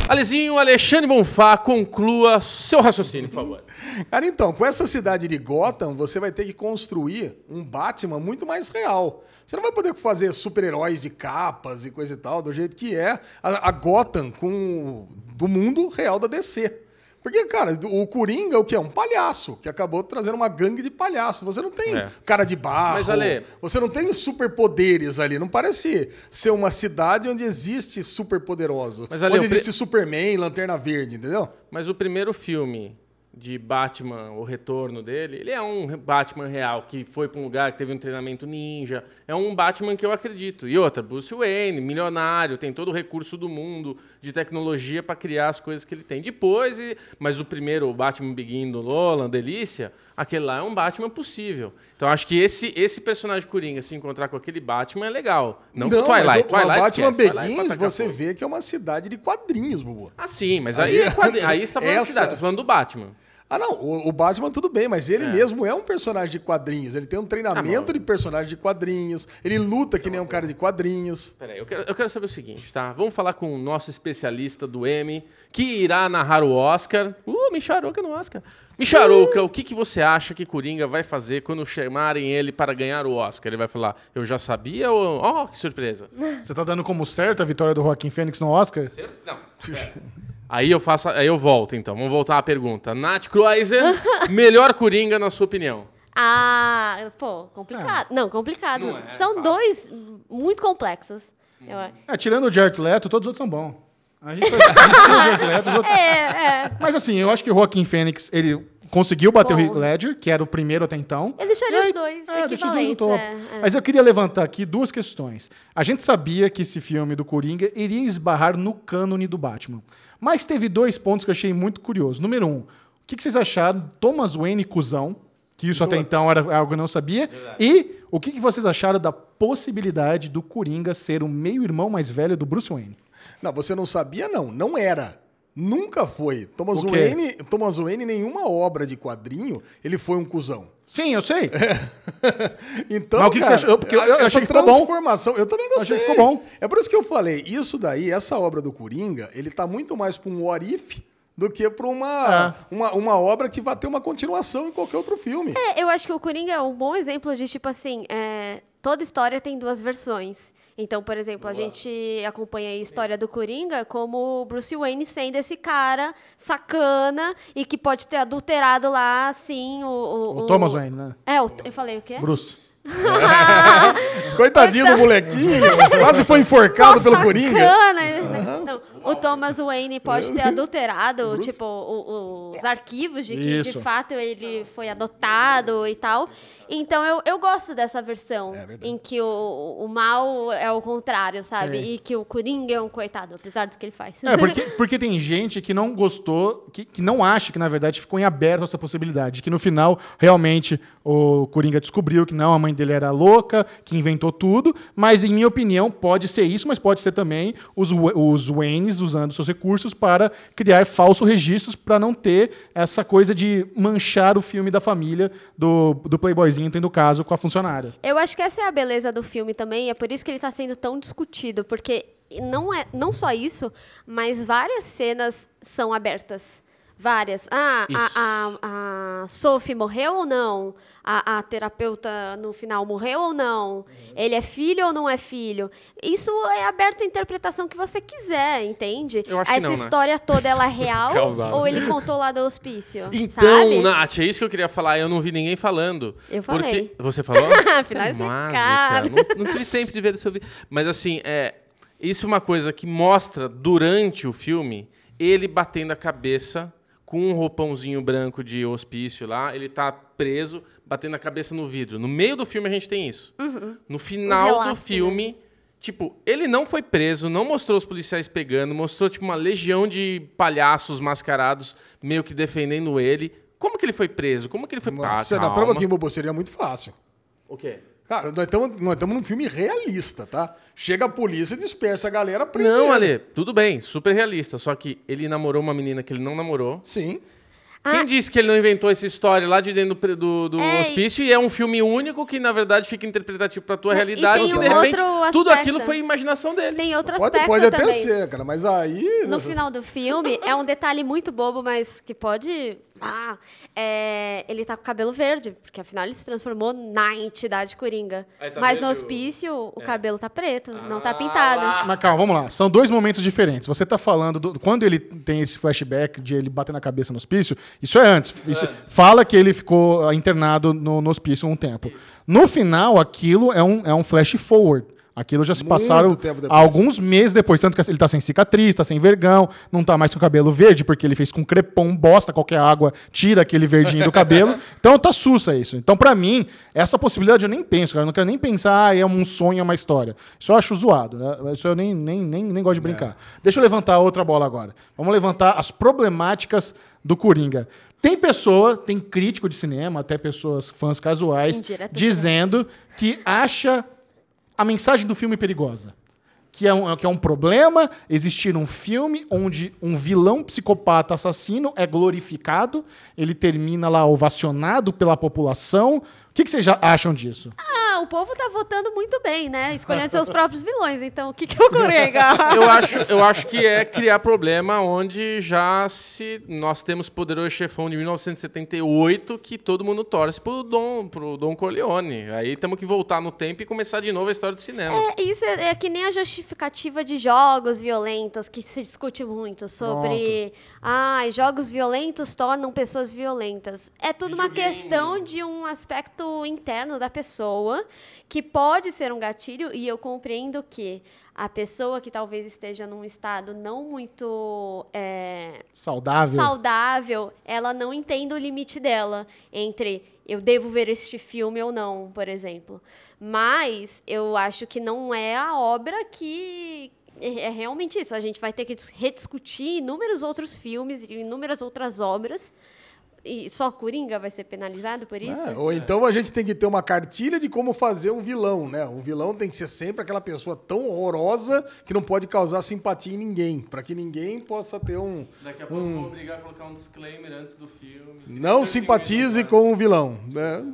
Alezinho, Alexandre Bonfá, conclua seu raciocínio, por favor. *laughs* Cara, então, com essa cidade de Gotham, você vai ter que construir um Batman muito mais real. Você não vai poder fazer super-heróis de capas e coisa e tal, do jeito que é a, a Gotham com, do mundo real da DC. Porque, cara, o Coringa é o que? É um palhaço, que acabou trazendo uma gangue de palhaços. Você não tem É. cara de barro, Mas, Ale- você não tem superpoderes ali. Não parece ser uma cidade onde existe superpoderoso. Mas, Ale, onde existe Superman, Lanterna Verde, entendeu? Mas o primeiro filme de Batman, o retorno dele, ele é um Batman real, que foi para um lugar que teve um treinamento ninja. É um Batman que eu acredito. E outra, Bruce Wayne, milionário, tem todo o recurso do mundo de tecnologia para criar as coisas que ele tem. Depois, mas o primeiro, o Batman Begin do Nolan, Delícia, aquele lá é um Batman possível. Então acho que esse, esse personagem Coringa se encontrar com aquele Batman é legal. Não, mas Twilight. o- o Twilight Batman esquece. Twilight Begins, tacar você vê que é uma cidade de quadrinhos, Bubu. Ah, sim, mas aí, é quadri- *laughs* aí você tá falando da Essa- cidade, tô falando do Batman. Ah, não, o, o Batman tudo bem, mas ele mesmo é um personagem de quadrinhos. Ele tem um treinamento Ah, de personagem de quadrinhos. Ele luta que nem um cara de quadrinhos. Peraí, eu quero, eu quero saber o seguinte, tá? Vamos falar com o nosso especialista do M, que irá narrar o Oscar. Uh, Micharouca no Oscar. Micharouca, o que, que você acha que Coringa vai fazer quando chamarem ele para ganhar o Oscar? Ele vai falar, eu já sabia ou... Oh, que surpresa. Você tá dando como certo a vitória do Joaquim Fênix no Oscar? Não, *laughs* Aí eu faço, aí eu volto então. Vamos voltar à pergunta. Nath Kreuzer, *laughs* melhor Coringa na sua opinião? Ah, pô, complicado. Não, complicado. Não é São fácil. dois muito complexos. Eu- É, tirando o Jared Leto, todos os outros são bons. A gente, *laughs* a gente tira o Jared Leto, os outros... É, é. Mas assim, eu acho que o Joaquim Fênix, ele conseguiu bater o Bom. Heath Ledger, que era o primeiro até então. Eu deixaria aí- os dois é, deixa os dois no topo. é, é. Mas eu queria levantar aqui duas questões. A gente sabia que esse filme do Coringa iria esbarrar no cânone do Batman. Mas teve dois pontos que eu achei muito curioso. Número um, o que que vocês acharam do Thomas Wayne cuzão? Que isso até então era algo que eu não sabia. E o que que vocês acharam da possibilidade do Coringa ser o meio-irmão mais velho do Bruce Wayne? Não, você não sabia, não. Não era. Nunca foi. Thomas O quê? Wayne, Thomas Wayne, nenhuma obra de quadrinho, ele foi um cuzão. Sim, eu sei. *laughs* Então, Mas o que que você cara, achou? Porque eu- eu achei que ficou bom. transformação, eu também gostei. achei que ficou bom. É por isso que eu falei, isso daí, essa obra do Coringa, ele tá muito mais pra um what if do que pra uma, É. uma, uma obra que vai ter uma continuação em qualquer outro filme. É, eu acho que o Coringa é um bom exemplo de, tipo assim, é, toda história tem duas versões. Então, por exemplo, a gente acompanha a história do Coringa como o Bruce Wayne sendo esse cara sacana e que pode ter adulterado lá, assim, o... O, O Thomas Wayne, né? É, o- eu falei o quê? Bruce. *laughs* Coitadinho do molequinho, quase foi enforcado Nossa, pelo Coringa. sacana! Não, o Thomas Wayne pode ter *laughs* adulterado, tipo, o- os arquivos de que, de Isso. fato, ele foi adotado e tal. Então, eu, eu gosto dessa versão, É em que o, o mal é o contrário, sabe? Sim. E que o Coringa é um coitado, apesar do que ele faz. É, porque, *laughs* porque tem gente que não gostou, que, que não acha que, na verdade, ficou em aberto essa possibilidade. Que no final, realmente, o Coringa descobriu que não, a mãe dele era louca, que inventou tudo. Mas, em minha opinião, pode ser isso, mas pode ser também os, os Waynes usando seus recursos para criar falsos registros para não ter essa coisa de manchar o filme da família do, do Playboyzinho, tendo caso com a funcionária. Eu acho que essa é a beleza do filme também, é por isso que ele está sendo tão discutido, porque não é não só isso, mas várias cenas são abertas. Várias. Ah, a, a, a Sophie morreu ou não? A, a terapeuta no final morreu ou não? Ele é filho ou não é filho? Isso é aberto à interpretação que você quiser, entende? Eu acho que Essa não, né? história toda ela é real *laughs* ou ele contou lá do hospício? *laughs* Então, sabe? Nath, é isso que eu queria falar. Eu não vi ninguém falando. Eu falei. Porque... Você falou? *laughs* Afinal, é mágica. Não, não tive tempo de ver o seu vídeo. Mas assim, é, isso é uma coisa que mostra durante o filme ele batendo a cabeça com um roupãozinho branco de hospício lá. Ele tá preso, batendo a cabeça no vidro. No meio do filme a gente tem isso. No final Um relato, do filme, tipo, ele não foi preso, não mostrou os policiais pegando, mostrou tipo uma legião de palhaços mascarados meio que defendendo ele. Como que ele foi preso? Como que ele foi Nossa, Ah, na calma. prova aqui, Bobo, seria muito fácil. O quê? Cara, nós estamos nós estamos num filme realista, tá? Chega a polícia, dispersa a galera, prende Não. Ale, tudo bem, super realista. Só que ele namorou uma menina que ele não namorou. Sim. Quem disse que ele não inventou essa história lá de dentro do, do, do É, e- hospício e é um filme único que, na verdade, fica interpretativo pra tua E realidade tem e, um de repente, outro tudo aquilo foi imaginação dele. Tem outro Pode, aspecto pode até também. ser, cara, mas aí. No final do filme, é um detalhe muito bobo, mas que pode. Ah, é, ele tá com cabelo verde, porque afinal ele se transformou na entidade coringa. Tá mas no o- hospício, o cabelo tá preto, não tá Ah, pintado. lá. Mas calma, vamos lá. São dois momentos diferentes. Você tá falando do, quando ele tem esse flashback de ele bater na cabeça no hospício, isso é antes. Isso fala que ele ficou ah, internado no, no hospício um tempo. No final, aquilo é um, é um flash forward. Aquilo já se Muito passaram alguns meses depois. Tanto que ele tá sem cicatriz, tá sem vergão, não tá mais com o cabelo verde, porque ele fez com crepom, bosta, qualquer água, tira aquele verdinho do cabelo. *laughs* Então tá sussa isso. Então, pra mim, essa possibilidade eu nem penso, cara. Eu não quero nem pensar, ah, é um sonho, é uma história. Isso eu acho zoado, né? Isso eu nem, nem, nem, nem gosto de brincar. Deixa eu levantar outra bola agora. Vamos levantar as problemáticas do Coringa. Tem pessoa, tem crítico de cinema, até pessoas, fãs casuais, Indireta dizendo que acha a mensagem do filme perigosa. Que é, um, que é um problema existir um filme onde um vilão psicopata assassino é glorificado, ele termina lá ovacionado pela população. O que, que vocês acham disso? Ah, o povo tá votando muito bem, né? *laughs* Escolhendo seus próprios vilões. Então, o que, que o *laughs* Coringa? Eu acho, eu acho que é criar problema onde já se nós temos Poderoso Chefão de 1978 que todo mundo torce pro Dom, pro Dom Corleone. Aí temos que voltar no tempo e começar de novo a história do cinema. É, isso é, é que nem a justificativa de jogos violentos, que se discute muito sobre. Ah, jogos violentos tornam pessoas violentas. É tudo uma questão de um aspecto interno da pessoa, que pode ser um gatilho, e eu compreendo que a pessoa que talvez esteja num estado não muito. é, Saudável. saudável, ela não entende o limite dela entre eu devo ver este filme ou não, por exemplo. Mas eu acho que não é a obra que é é realmente isso. A gente vai ter que dis- rediscutir inúmeros outros filmes e inúmeras outras obras. E só Coringa vai ser penalizado por isso? É, ou então a gente tem que ter uma cartilha de como fazer um vilão, né? Um vilão tem que ser sempre aquela pessoa tão horrorosa que não pode causar simpatia em ninguém, para que ninguém possa ter um Daqui a pouco eu vou obrigar a colocar um disclaimer antes do filme. não simpatize com o vilão, né?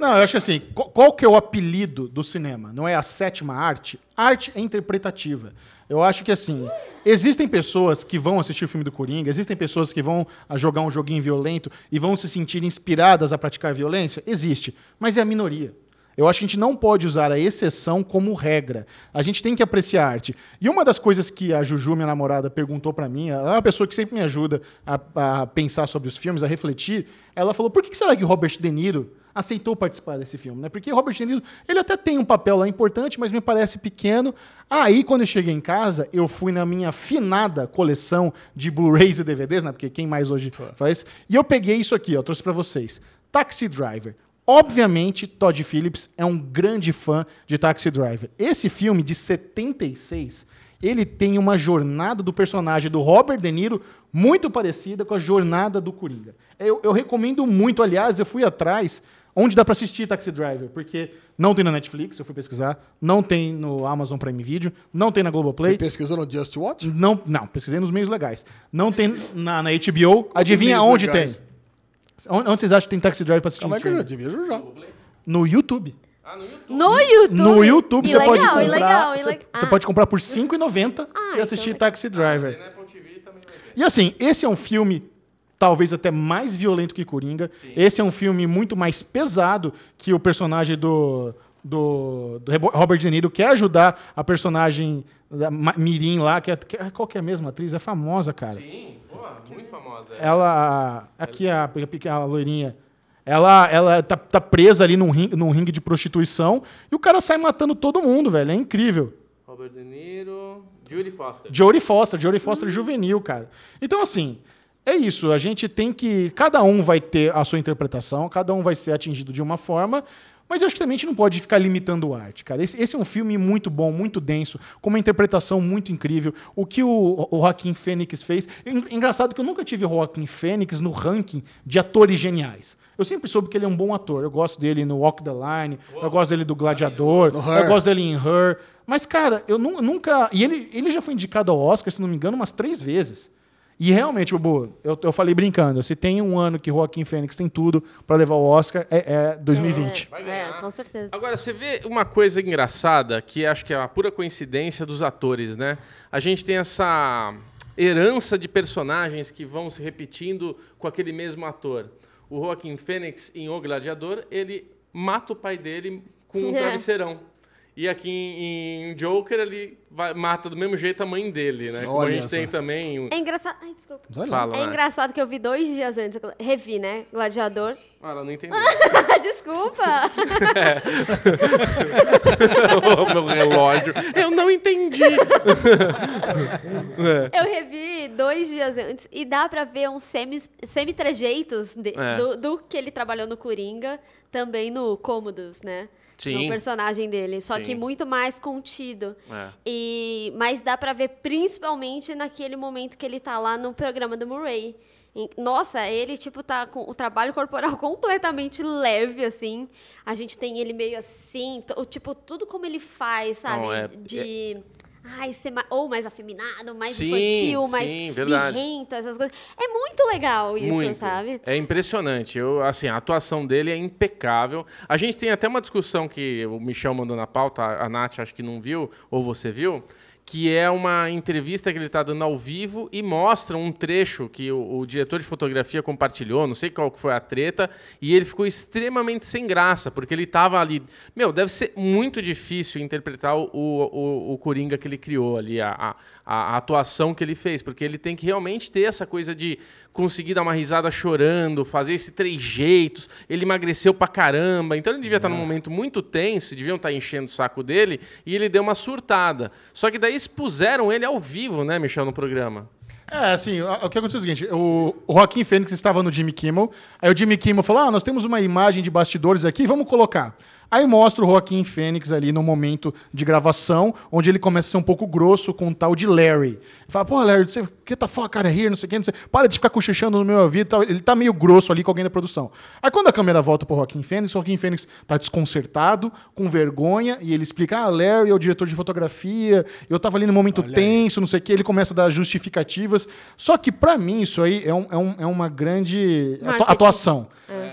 Não, eu acho assim, qual, qual que é o apelido do cinema? Não é a sétima arte? Arte é interpretativa. Eu acho que assim, existem pessoas que vão assistir o filme do Coringa, existem pessoas que vão jogar um joguinho violento e vão se sentir inspiradas a praticar violência? Existe, mas é a minoria. Eu acho que a gente não pode usar a exceção como regra. A gente tem que apreciar a arte. E uma das coisas que a Juju, minha namorada, perguntou pra mim, ela é uma pessoa que sempre me ajuda a, a pensar sobre os filmes, a refletir. Ela falou: por que que será que Robert De Niro aceitou participar desse filme? Né? Porque Robert De Niro, ele até tem um papel lá importante, mas me parece pequeno. Aí, quando eu cheguei em casa, eu fui na minha finada coleção de Blu-rays e DVDs, né? Porque quem mais hoje faz? E eu peguei isso aqui, ó, trouxe pra vocês. Taxi Driver. Obviamente, Todd Phillips é um grande fã de Taxi Driver. Esse filme de 76, ele tem uma jornada do personagem do Robert De Niro muito parecida com a jornada do Coringa. Eu, eu recomendo muito, aliás, eu fui atrás onde dá para assistir Taxi Driver, porque não tem na Netflix, eu fui pesquisar, não tem no Amazon Prime Video, não tem na Globoplay. Você pesquisou no Just Watch? Não, não, pesquisei nos meios legais. Não tem na, na HBO. Adivinha onde legais? tem? Onde, onde vocês acham que tem Taxi Driver pra assistir? Como é que eu já vejo já? No YouTube. Ah, no YouTube? No YouTube. No YouTube E você pode comprar. legal, e você, legal. você Ah, pode comprar por R$ 5,90 Ah, e assistir então- Taxi Driver. Também vai ter. E assim, esse é um filme talvez até mais violento que Coringa. Esse é um filme muito mais pesado que o personagem do, do, do Robert De Niro quer ajudar a personagem da Mirim lá, que é, que é- qual que é a mesma atriz? É famosa, cara. Sim, pô, muito famosa. É. Ela. Aqui a, a, loirinha. Ela, ela tá, tá presa ali num ringue, num ringue de prostituição e o cara sai matando todo mundo, velho. É incrível. Robert De Niro, Judy Foster. Jodie Foster, Jodie Foster juvenil, cara. Então, assim, é isso. A gente tem que. Cada um vai ter a sua interpretação, cada um vai ser atingido de uma forma. Mas eu acho que também a gente não pode ficar limitando arte, cara. Esse, esse é um filme muito bom, muito denso, com uma interpretação muito incrível. O que o, o Joaquim Fênix fez. En- Engraçado que eu nunca tive o Joaquim Fênix no ranking de atores geniais. Eu sempre soube que ele é um bom ator. Eu gosto dele no Walk the Line, eu gosto dele do Gladiador, eu gosto dele em Her. Mas, cara, eu nu- nunca. E ele, ele já foi indicado ao Oscar, se não me engano, umas três vezes. E realmente, Bubu, eu, eu falei brincando, se tem um ano que Joaquim Fênix tem tudo pra levar o Oscar, é, é 2020. Vai É, ganhar. com certeza. Agora, você vê uma coisa engraçada, que acho que é a pura coincidência dos atores, né? A gente tem essa herança de personagens que vão se repetindo com aquele mesmo ator. O Joaquim Fênix, em O Gladiador, ele mata o pai dele com um É. travesseirão. E aqui em, em Joker, ele vai- mata do mesmo jeito a mãe dele, né? Como a Olha gente só. tem também... É engraçado. Ai, desculpa. Olha. Fala, É Nath. engraçado que eu vi dois dias antes, revi, né? Gladiador. Ah, ela não entendeu. *laughs* Desculpa! *laughs* o meu relógio. Eu não entendi. *laughs* Eu revi dois dias antes e dá pra ver uns semi- semi-trejeitos de- É. do, do que ele trabalhou no Coringa, também no Cômodos, né? Sim. No personagem dele. Só que Sim. muito mais contido. É. E, mas dá pra ver principalmente naquele momento que ele tá lá no programa do Murray. Nossa, ele, tipo, tá com o trabalho corporal *laughs* completamente leve, assim. A gente tem ele meio assim, tipo, tudo como ele faz, sabe? Não, é- De. Ai, ser ma- ou mais afeminado, mais Sim, infantil, mais sim, birrento, essas coisas. É muito legal isso, Muito. sabe? É impressionante. Eu, assim, a atuação dele é impecável. A gente tem até uma discussão que o Michel mandou na pauta, a Nath acho que não viu, ou você viu, que é uma entrevista que ele está dando ao vivo e mostra um trecho que o, o diretor de fotografia compartilhou, não sei qual que foi a treta, e ele ficou extremamente sem graça, porque ele estava ali... Meu, deve ser muito difícil interpretar o, o, o Coringa que ele criou ali, a, a, a atuação que ele fez, porque ele tem que realmente ter essa coisa de conseguir dar uma risada chorando, fazer esse três jeitos, ele emagreceu pra caramba, então ele devia estar num momento muito tenso, deviam estar enchendo o saco dele, e ele deu uma surtada. Só que daí expuseram ele ao vivo, né, Michel, no programa. É, assim, o o que aconteceu é o seguinte: o, o Joaquim Fênix estava no Jimmy Kimmel, aí o Jimmy Kimmel falou: Ah, nós temos uma imagem de bastidores aqui, vamos colocar. Aí mostra o Joaquim Fênix ali no momento de gravação, onde ele começa a ser um pouco grosso com o tal de Larry. Fala, pô, Larry, você get the fuck out of here, não sei o que, não sei. Para de ficar cochichando no meu ouvido tal. Ele tá meio grosso ali com alguém da produção. Aí quando a câmera volta pro Joaquim Fênix, o Joaquim Fênix tá desconcertado, com vergonha, e ele explica: Ah, Larry é o diretor de fotografia, eu tava ali no momento tenso, não sei o que, ele começa a dar justificativas. Só que pra mim isso aí é, um- é um- é uma grande Marketing. atuação.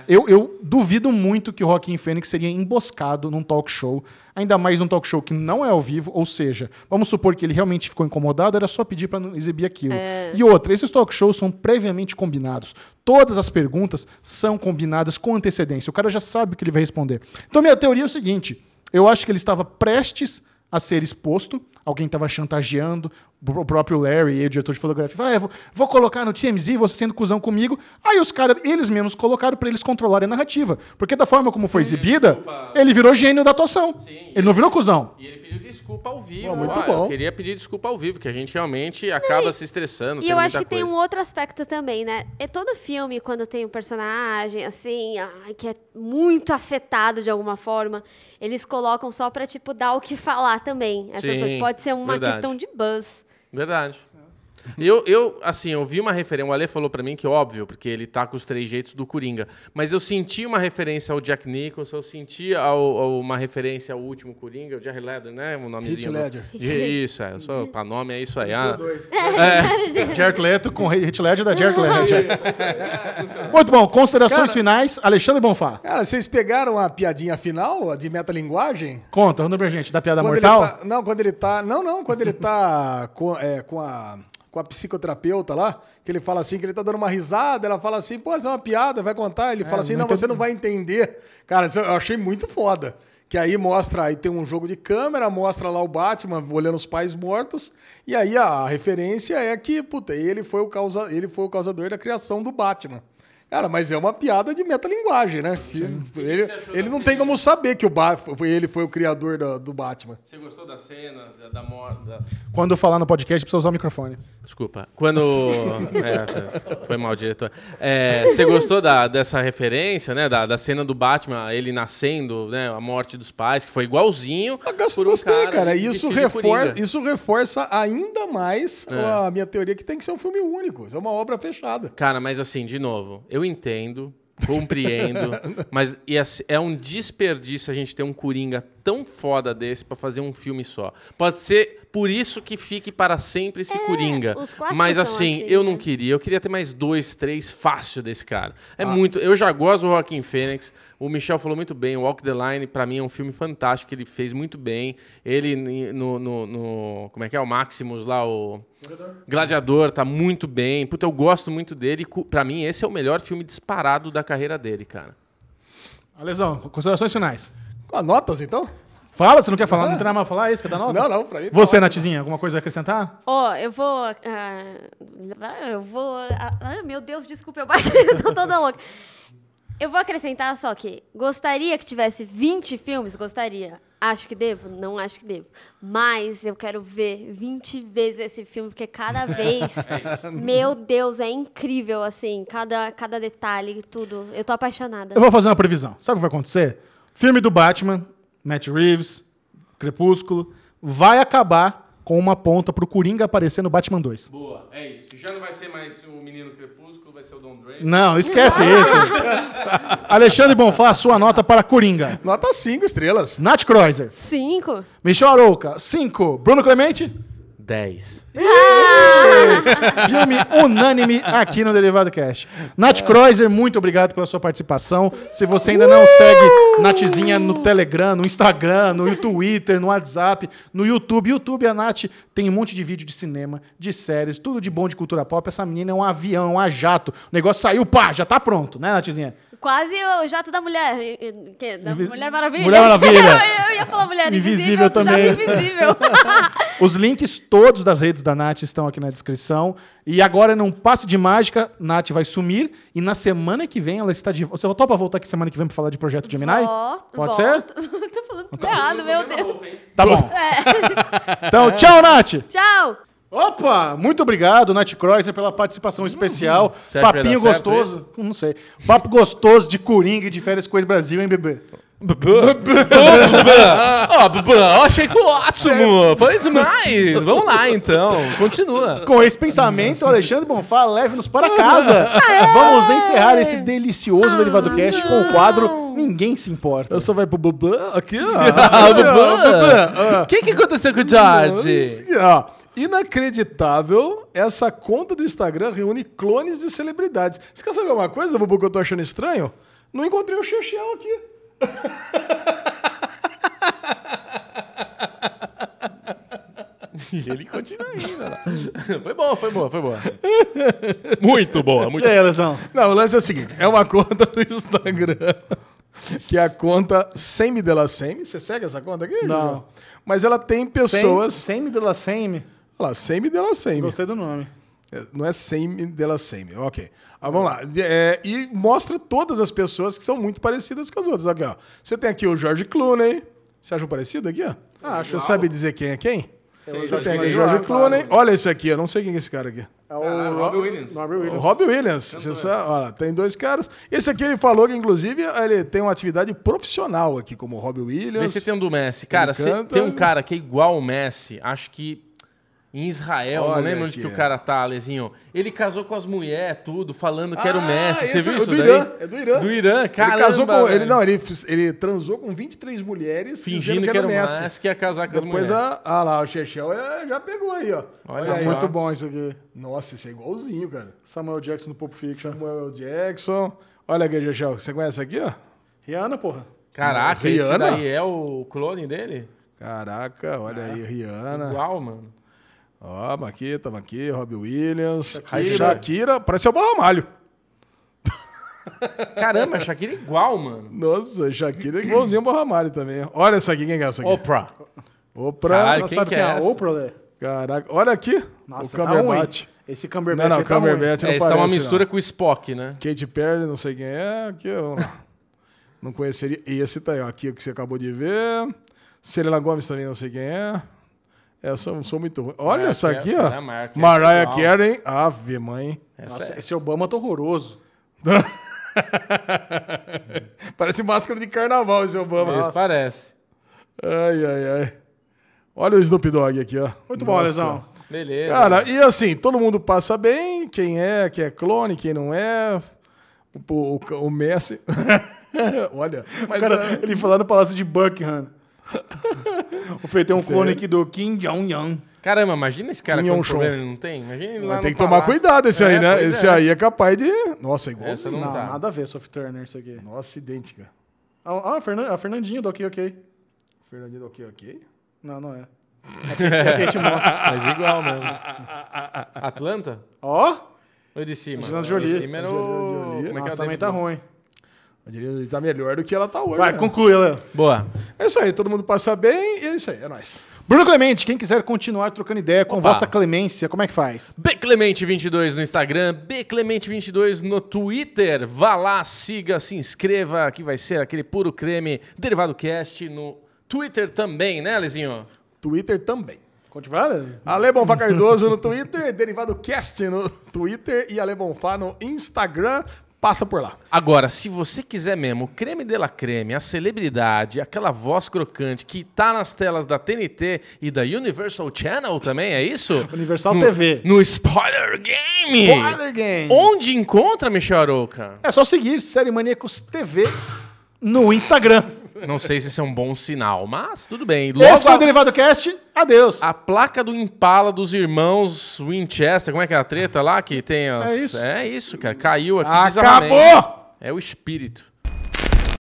Eu, eu duvido muito que o Joaquim Fênix seria emboscado num talk show, ainda mais num talk show que não é ao vivo, ou seja, vamos supor que ele realmente ficou incomodado, era só pedir para não exibir aquilo. E outra, esses talk shows são previamente combinados. Todas as perguntas são combinadas com antecedência. O cara já sabe o que ele vai responder. Então, minha teoria é o seguinte: eu acho que ele estava prestes a ser exposto, alguém estava chantageando, o próprio Larry, o diretor de fotografia, falou, ah, eu vou, vou colocar no TMZ, você sendo cuzão comigo. Aí os caras, eles mesmos colocaram para eles controlarem a narrativa. Porque da forma como foi exibida, desculpa. ele virou gênio da atuação. Sim, ele não virou cuzão. E ele pediu desculpa ao vivo. Pô, muito Ah, bom. Eu queria pedir desculpa ao vivo, que a gente realmente acaba se estressando. E tem eu acho que tem coisa. um outro aspecto também, né? É todo filme, quando tem um personagem, assim, ai, que é muito afetado de alguma forma, eles colocam só pra, tipo, dar o que falar também. Essas Sim, coisas. Pode ser uma verdade. questão de buzz. Verdade. *laughs* Eu, eu, assim, eu vi uma referência. O Ale falou pra mim que, óbvio, porque ele tá com os três jeitos do Coringa. Mas eu senti uma referência ao Jack Nicholson, eu senti ao, ao- uma referência ao último Coringa, o Jerry Ledger, né? O nomezinho. Heath do- Ledger. De- Isso, é. Só pra nome é isso aí. Ah, *laughs* Jared Leto com Hit Ledger da Jared Leto. *laughs* Muito bom, considerações Cara- finais, Alexandre Bonfá. Cara, vocês pegaram a piadinha final, a de metalinguagem? Conta, conta pra gente, da piada Quando ele mortal. tá- não, quando ele tá. Não, não, quando ele tá com, é, com, a, com a psicoterapeuta lá, que ele fala assim, que ele tá dando uma risada, ela fala assim, pô, isso é uma piada, vai contar. Ele fala assim, não você não vai entender. Cara, eu achei muito foda. Que aí mostra, aí tem um jogo de câmera, mostra lá o Batman olhando os pais mortos, e aí a referência é que, puta, ele foi o, causa, ele foi o causador da criação do Batman. Cara, mas é uma piada de metalinguagem, né? Que Ele, ele não tem como saber que o ba foi- ele foi o criador da- do Batman. Você gostou da cena, da, da morte? Quando falar no podcast, precisa usar o microfone. Desculpa. Quando. *laughs* é, foi mal, diretor. É, você gostou da, dessa referência, né? Da, da cena do Batman, ele nascendo, né? A morte dos pais, que foi igualzinho. Eu gosto- por um gostei, cara. vestido Isso Coringa. isso reforça ainda mais É. a minha teoria que tem que ser um filme único. Isso é uma obra fechada. Cara, mas assim, de novo, eu entendo, compreendo, *laughs* mas ser- é um desperdício a gente ter um Coringa tão foda desse pra fazer um filme só. Pode ser por isso que fique para sempre esse Coringa. É, os clássicos Mas assim, assim, eu né? não queria. Eu queria ter mais dois, três fácil desse cara. Ah. É muito. Eu já gosto do Joaquim Fênix. O Michel falou muito bem. O Walk the Line, pra mim, é um filme fantástico. que Ele fez muito bem. Ele no, no- no- como é que é? O Maximus lá, o Gladiador, tá muito bem. Puta, eu gosto muito dele. Pra mim, esse é o melhor filme disparado da carreira dele, cara. Alesão, considerações finais. As notas, então? Fala, você não quer falar? Não tem nada mais pra falar? É isso que dá nota? Não, não, pra mim. tá Você, ótimo. Natizinha, alguma coisa a acrescentar? Ó, eu vou. ah, eu vou. ah, ah, meu Deus, desculpa, eu bati, *laughs* eu tô toda louca. Eu vou acrescentar só que gostaria que tivesse 20 filmes, gostaria. Acho que devo? Não acho que devo. Mas eu quero ver 20 vezes esse filme, porque cada *laughs* vez, meu Deus, é incrível, assim, cada, cada detalhe, tudo. Eu tô apaixonada. Eu vou fazer uma previsão. Sabe o que vai acontecer? Filme do Batman, Matt Reeves, Crepúsculo, vai acabar com uma ponta pro Coringa aparecer no Batman 2. Boa, é isso. Já não vai ser mais o Menino Crepúsculo, vai ser o Don Draper. Não, esquece isso. *laughs* Alexandre Bonfá, sua nota para Coringa. Nota 5 estrelas. Nath Kreuzer. Cinco. Michel Arouca, 5. Bruno Clemente? 10. *laughs* Filme unânime aqui no Derivado Cast. Nath Kreuzer, muito obrigado pela sua participação. Se você ainda não segue Nathzinha no Telegram, no Instagram, no Twitter, no WhatsApp, no YouTube. YouTube, a Nath tem um monte de vídeo de cinema, de séries, tudo de bom de cultura pop. Essa menina é um avião, um jato. O negócio saiu, pá, já tá pronto, né, Nathzinha? Quase o jato da mulher. Que, da Invi- Mulher Maravilha. Mulher Maravilha. *laughs* eu ia falar Mulher Invisível Invisível, também. Jato Invisível. *laughs* Os links todos das redes da Nath estão aqui na descrição. E agora, num passe de mágica, Nath vai sumir. E na semana que vem ela está de volta. Você topa voltar aqui semana que vem pra falar de Projeto Gemini? Volto, Pode volto. *laughs* Tô falando tudo errado, meu Deus. Tá bom. Então, tchau, Nath! Tchau. Opa! Muito obrigado, Nath Kreuzer, pela participação especial. Vai Papinho dar certo gostoso. Não sei. Papo gostoso de Coringa e de Férias Coisa Brasil, hein, bebê? Ó, eu achei que ótimo. Foi demais. Vamos lá, então. Continua. Com esse pensamento, Alexandre Bonfá, leve-nos para casa. Vamos encerrar esse delicioso Derivado Cast com o quadro Ninguém Se Importa. Essa vai pro Bubu aqui, ó. *laughs* Ah. O que, que aconteceu com o George? Ó. Inacreditável, essa conta do Instagram reúne clones de celebridades. Você quer saber uma coisa, Bubu, que eu tô achando estranho? Não encontrei o Chechel aqui. *laughs* E ele continua ainda lá. *laughs* Foi bom, foi boa, foi boa. Muito boa, muito E aí, Lesão? Não, o lance é o seguinte: é uma *laughs* conta do Instagram, que é a conta Semi de la Semi. Você segue essa conta aqui? Não. Mas ela tem pessoas. Semi de la Semi. Olha lá, Semi de la Semi. Gostei do nome. É, Não é Semi de la Semi. Ok. Ah, vamos lá. É, e mostra todas as pessoas que são muito parecidas com as outras. Aqui, ó. Você tem aqui o George Clooney. Você acha parecido aqui, ó? Ah, acho. Você sabe dizer quem é quem? Você George tem aqui Clooney. George Ah, Clooney. claro. olha esse aqui, eu não sei quem é esse cara aqui. É o Caralho, Robbie Williams. Robbie O Williams. Robbie Williams. Você sabe, olha, tem dois caras. Esse aqui ele falou que, inclusive, ele tem uma atividade profissional aqui, como o Robbie Williams. Vê se tem um do Messi. Cara, se canta. tem um cara que é igual ao Messi, acho que em Israel, Olha não lembro onde que o é. cara tá, Lezinho. Ele casou com as mulheres, tudo, falando que era o Ah, Messi. Você esse viu é isso do daí? Irã, é do Irã. Do Irã, cara. ele casou com. Ele, não, ele, ele transou com 23 mulheres Fingindo dizendo que era o Messi. Messi que ia casar com as Depois, mulheres. a, ah lá, o Chechel é, já pegou aí, ó. Olha aí, só. Muito ó. bom isso aqui. Nossa, isso é igualzinho, cara. Samuel Jackson do Pulp Fiction. Samuel Jackson. Olha aqui, Chechel. Você conhece aqui, ó? Rihanna, porra. Caraca, esse Rihanna? daí é o clone dele? Caraca, olha aí, Rihanna. Igual, mano. Ó, tamo aqui, tamo aqui, Robbie Williams. Shakira. Shakira. Parece o Barramalho. *laughs* Caramba, Shakira é igual, mano. Nossa, Shakira é igualzinho ao Barramalho também. Olha essa aqui, quem é essa aqui? Oprah. Oprah. Caralho, Não quem sabe que quem é é? Oprah, Lê? Caraca, olha aqui. Nossa, o tá. Cumberbatch. Esse não, Cumberbatch não, aí tá ruim. Cumberbatch não É, esse tá parece, uma não. mistura com o Spock, né? Katy Perry, não sei quem é. Aqui eu não conheceria. Esse tá aí, ó, aqui o que você acabou de ver. Selena Gomes também não sei quem é. É, eu sou, sou muito ruim. Olha Mariah essa aqui, ó. né, Mariah Carey. Carey. Ave, mãe. Essa Nossa, é. esse Obama tá horroroso. *laughs* Parece máscara de carnaval esse Obama. Esse parece. Ai, ai, ai. Olha o Snoop Dogg aqui, ó. Muito bom, Nossa. Lesão. Beleza. Cara, e assim, todo mundo passa bem, quem é, quem é clone, quem não é. O, o, o Messi. *laughs* Olha, mas Cara, é, ele lá no Palácio de Buckingham. *laughs* O Fê tem um Sério? clone aqui do Kim Jong-un. Caramba, imagina esse cara Kim com Yong-chon. problema ele não tem. Imagina ele lá tem que tomar palácio. cuidado esse aí, É, né? pois Esse é. aí é capaz de. Nossa, igual. Essa não, Não, tá. nada a ver, Sophie Turner, isso aqui. Nossa, idêntica. Ah, a, Fernan- a Fernandinha do Ok Ok. Fernandinho, ok, ok. Não, não é. É a gente mostra. *laughs* Mas igual mesmo. Atlanta? Ó, Ou de cima? Angelina Jolie. De cima era o... Jolie. Como é que nossa, é também tá ruim. Eu diria que tá melhor do que ela tá hoje. Vai, né? conclui, Léo. Boa. É isso aí, todo mundo passa bem e é isso aí, é nóis. Bruno Clemente, quem quiser continuar trocando ideia com Opa. vossa clemência, como é que faz? Bclemente22 no Instagram, Bclemente22 no Twitter. Vá lá, siga, se inscreva, que vai ser aquele puro creme Derivado Cast no Twitter também, né, Lezinho? Twitter também. Conte vale? Ale Bonfá Cardoso no Twitter, Derivado Cast no Twitter e Ale Bonfá no Instagram. Passa por lá. Agora, se você quiser mesmo, o creme de la creme, a celebridade, aquela voz crocante que tá nas telas da TNT e da Universal Channel também, é isso? *laughs* Universal no, TV. No Spoiler Game. Spoiler Game. Onde encontra, Michel Arouca? É só seguir Série Maníacos TV no Instagram. Não sei se isso é um bom sinal, mas tudo bem. Esse foi a- o Derivado Cast. Adeus. A placa do Impala dos irmãos Winchester, como é que é a treta lá que tem as... É isso. É isso, cara. Caiu aqui Acabou! É o espírito.